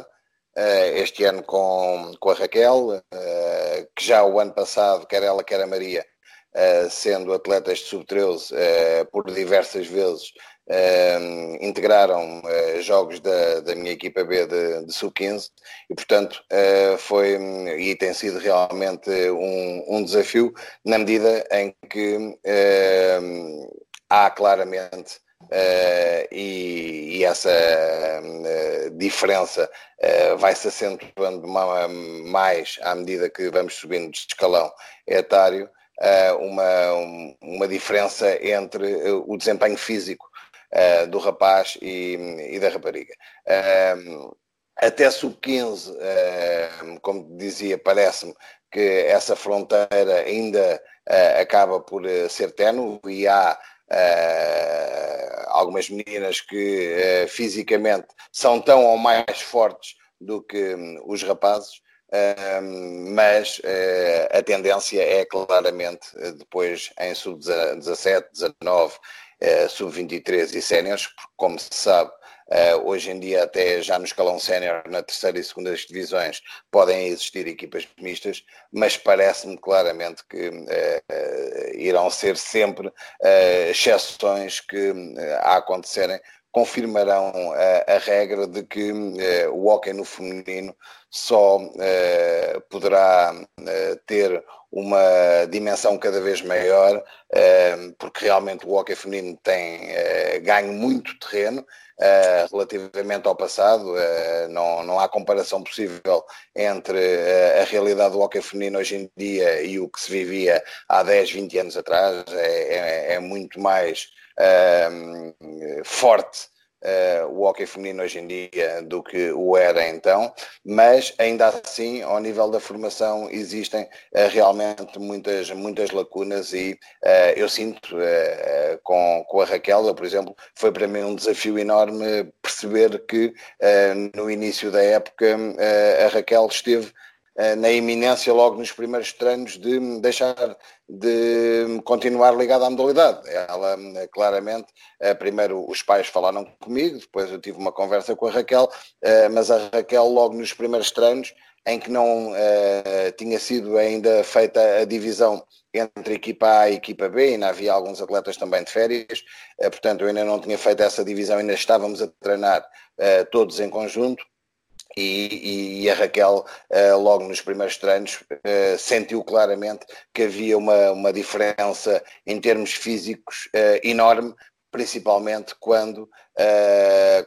Uh, este ano com, com a Raquel, uh, que já o ano passado, quer ela, quer a Maria, sendo atletas de sub-13 por diversas vezes, integraram jogos da, da minha equipa B de, de sub-15 e portanto foi e tem sido realmente um, um, desafio na medida em que há claramente e, e, essa diferença vai se acentuando mais à medida que vamos subindo de escalão etário uma, uma diferença entre o desempenho físico uh, do rapaz e, e da rapariga. Uh, até sub-15, uh, como dizia, parece-me que essa fronteira ainda eh, acaba por ser tenue e há algumas meninas que fisicamente são tão ou mais fortes do que um, os rapazes. Uh, mas uh, a tendência é claramente uh, depois em sub-17, 19 uh, sub-23 e séniores, porque como se sabe, uh, hoje em dia até já no escalão sénior, na terceira e segunda divisões, podem existir equipas mistas, mas parece-me claramente que uh, irão ser sempre exceções que a acontecerem. Confirmarão a, a, regra de que uh, o hóquei no feminino só uh, poderá uh, ter uma dimensão cada vez maior, porque realmente o hóquei feminino tem ganho muito terreno relativamente ao passado. Não, não há comparação possível entre a realidade do hóquei feminino hoje em dia e o que se vivia há 10, 20 anos atrás. É, é, é muito mais forte uh, o hockey feminino hoje em dia do que o era então, mas ainda assim, ao nível da formação, existem uh, realmente muitas, muitas lacunas e uh, eu sinto com, com a Raquel, por exemplo, foi para mim um desafio enorme perceber que no início da época a Raquel esteve na iminência logo nos primeiros treinos de deixar de continuar ligada à modalidade. Ela eh, claramente, eh, primeiro os pais falaram comigo, depois eu tive uma conversa com a Raquel, mas a Raquel logo nos primeiros treinos em que não tinha sido ainda feita a divisão entre equipa A e equipa B, ainda havia alguns atletas também de férias, portanto eu ainda não tinha feito essa divisão, ainda estávamos a treinar todos em conjunto, e, e, a Raquel, uh, logo nos primeiros treinos, uh, sentiu claramente que havia uma, uma diferença em termos físicos uh, enorme, principalmente quando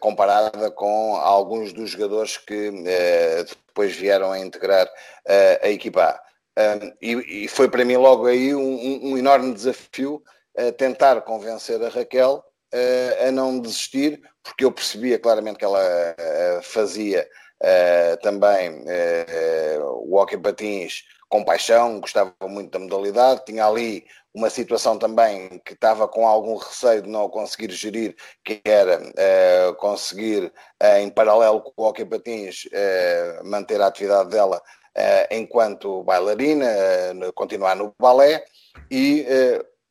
comparada com alguns dos jogadores que depois vieram a integrar a equipa A. E, e, foi para mim logo aí um, um enorme desafio tentar convencer a Raquel a não desistir, porque eu percebia claramente que ela fazia uh, também uh, o hockey patins com paixão, gostava muito da modalidade, tinha ali uma situação também que estava com algum receio de não conseguir gerir, que era conseguir, em paralelo com o hockey patins, manter a atividade dela enquanto bailarina, continuar no balé. E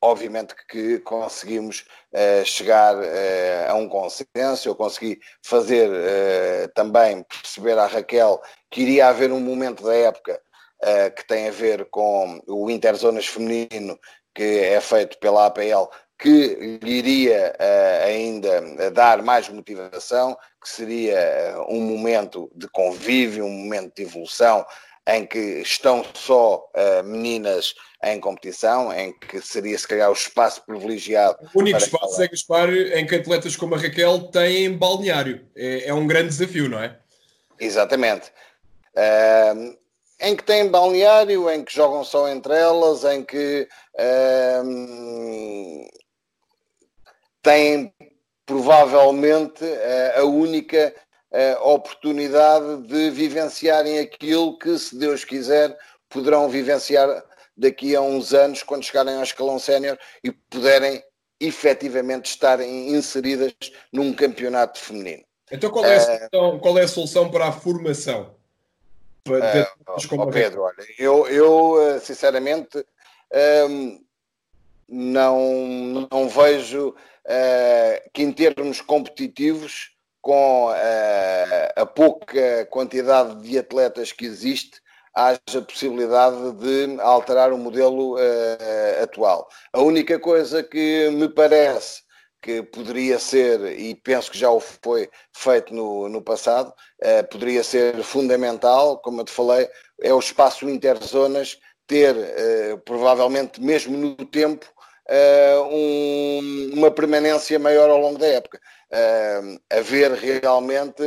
obviamente que conseguimos uh, chegar uh, a um consenso, eu consegui fazer uh, também perceber à Raquel que iria haver um momento da época que tem a ver com o Interzonas feminino, que é feito pela APL, que lhe iria ainda dar mais motivação, que seria um momento de convívio, um momento de evolução, em que estão só uh, meninas em competição, em que seria se calhar o espaço privilegiado. O único espaço falar. é Gaspar em que atletas como a Raquel têm balneário. É, é um grande desafio, não é? Exatamente. Uh, em que têm balneário, em que jogam só entre elas, em que uh, têm provavelmente uh, a única a oportunidade de vivenciarem aquilo que, se Deus quiser, poderão vivenciar daqui a uns anos, quando chegarem ao escalão sénior e puderem efetivamente estarem inseridas num campeonato feminino. Então, qual é a eh, solução, qual é a solução para a formação? Para uh, oh, Pedro, olha, eu, eu eh, sinceramente um, não, não vejo uh, que em termos competitivos, com uh, a pouca quantidade de atletas que existe, haja possibilidade de alterar o modelo uh, atual. A única coisa que me parece que poderia ser, e penso que já o foi feito no, no passado, uh, poderia ser fundamental, como eu te falei, é o espaço interzonas ter, uh, provavelmente mesmo no tempo, um, uma permanência maior ao longo da época. Haver realmente,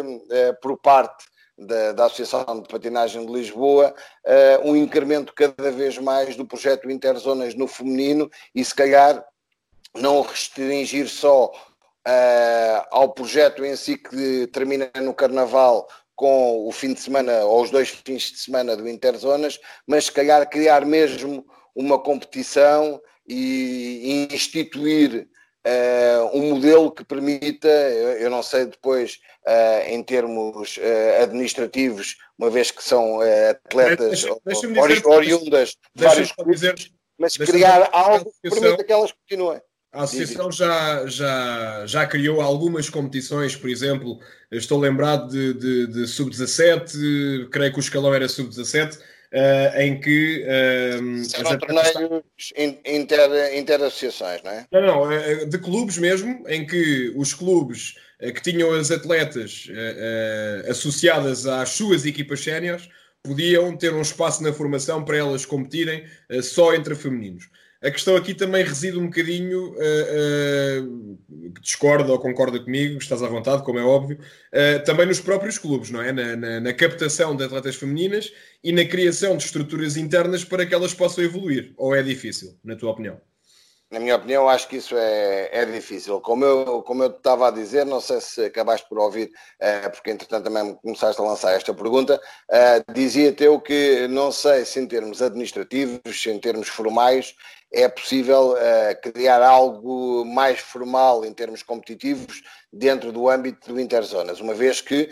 por parte da, da, Associação de Patinagem de Lisboa uh, um incremento cada vez mais do projeto Interzonas no feminino e se calhar não restringir só uh, ao projeto em si que termina no Carnaval com o fim de semana ou os dois fins de semana do Interzonas, mas se calhar criar mesmo uma competição e, e instituir uh, um modelo que permita, eu, eu não sei depois uh, em termos uh, administrativos, uma vez que são atletas deixa, deixa ori, oriundas de vários clubes, mas criar algo que permita que elas continuem. A associação já, já, já criou algumas competições, por exemplo, estou lembrado de, de, de sub-17, creio que o escalão era sub-17, uh, em que. Uh, Serão torneios inter, inter-associações, não é? Não, não, eh, de clubes mesmo, em que os clubes que tinham as atletas associadas às suas equipas séniores podiam ter um espaço na formação para elas competirem só entre femininos. A questão aqui também reside um bocadinho, uh, uh, discorda ou concorda comigo, estás à vontade, como é óbvio, uh, também nos próprios clubes, não é? Na, na, na, captação de atletas femininas e na criação de estruturas internas para que elas possam evoluir. Ou é difícil, na tua opinião? Na minha opinião, acho que isso é, é difícil. Como eu, como eu estava a dizer, não sei se acabaste por ouvir, porque entretanto também começaste a lançar esta pergunta, dizia-te eu que não sei se em termos administrativos, se em termos formais, é possível uh, criar algo mais formal em termos competitivos dentro do âmbito do Interzonas, uma vez que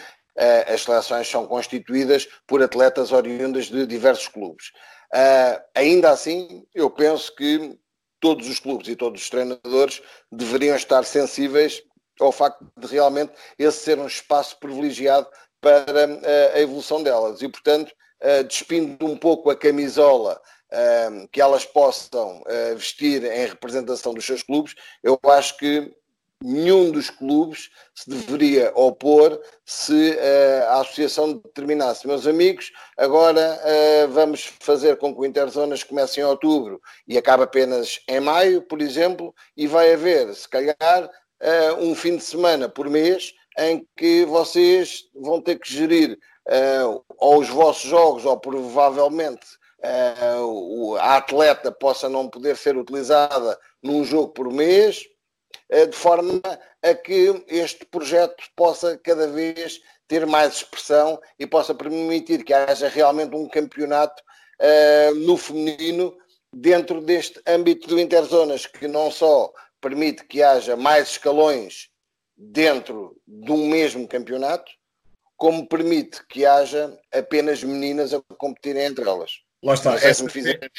as seleções são constituídas por atletas oriundas de diversos clubes. Ainda assim, eu penso que todos os clubes e todos os treinadores deveriam estar sensíveis ao facto de realmente esse ser um espaço privilegiado para a evolução delas. E, portanto, despindo um pouco a camisola que elas possam vestir em representação dos seus clubes, eu acho que nenhum dos clubes se deveria opor se uh, a associação determinasse, meus amigos, agora uh, vamos fazer com que o Interzonas comece em outubro e acabe apenas em maio, por exemplo, e vai haver, se calhar, um fim de semana por mês em que vocês vão ter que gerir ou os vossos jogos ou provavelmente uh, a atleta possa não poder ser utilizada num jogo por mês, uh, de forma a que este projeto possa cada vez ter mais expressão e possa permitir que haja realmente um campeonato uh, no feminino dentro deste âmbito do Interzonas, que não só permite que haja mais escalões dentro de um mesmo campeonato, como permite que haja apenas meninas a competirem entre elas. Lá está, essa,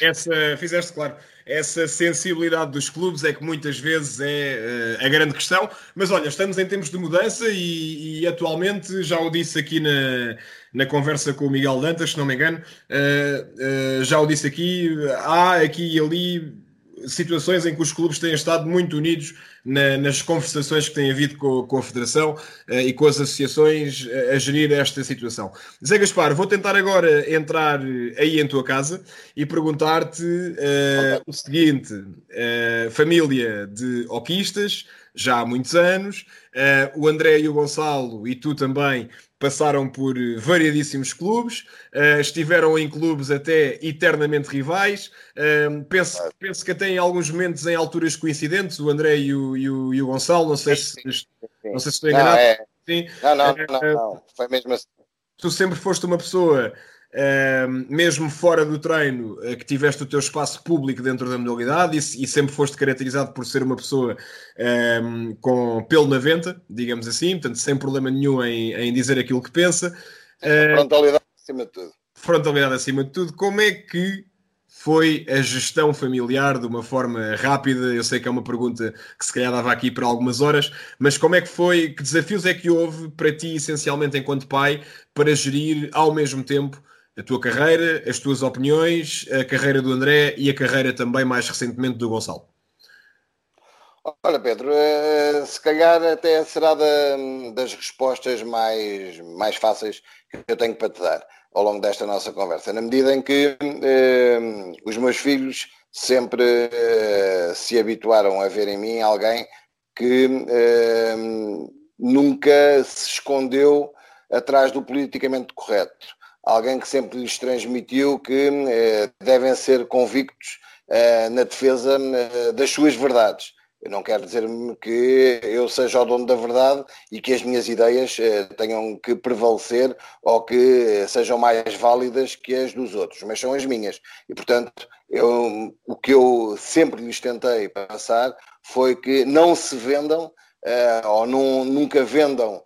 essa, fizeste claro, essa sensibilidade dos clubes é que muitas vezes é uh, a grande questão, mas olha, estamos em tempos de mudança e, e, atualmente, já o disse aqui na, na conversa com o Miguel Dantas, se não me engano, uh, uh, já o disse aqui, há aqui e ali situações em que os clubes têm estado muito unidos na, nas conversações que têm havido com, com a Federação uh, e com as associações a, a gerir esta situação. Zé Gaspar, vou tentar agora entrar aí em tua casa e perguntar-te uh, o seguinte: uh, família de oquistas, já há muitos anos, o André e o Gonçalo, e tu também, passaram por variadíssimos clubes, uh, estiveram em clubes até eternamente rivais. Uh, penso, penso que até em alguns momentos em alturas coincidentes, o André e o, e o, e o Gonçalo, não sei se, não sei se estou enganado. Não, é... Sim. não, não, não, eh, não, foi mesmo assim. Tu sempre foste uma pessoa mesmo fora do treino, uh, que tiveste o teu espaço público dentro da modalidade e, e sempre foste caracterizado por ser uma pessoa com pelo na venta, digamos assim, portanto, sem problema nenhum em, em dizer aquilo que pensa. Uh, frontalidade acima de tudo. Frontalidade acima de tudo. Como é que foi a gestão familiar de uma forma rápida? Eu sei que é uma pergunta que se calhar dava aqui para algumas horas, mas como é que foi? Que desafios é que houve para ti, essencialmente enquanto pai, para gerir ao mesmo tempo a tua carreira, as tuas opiniões, a carreira do André e a carreira também mais recentemente do Gonçalo? Olha, Pedro, eh, se calhar até será das respostas mais, mais fáceis que eu tenho para te dar ao longo desta nossa conversa, na medida em que eh, os meus filhos sempre eh, se habituaram a ver em mim alguém que eh, nunca se escondeu atrás do politicamente correto. Alguém que sempre lhes transmitiu que eh, devem ser convictos eh, na defesa eh, das suas verdades eu não quero dizer que eu seja o dono da verdade e que as minhas ideias tenham que prevalecer ou que sejam mais válidas que as dos outros, mas são as minhas. E, portanto, eu, o que eu sempre lhes tentei passar foi que não se vendam ou não, nunca vendam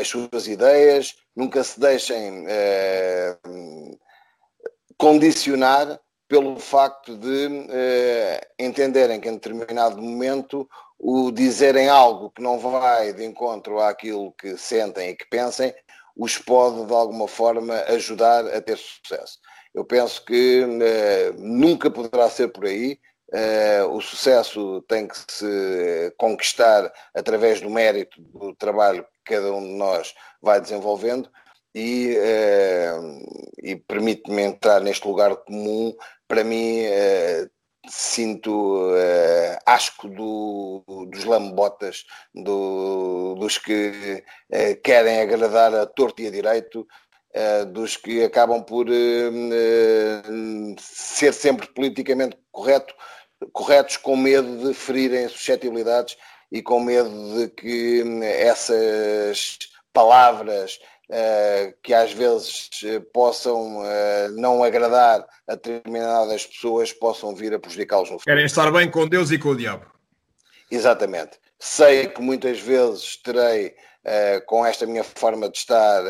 as suas ideias, nunca se deixem uh, condicionar pelo facto de eh, entenderem que em determinado momento o dizerem algo que não vai de encontro àquilo que sentem e que pensem, os pode de alguma forma ajudar a ter sucesso. Eu penso que eh, nunca poderá ser por aí. Eh, o sucesso tem que se conquistar através do mérito do trabalho que cada um de nós vai desenvolvendo e, e permite-me entrar neste lugar comum. Para mim, uh, sinto uh, asco do, dos lambotas, do, dos que uh, querem agradar a torto e a direito, dos que acabam por ser sempre politicamente correto, corretos com medo de ferirem suscetibilidades e com medo de que essas palavras que às vezes possam não agradar a determinadas pessoas, possam vir a prejudicá-los no futuro. Querem estar bem com Deus e com o diabo. Exatamente. Sei que muitas vezes terei, com esta minha forma de estar,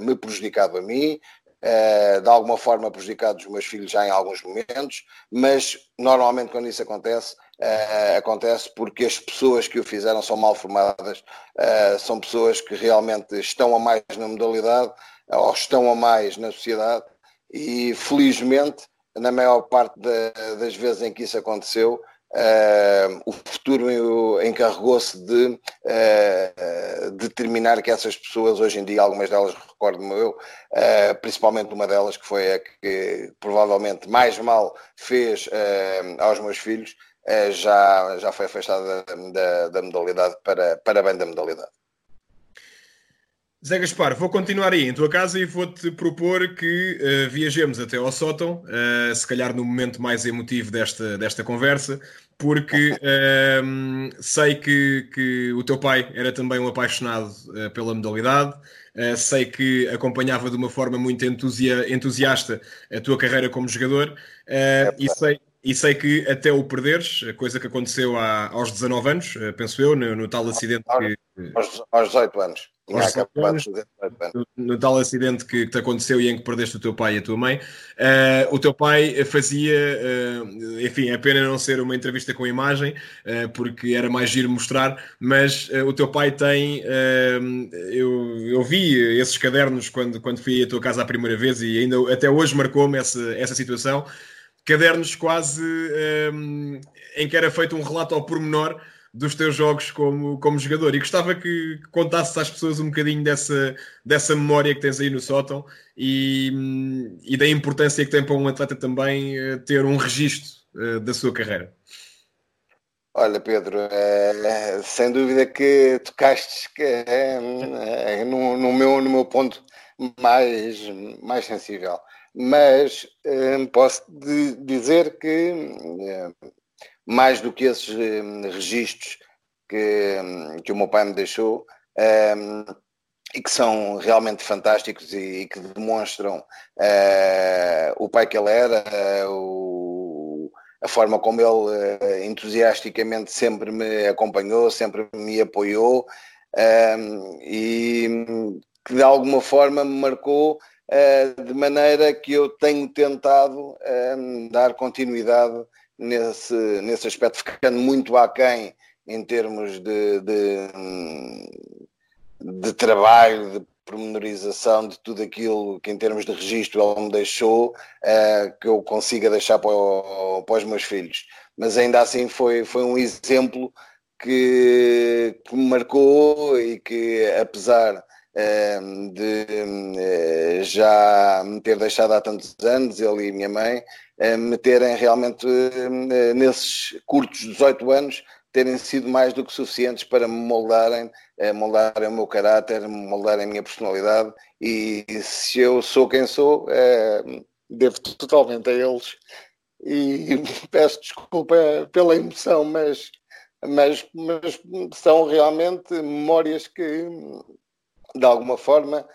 me prejudicado a mim, Uh, de alguma forma prejudicado os meus filhos já em alguns momentos, mas normalmente quando isso acontece, uh, acontece porque as pessoas que o fizeram são mal formadas, uh, são pessoas que realmente estão a mais na modalidade ou estão a mais na sociedade e felizmente, na maior parte das vezes em que isso aconteceu, Uh, o futuro encarregou-se de uh, determinar que essas pessoas, hoje em dia, algumas delas recordo-me eu, uh, principalmente uma delas que foi a que provavelmente mais mal fez aos meus filhos, já, já foi afastada da, da modalidade para, para bem da modalidade. Zé Gaspar, vou continuar aí em tua casa e vou-te propor que uh, viajemos até ao sótão, uh, se calhar no momento mais emotivo desta, desta conversa, porque uh, sei que, que o teu pai era também um apaixonado pela modalidade, sei que acompanhava de uma forma muito entusia, entusiasta a tua carreira como jogador é e sei, e sei que até o perderes, a coisa que aconteceu há, aos 19 anos, penso eu, no, no tal acidente que... Aos, aos 18 anos. Anos, no, no, tal acidente que, que, te aconteceu e em que perdeste o teu pai e a tua mãe, uh, o teu pai fazia, uh, enfim, é pena não ser uma entrevista com imagem, uh, porque era mais giro mostrar, mas o teu pai tem, eu, eu vi esses cadernos quando, quando fui à tua casa a primeira vez e ainda até hoje marcou-me essa, essa situação, cadernos quase em que era feito um relato ao pormenor dos teus jogos como, como jogador. E gostava que contasses às pessoas um bocadinho dessa, dessa memória que tens aí no sótão e, e da importância que tem para um atleta também eh, ter um registro uh, da sua carreira. Olha, Pedro, é, sem dúvida que tocaste é, é, no, no, meu, no meu ponto mais, mais sensível. Mas é, posso dizer que mais do que esses um, registros que, que o meu pai me deixou e que são realmente fantásticos e, e que demonstram uh, o pai que ele era, uh, o, a forma como ele uh, entusiasticamente sempre me acompanhou, sempre me apoiou e que de alguma forma me marcou de maneira que eu tenho tentado dar continuidade nesse, nesse aspecto, ficando muito aquém em termos de, de, de trabalho, de pormenorização de tudo aquilo que em termos de registro ele me deixou, uh, que eu consiga deixar para, o, para, os meus filhos. Mas ainda assim foi, foi um exemplo que, que me marcou e que apesar de uh, já me ter deixado há tantos anos, ele e minha mãe, me terem realmente nesses curtos 18 anos terem sido mais do que suficientes para me moldarem, eh, moldarem o meu caráter, moldarem a minha personalidade. E se eu sou quem sou, devo totalmente a eles. E peço desculpa pela emoção, mas, mas, mas são realmente memórias que de alguma forma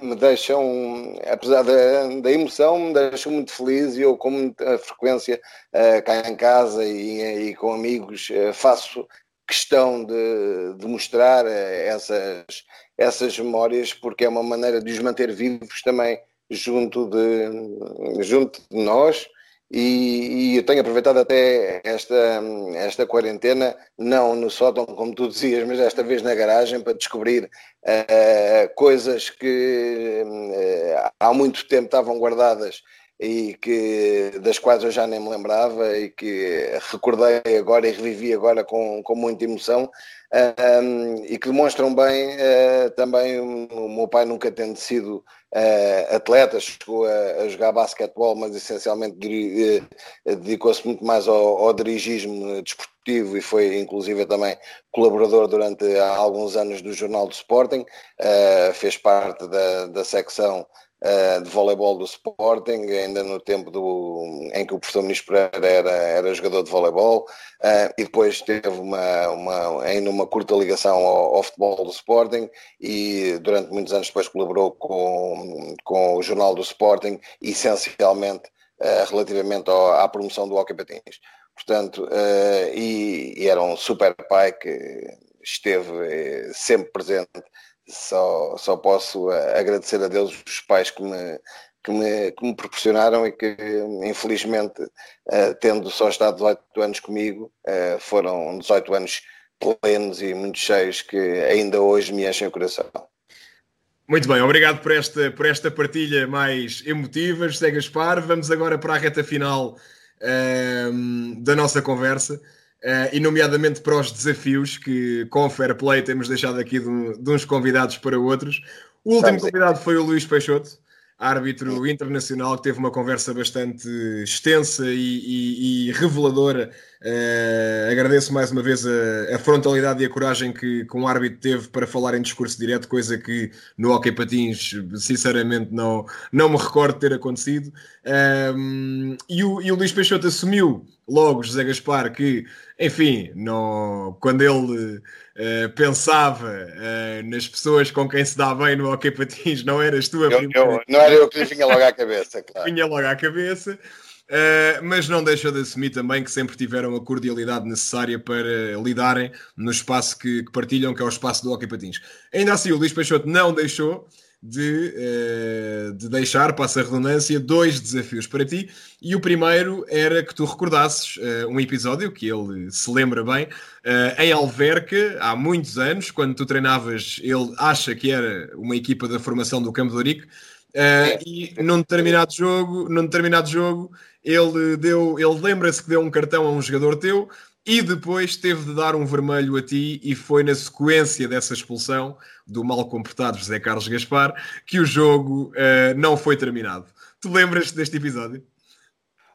me deixam, apesar da, da, emoção, me deixam muito feliz e eu com muita frequência uh, cá em casa e, e com amigos uh, faço questão de, de mostrar uh, essas, essas memórias porque é uma maneira de os manter vivos também junto de, junto de nós e, e, eu tenho aproveitado até esta, esta quarentena, não no sótão, como tu dizias, mas desta vez na garagem, para descobrir uh, coisas que uh, há muito tempo estavam guardadas e que, das quais eu já nem me lembrava e que recordei agora e revivi agora com, com muita emoção. Um, e que demonstram bem uh, também o meu pai nunca tendo sido uh, atleta, chegou a, a, jogar basquetebol, mas essencialmente uh, dedicou-se muito mais ao, ao dirigismo desportivo e foi inclusive também colaborador durante alguns anos do Jornal do Sporting, fez parte da, da secção uh, de voleibol do Sporting, ainda no tempo do, em que o professor Ministro Pereira era, era jogador de voleibol, uh, e depois teve uma, uma, ainda uma curta ligação ao, ao, futebol do Sporting, e durante muitos anos depois colaborou com, com o Jornal do Sporting, essencialmente uh, relativamente ao, à promoção do hockey patins. Portanto, e, e era um super pai que esteve sempre presente só, só posso eh, agradecer a Deus os pais que me, que me, que me proporcionaram e que, infelizmente, uh, tendo só estado 18 anos comigo, uh, foram 18 anos plenos e muito cheios que ainda hoje me enchem o coração. Muito bem, obrigado por esta, por esta partilha mais emotiva, José Gaspar. Vamos agora para a reta final uh, da nossa conversa. Uh, e nomeadamente para os desafios que com o Fair Play temos deixado aqui de, de uns convidados para outros. O último convidado foi o Luís Peixoto, árbitro internacional, que teve uma conversa bastante extensa e, e, e reveladora. Uh, agradeço mais uma vez a, a, frontalidade e a coragem que, que um árbitro teve para falar em discurso direto, coisa que no Hockey Patins, sinceramente, não, não me recordo ter acontecido. Um, e, o, e o Luís Peixoto assumiu logo, José Gaspar, que, enfim, no, quando ele uh, pensava uh, nas pessoas com quem se dá bem no Hockey Patins, não eras tu a eu, primeira. Eu, não era eu que lhe vinha logo à cabeça, claro. Vinha logo à cabeça. Uh, mas não deixa de assumir também que sempre tiveram a cordialidade necessária para lidarem no espaço que, que partilham, que é o espaço do Hockey Patins. Ainda assim, o Luís Peixoto não deixou de, uh, de deixar, passa a redundância, dois desafios para ti. E o primeiro era que tu recordasses uh, um episódio que ele se lembra bem, uh, em Alverca, há muitos anos, quando tu treinavas, ele acha que era uma equipa da formação do Campo de Ourique, e num determinado jogo, num determinado jogo, ele deu, ele lembra-se que deu um cartão a um jogador teu e depois teve de dar um vermelho a ti e foi na sequência dessa expulsão do mal comportado José Carlos Gaspar que o jogo uh, não foi terminado. Tu lembras deste episódio?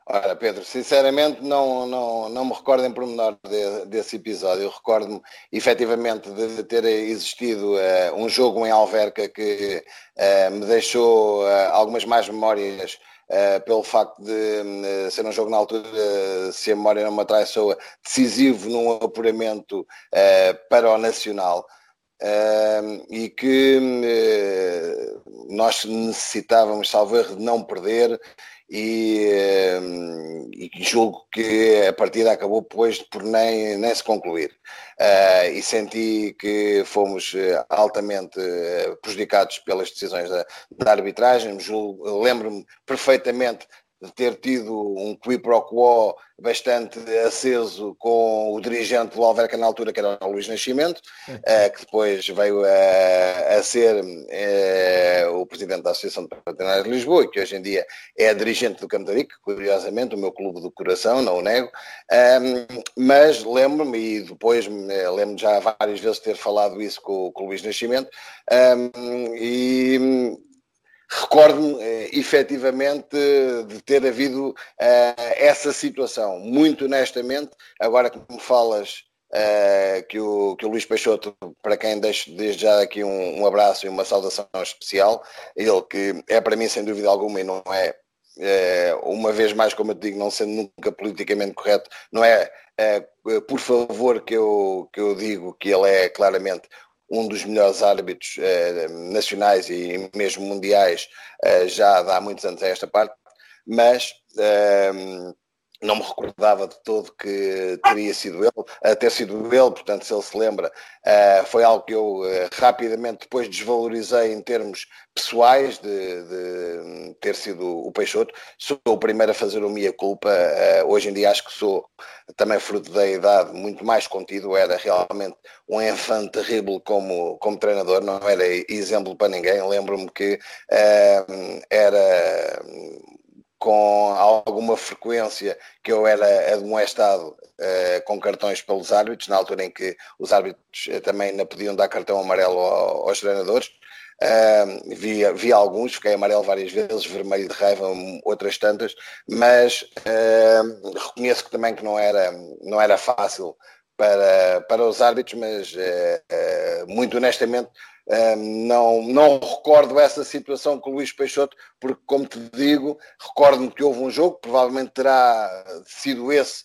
Ora, Pedro, sinceramente não, não, não me recordo em pormenor de, desse episódio. Eu recordo-me efetivamente de ter existido uh, um jogo em Alverca que uh, me deixou algumas mais memórias Uh, pelo facto de uh, ser um jogo na altura, uh, se a memória não me traiçoa, decisivo num apuramento para o Nacional. e que nós necessitávamos, salvo erro, de não perder e, e julgo que a partida acabou depois por nem, nem se concluir. Uh, e senti que fomos altamente prejudicados pelas decisões da, da arbitragem. Lembro-me perfeitamente de ter tido um qui pro quo bastante aceso com o dirigente do Alverca na altura, que era o Luís Nascimento, uh, que depois veio a, a ser uh, o presidente da Associação de Patronatos de Lisboa e que hoje em dia é dirigente do Campo curiosamente, o meu clube do coração, não o nego, um, mas lembro-me, e depois lembro-me já várias vezes ter falado isso com, com o Luís Nascimento, um, e recordo-me eh, efetivamente de ter havido uh, essa situação. Muito honestamente, agora que me falas uh, que, o, que o Luís Peixoto, para quem deixo desde já aqui um, um, abraço e uma saudação especial, ele que é para mim sem dúvida alguma e não é. Uma vez mais, como eu te digo, não sendo nunca politicamente correto, não é por favor que eu, que eu digo que ele é claramente um dos melhores árbitros eh, nacionais e mesmo mundiais eh, já há muitos anos a esta parte, mas ehm, não me recordava de todo que teria sido ele, a ter sido ele, portanto, se ele se lembra, uh, foi algo que eu uh, rapidamente depois desvalorizei em termos pessoais de, de, ter sido o Peixoto. Sou o primeiro a fazer o minha culpa. Uh, hoje em dia acho que sou também fruto da idade muito mais contido. Era realmente um enfant terrível como, como treinador, não era exemplo para ninguém. Lembro-me que era com alguma frequência que eu era admoestado uh, com cartões pelos árbitros, na altura em que os árbitros uh, também não podiam dar cartão amarelo ao, aos treinadores. Uh, vi, vi alguns, fiquei amarelo várias vezes, vermelho de raiva, outras tantas, mas uh, reconheço que também que não era, não era fácil para, para os árbitros, mas uh, muito honestamente não, não recordo essa situação com o Luís Peixoto, porque, como te digo, recordo-me que houve um jogo, provavelmente terá sido esse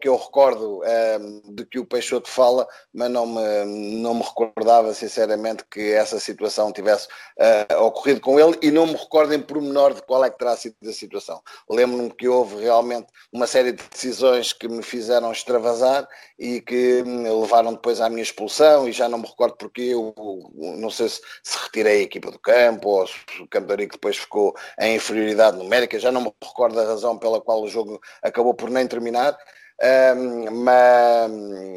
que eu recordo uh, de que o Peixoto fala, mas não me, não me recordava sinceramente que essa situação tivesse uh, ocorrido com ele e não me recordo em pormenor de qual é que terá sido a situação. Lembro-me que houve realmente uma série de decisões que me fizeram extravasar e que hum, levaram depois à minha expulsão e já não me recordo porque eu não sei se, se retirei a equipa do campo ou se o Campo de depois ficou em inferioridade numérica, já não me recordo a razão pela qual o jogo acabou por nem terminar,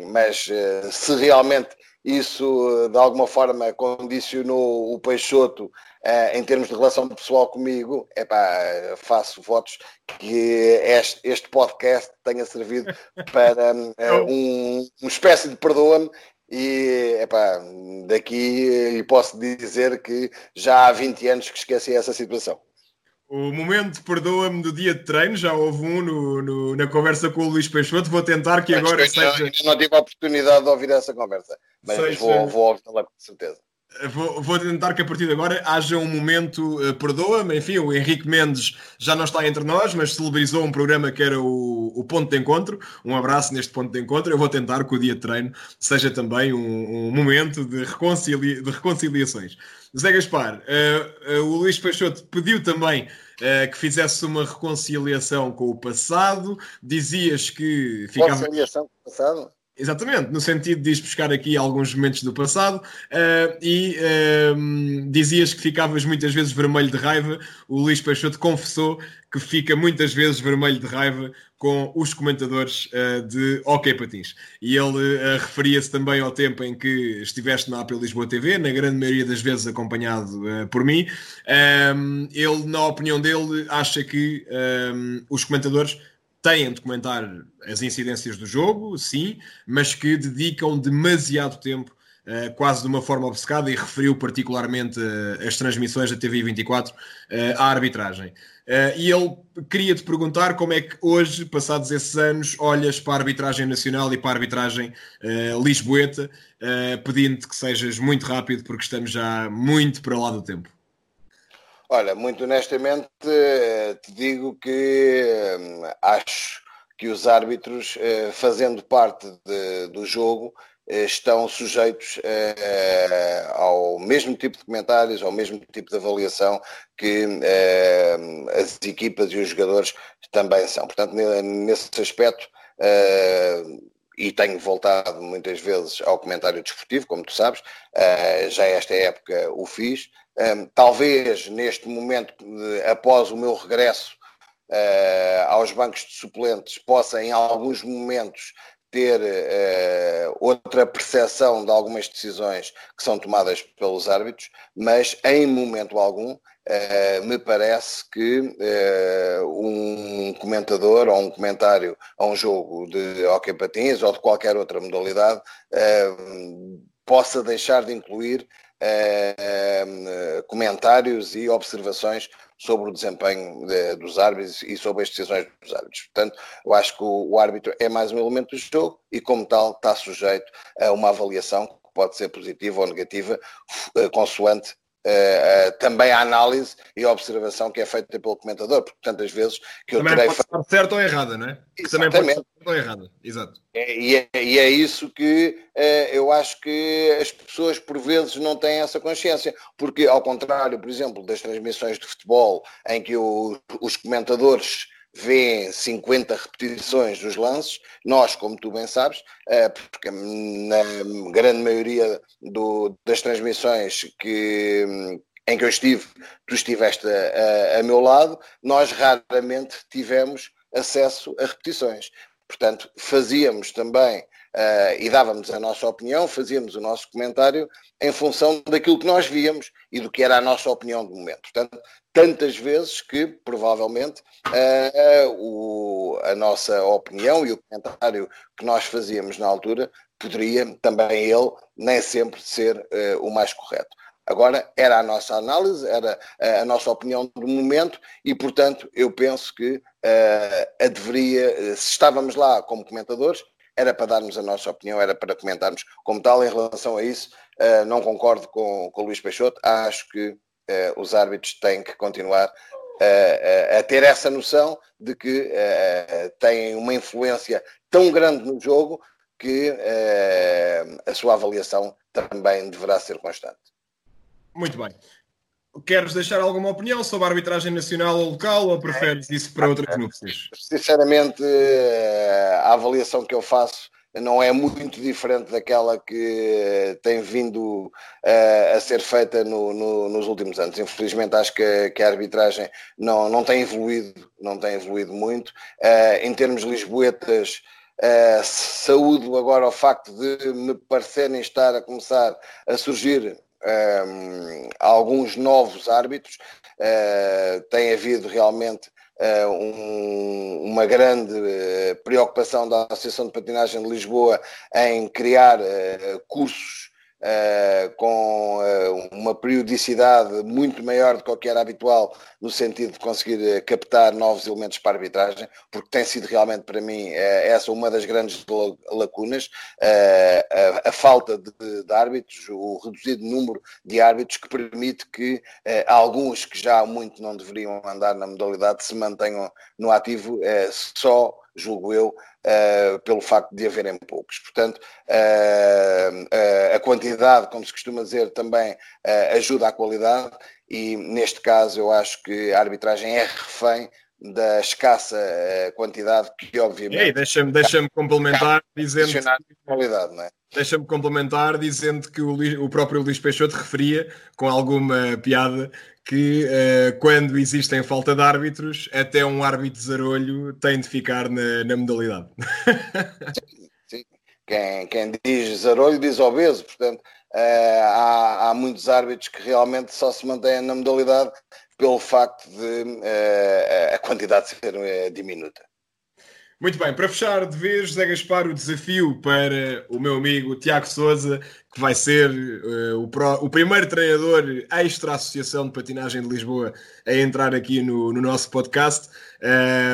mas, eh, se realmente isso de alguma forma condicionou o Peixoto uh, em termos de relação pessoal comigo, epá, faço votos que este, podcast tenha servido para um, uma espécie de perdoa-me e epá, daqui posso dizer que já há 20 anos que esqueci essa situação. O momento perdoa-me do dia de treino, já houve um no, no, na conversa com o Luís Peixoto. Vou tentar que agora eu seja. Não, não tive a oportunidade de ouvir essa conversa, mas seja... vou, vou ouvi-la com certeza. Vou, vou, tentar que a partir de agora haja um momento, uh, perdoa-me, enfim, o Henrique Mendes já não está entre nós, mas celebrizou um programa que era o, o, Ponto de Encontro. Um abraço neste Ponto de Encontro. Eu vou tentar que o dia de treino seja também um, um momento de, de reconciliações. Zé Gaspar, uh, uh, o Luís Peixoto pediu também que fizesse uma reconciliação com o passado. Dizias que ficava. Reconciliação com o passado? Exatamente, no sentido de ir buscar aqui alguns momentos do passado uh, e uh, dizias que ficavas muitas vezes vermelho de raiva. O Luís Peixoto confessou que fica muitas vezes vermelho de raiva com os comentadores uh, de Hockey Patins. E ele referia-se também ao tempo em que estiveste na Apple Lisboa TV, na grande maioria das vezes acompanhado por mim. ele, na opinião dele, acha que os comentadores têm de comentar as incidências do jogo, sim, mas que dedicam demasiado tempo, uh, quase de uma forma obcecada, e referiu particularmente uh, as transmissões da TV 24 uh, à arbitragem. e ele queria te perguntar como é que hoje, passados esses anos, olhas para a arbitragem nacional e para a arbitragem lisboeta, pedindo-te que sejas muito rápido, porque estamos já muito para lá do tempo. Olha, muito honestamente, eh, te digo que hum, acho que os árbitros, eh, fazendo parte de, do jogo, estão sujeitos ao mesmo tipo de comentários, ao mesmo tipo de avaliação que as equipas e os jogadores também são. Portanto, nesse aspecto, e tenho voltado muitas vezes ao comentário desportivo, como tu sabes, já esta época o fiz. Talvez neste momento, após o meu regresso aos bancos de suplentes, possa em alguns momentos ter uh, outra percepção de algumas decisões que são tomadas pelos árbitros, mas em momento algum uh, me parece que uh, um comentador ou um comentário a um jogo de hockey patins ou de qualquer outra modalidade possa deixar de incluir comentários e observações sobre o desempenho de, dos árbitros e sobre as decisões dos árbitros. Portanto, eu acho que o, o, árbitro é mais um elemento do jogo e, como tal, está sujeito a uma avaliação que pode ser positiva ou negativa, eh, consoante Uh, uh, também a análise e a observação que é feita pelo comentador, porque tantas vezes que eu também terei pode estar certa ou errada, não é? Também pode estar certa ou errada, exato. É, e, é, e, é, isso que uh, eu acho que as pessoas por vezes não têm essa consciência, porque ao contrário, por exemplo, das transmissões de futebol, em que os comentadores vêem 50 repetições dos lances, nós, como tu bem sabes, eh, porque na grande maioria do, das transmissões que, em que eu estive, tu estiveste a, a, a meu lado, nós raramente tivemos acesso a repetições. Portanto, fazíamos também uh, e dávamos a nossa opinião, fazíamos o nosso comentário em função daquilo que nós víamos e do que era a nossa opinião do momento. Portanto, tantas vezes que, provavelmente, uh, uh, o, a nossa opinião e o comentário que nós fazíamos na altura poderia também ele nem sempre ser o mais correto. Agora, era a nossa análise, era a nossa opinião do momento e, portanto, eu penso que uh, deveria, se estávamos lá como comentadores, era para darmos a nossa opinião, era para comentarmos como tal. Em relação a isso, uh, não concordo com, com o Luís Peixoto. Acho que uh, os árbitros têm que continuar uh, a ter essa noção de que têm uma influência tão grande no jogo que a sua avaliação também deverá ser constante. Muito bem. Queres deixar alguma opinião sobre a arbitragem nacional ou local ou preferes isso para outras núpcias? Sinceramente, a avaliação que eu faço não é muito diferente daquela que tem vindo uh, a ser feita no, no, nos últimos anos. Infelizmente acho que, que, a arbitragem não, não tem evoluído, não tem evoluído muito. Uh, em termos lisboetas, uh, saúdo agora o facto de me parecerem estar a começar a surgir um, alguns novos árbitros. Uh, tem havido realmente uh, um, uma grande uh, preocupação da Associação de Patinagem de Lisboa em criar cursos com uh, uma periodicidade muito maior do que o que era habitual, no sentido de conseguir uh, captar novos elementos para a arbitragem, porque tem sido realmente para mim essa uma das grandes lacunas, a, a, falta de, de, árbitros, o reduzido número de árbitros que permite que alguns que já há muito não deveriam andar na modalidade se mantenham no ativo só julgo eu, uh, pelo facto de haverem poucos. Portanto, uh, a quantidade, como se costuma dizer, também ajuda à qualidade e, neste caso, eu acho que a arbitragem é refém da escassa quantidade que, obviamente... Deixa-me deixa complementar dizendo... Qualidade, não é? Deixa-me complementar dizendo que o, o próprio Luís Peixoto referia, com alguma piada, que uh, quando existem falta de árbitros, até um árbitro zarolho tem de ficar na, na modalidade. sim, sim. Quem, quem diz zarolho diz obeso, portanto uh, há, há muitos árbitros que realmente só se mantêm na modalidade pelo facto de uh, a quantidade ser diminuta. Muito bem, para fechar de vez, José Gaspar, o desafio para o meu amigo Tiago Souza, que vai ser uh, o, pro, o, primeiro treinador extra-associação de patinagem de Lisboa a entrar aqui no, no nosso podcast.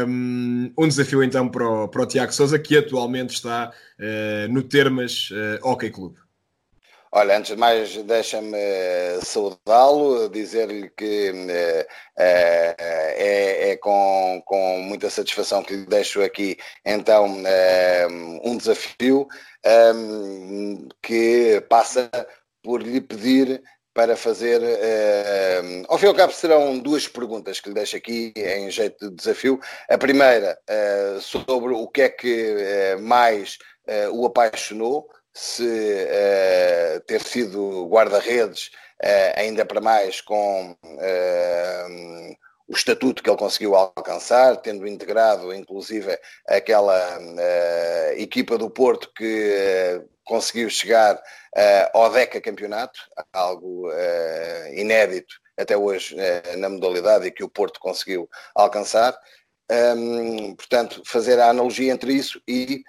Um, um, desafio então para o, para o Tiago Souza, que atualmente está uh, no Termas uh, Hockey Clube. Olha, antes de mais, deixa-me saudá-lo, dizer-lhe que é, é, com, com muita satisfação que lhe deixo aqui, então, um desafio que passa por lhe pedir para fazer. Uh, ao fim e ao cabo, serão duas perguntas que lhe deixo aqui em jeito de desafio. A primeira, sobre o que é que mais o apaixonou, se ter sido guarda-redes, ainda para mais com o estatuto que ele conseguiu alcançar, tendo integrado inclusive aquela equipa do Porto que conseguiu chegar ao DECA campeonato, algo inédito até hoje na modalidade e que o Porto conseguiu alcançar. Um, portanto, fazer a analogia entre isso e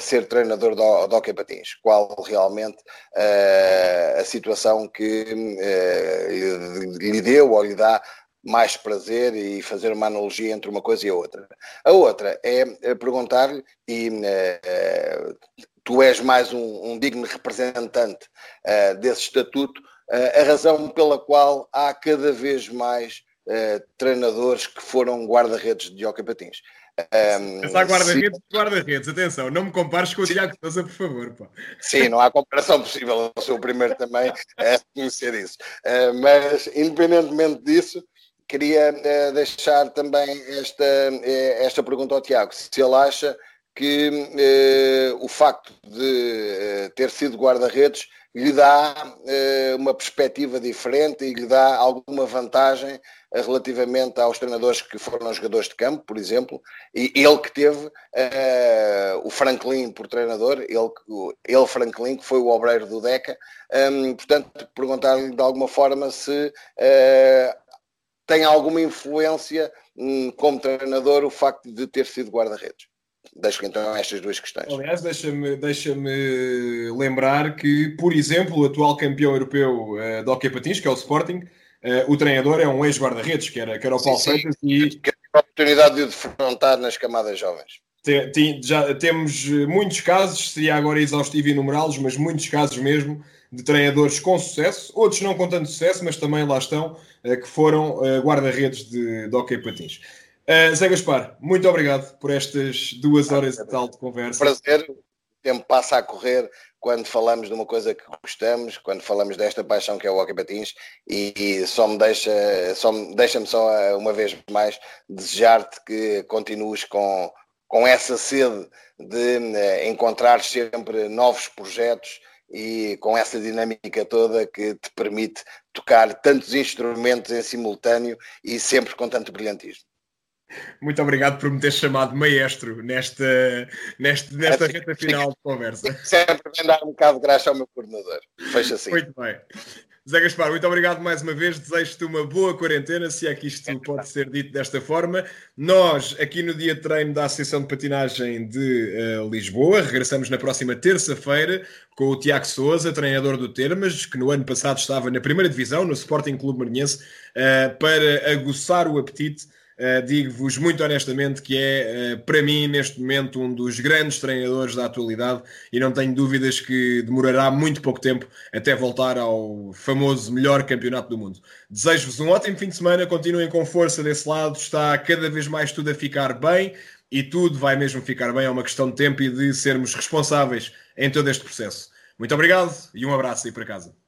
Ser treinador do, do Hockey Patins, qual realmente uh, a situação que uh, lhe deu ou lhe dá mais prazer e fazer uma analogia entre uma coisa e a outra. A outra é perguntar-lhe, e tu és mais um, um digno representante desse estatuto, a razão pela qual há cada vez mais treinadores que foram guarda-redes de hockey patins. Um, guarda-redes se... guarda-redes, atenção, não me compares com o Tiago Sousa, por favor. Pá. Sim, não há comparação possível, eu sou o primeiro também a conhecer isso. Uh, mas, independentemente disso, queria uh, deixar também esta, uh, esta pergunta ao Tiago: se ele acha que uh, o facto de ter sido guarda-redes lhe dá uma perspectiva diferente e lhe dá alguma vantagem relativamente aos treinadores que foram jogadores de campo, por exemplo, e ele que teve o Franklin por treinador, ele, ele Franklin, que foi o obreiro do DECA, um, portanto, perguntar-lhe de alguma forma se tem alguma influência hum, como treinador o facto de ter sido guarda-redes? Deixo então estas duas questões. Aliás, deixa-me deixa lembrar que, por exemplo, o atual campeão europeu uh, de hockey patins, que é o Sporting, uh, o treinador é um ex-guarda-redes, que era, que era o Paulo Freitas. E... Que a oportunidade de o defrontar nas camadas jovens. Tem, tem, já temos muitos casos, seria agora exaustivo enumerá-los, mas muitos casos mesmo, de treinadores com sucesso, outros não com tanto sucesso, mas também lá estão, eh, que foram eh, guarda-redes de, de hockey patins. Uh, Zé Gaspar, muito obrigado por estas duas horas e tal de conversa. Prazer, o tempo passa a correr quando falamos de uma coisa que gostamos, quando falamos desta paixão que é o hockey patins e, e só me deixa, só me, deixa-me só uma vez mais desejar-te que continues com, com essa sede de uh, encontrar sempre novos projetos e com essa dinâmica toda que te permite tocar tantos instrumentos em simultâneo e sempre com tanto brilhantismo. Muito obrigado por me ter chamado maestro nesta, nesta, nesta reta final de conversa. Sempre vem dar um bocado de graça ao meu coordenador. Fecha assim. Muito bem. Zé Gaspar, muito obrigado mais uma vez. Desejo-te uma boa quarentena, se é que isto é pode ser dito desta forma. Nós, aqui no dia de treino da Associação de Patinagem de uh, Lisboa, regressamos na próxima terça-feira com o Tiago Souza, treinador do Termas, que no ano passado estava na primeira divisão, no Sporting Clube Marinhense, uh, para aguçar o apetite Uh, Digo-vos muito honestamente que é, uh, para mim, neste momento, um dos grandes treinadores da atualidade e não tenho dúvidas que demorará muito pouco tempo até voltar ao famoso melhor campeonato do mundo. Desejo-vos um ótimo fim de semana, continuem com força desse lado, está cada vez mais tudo a ficar bem e tudo vai mesmo ficar bem, é uma questão de tempo e de sermos responsáveis em todo este processo. Muito obrigado e um abraço aí para casa.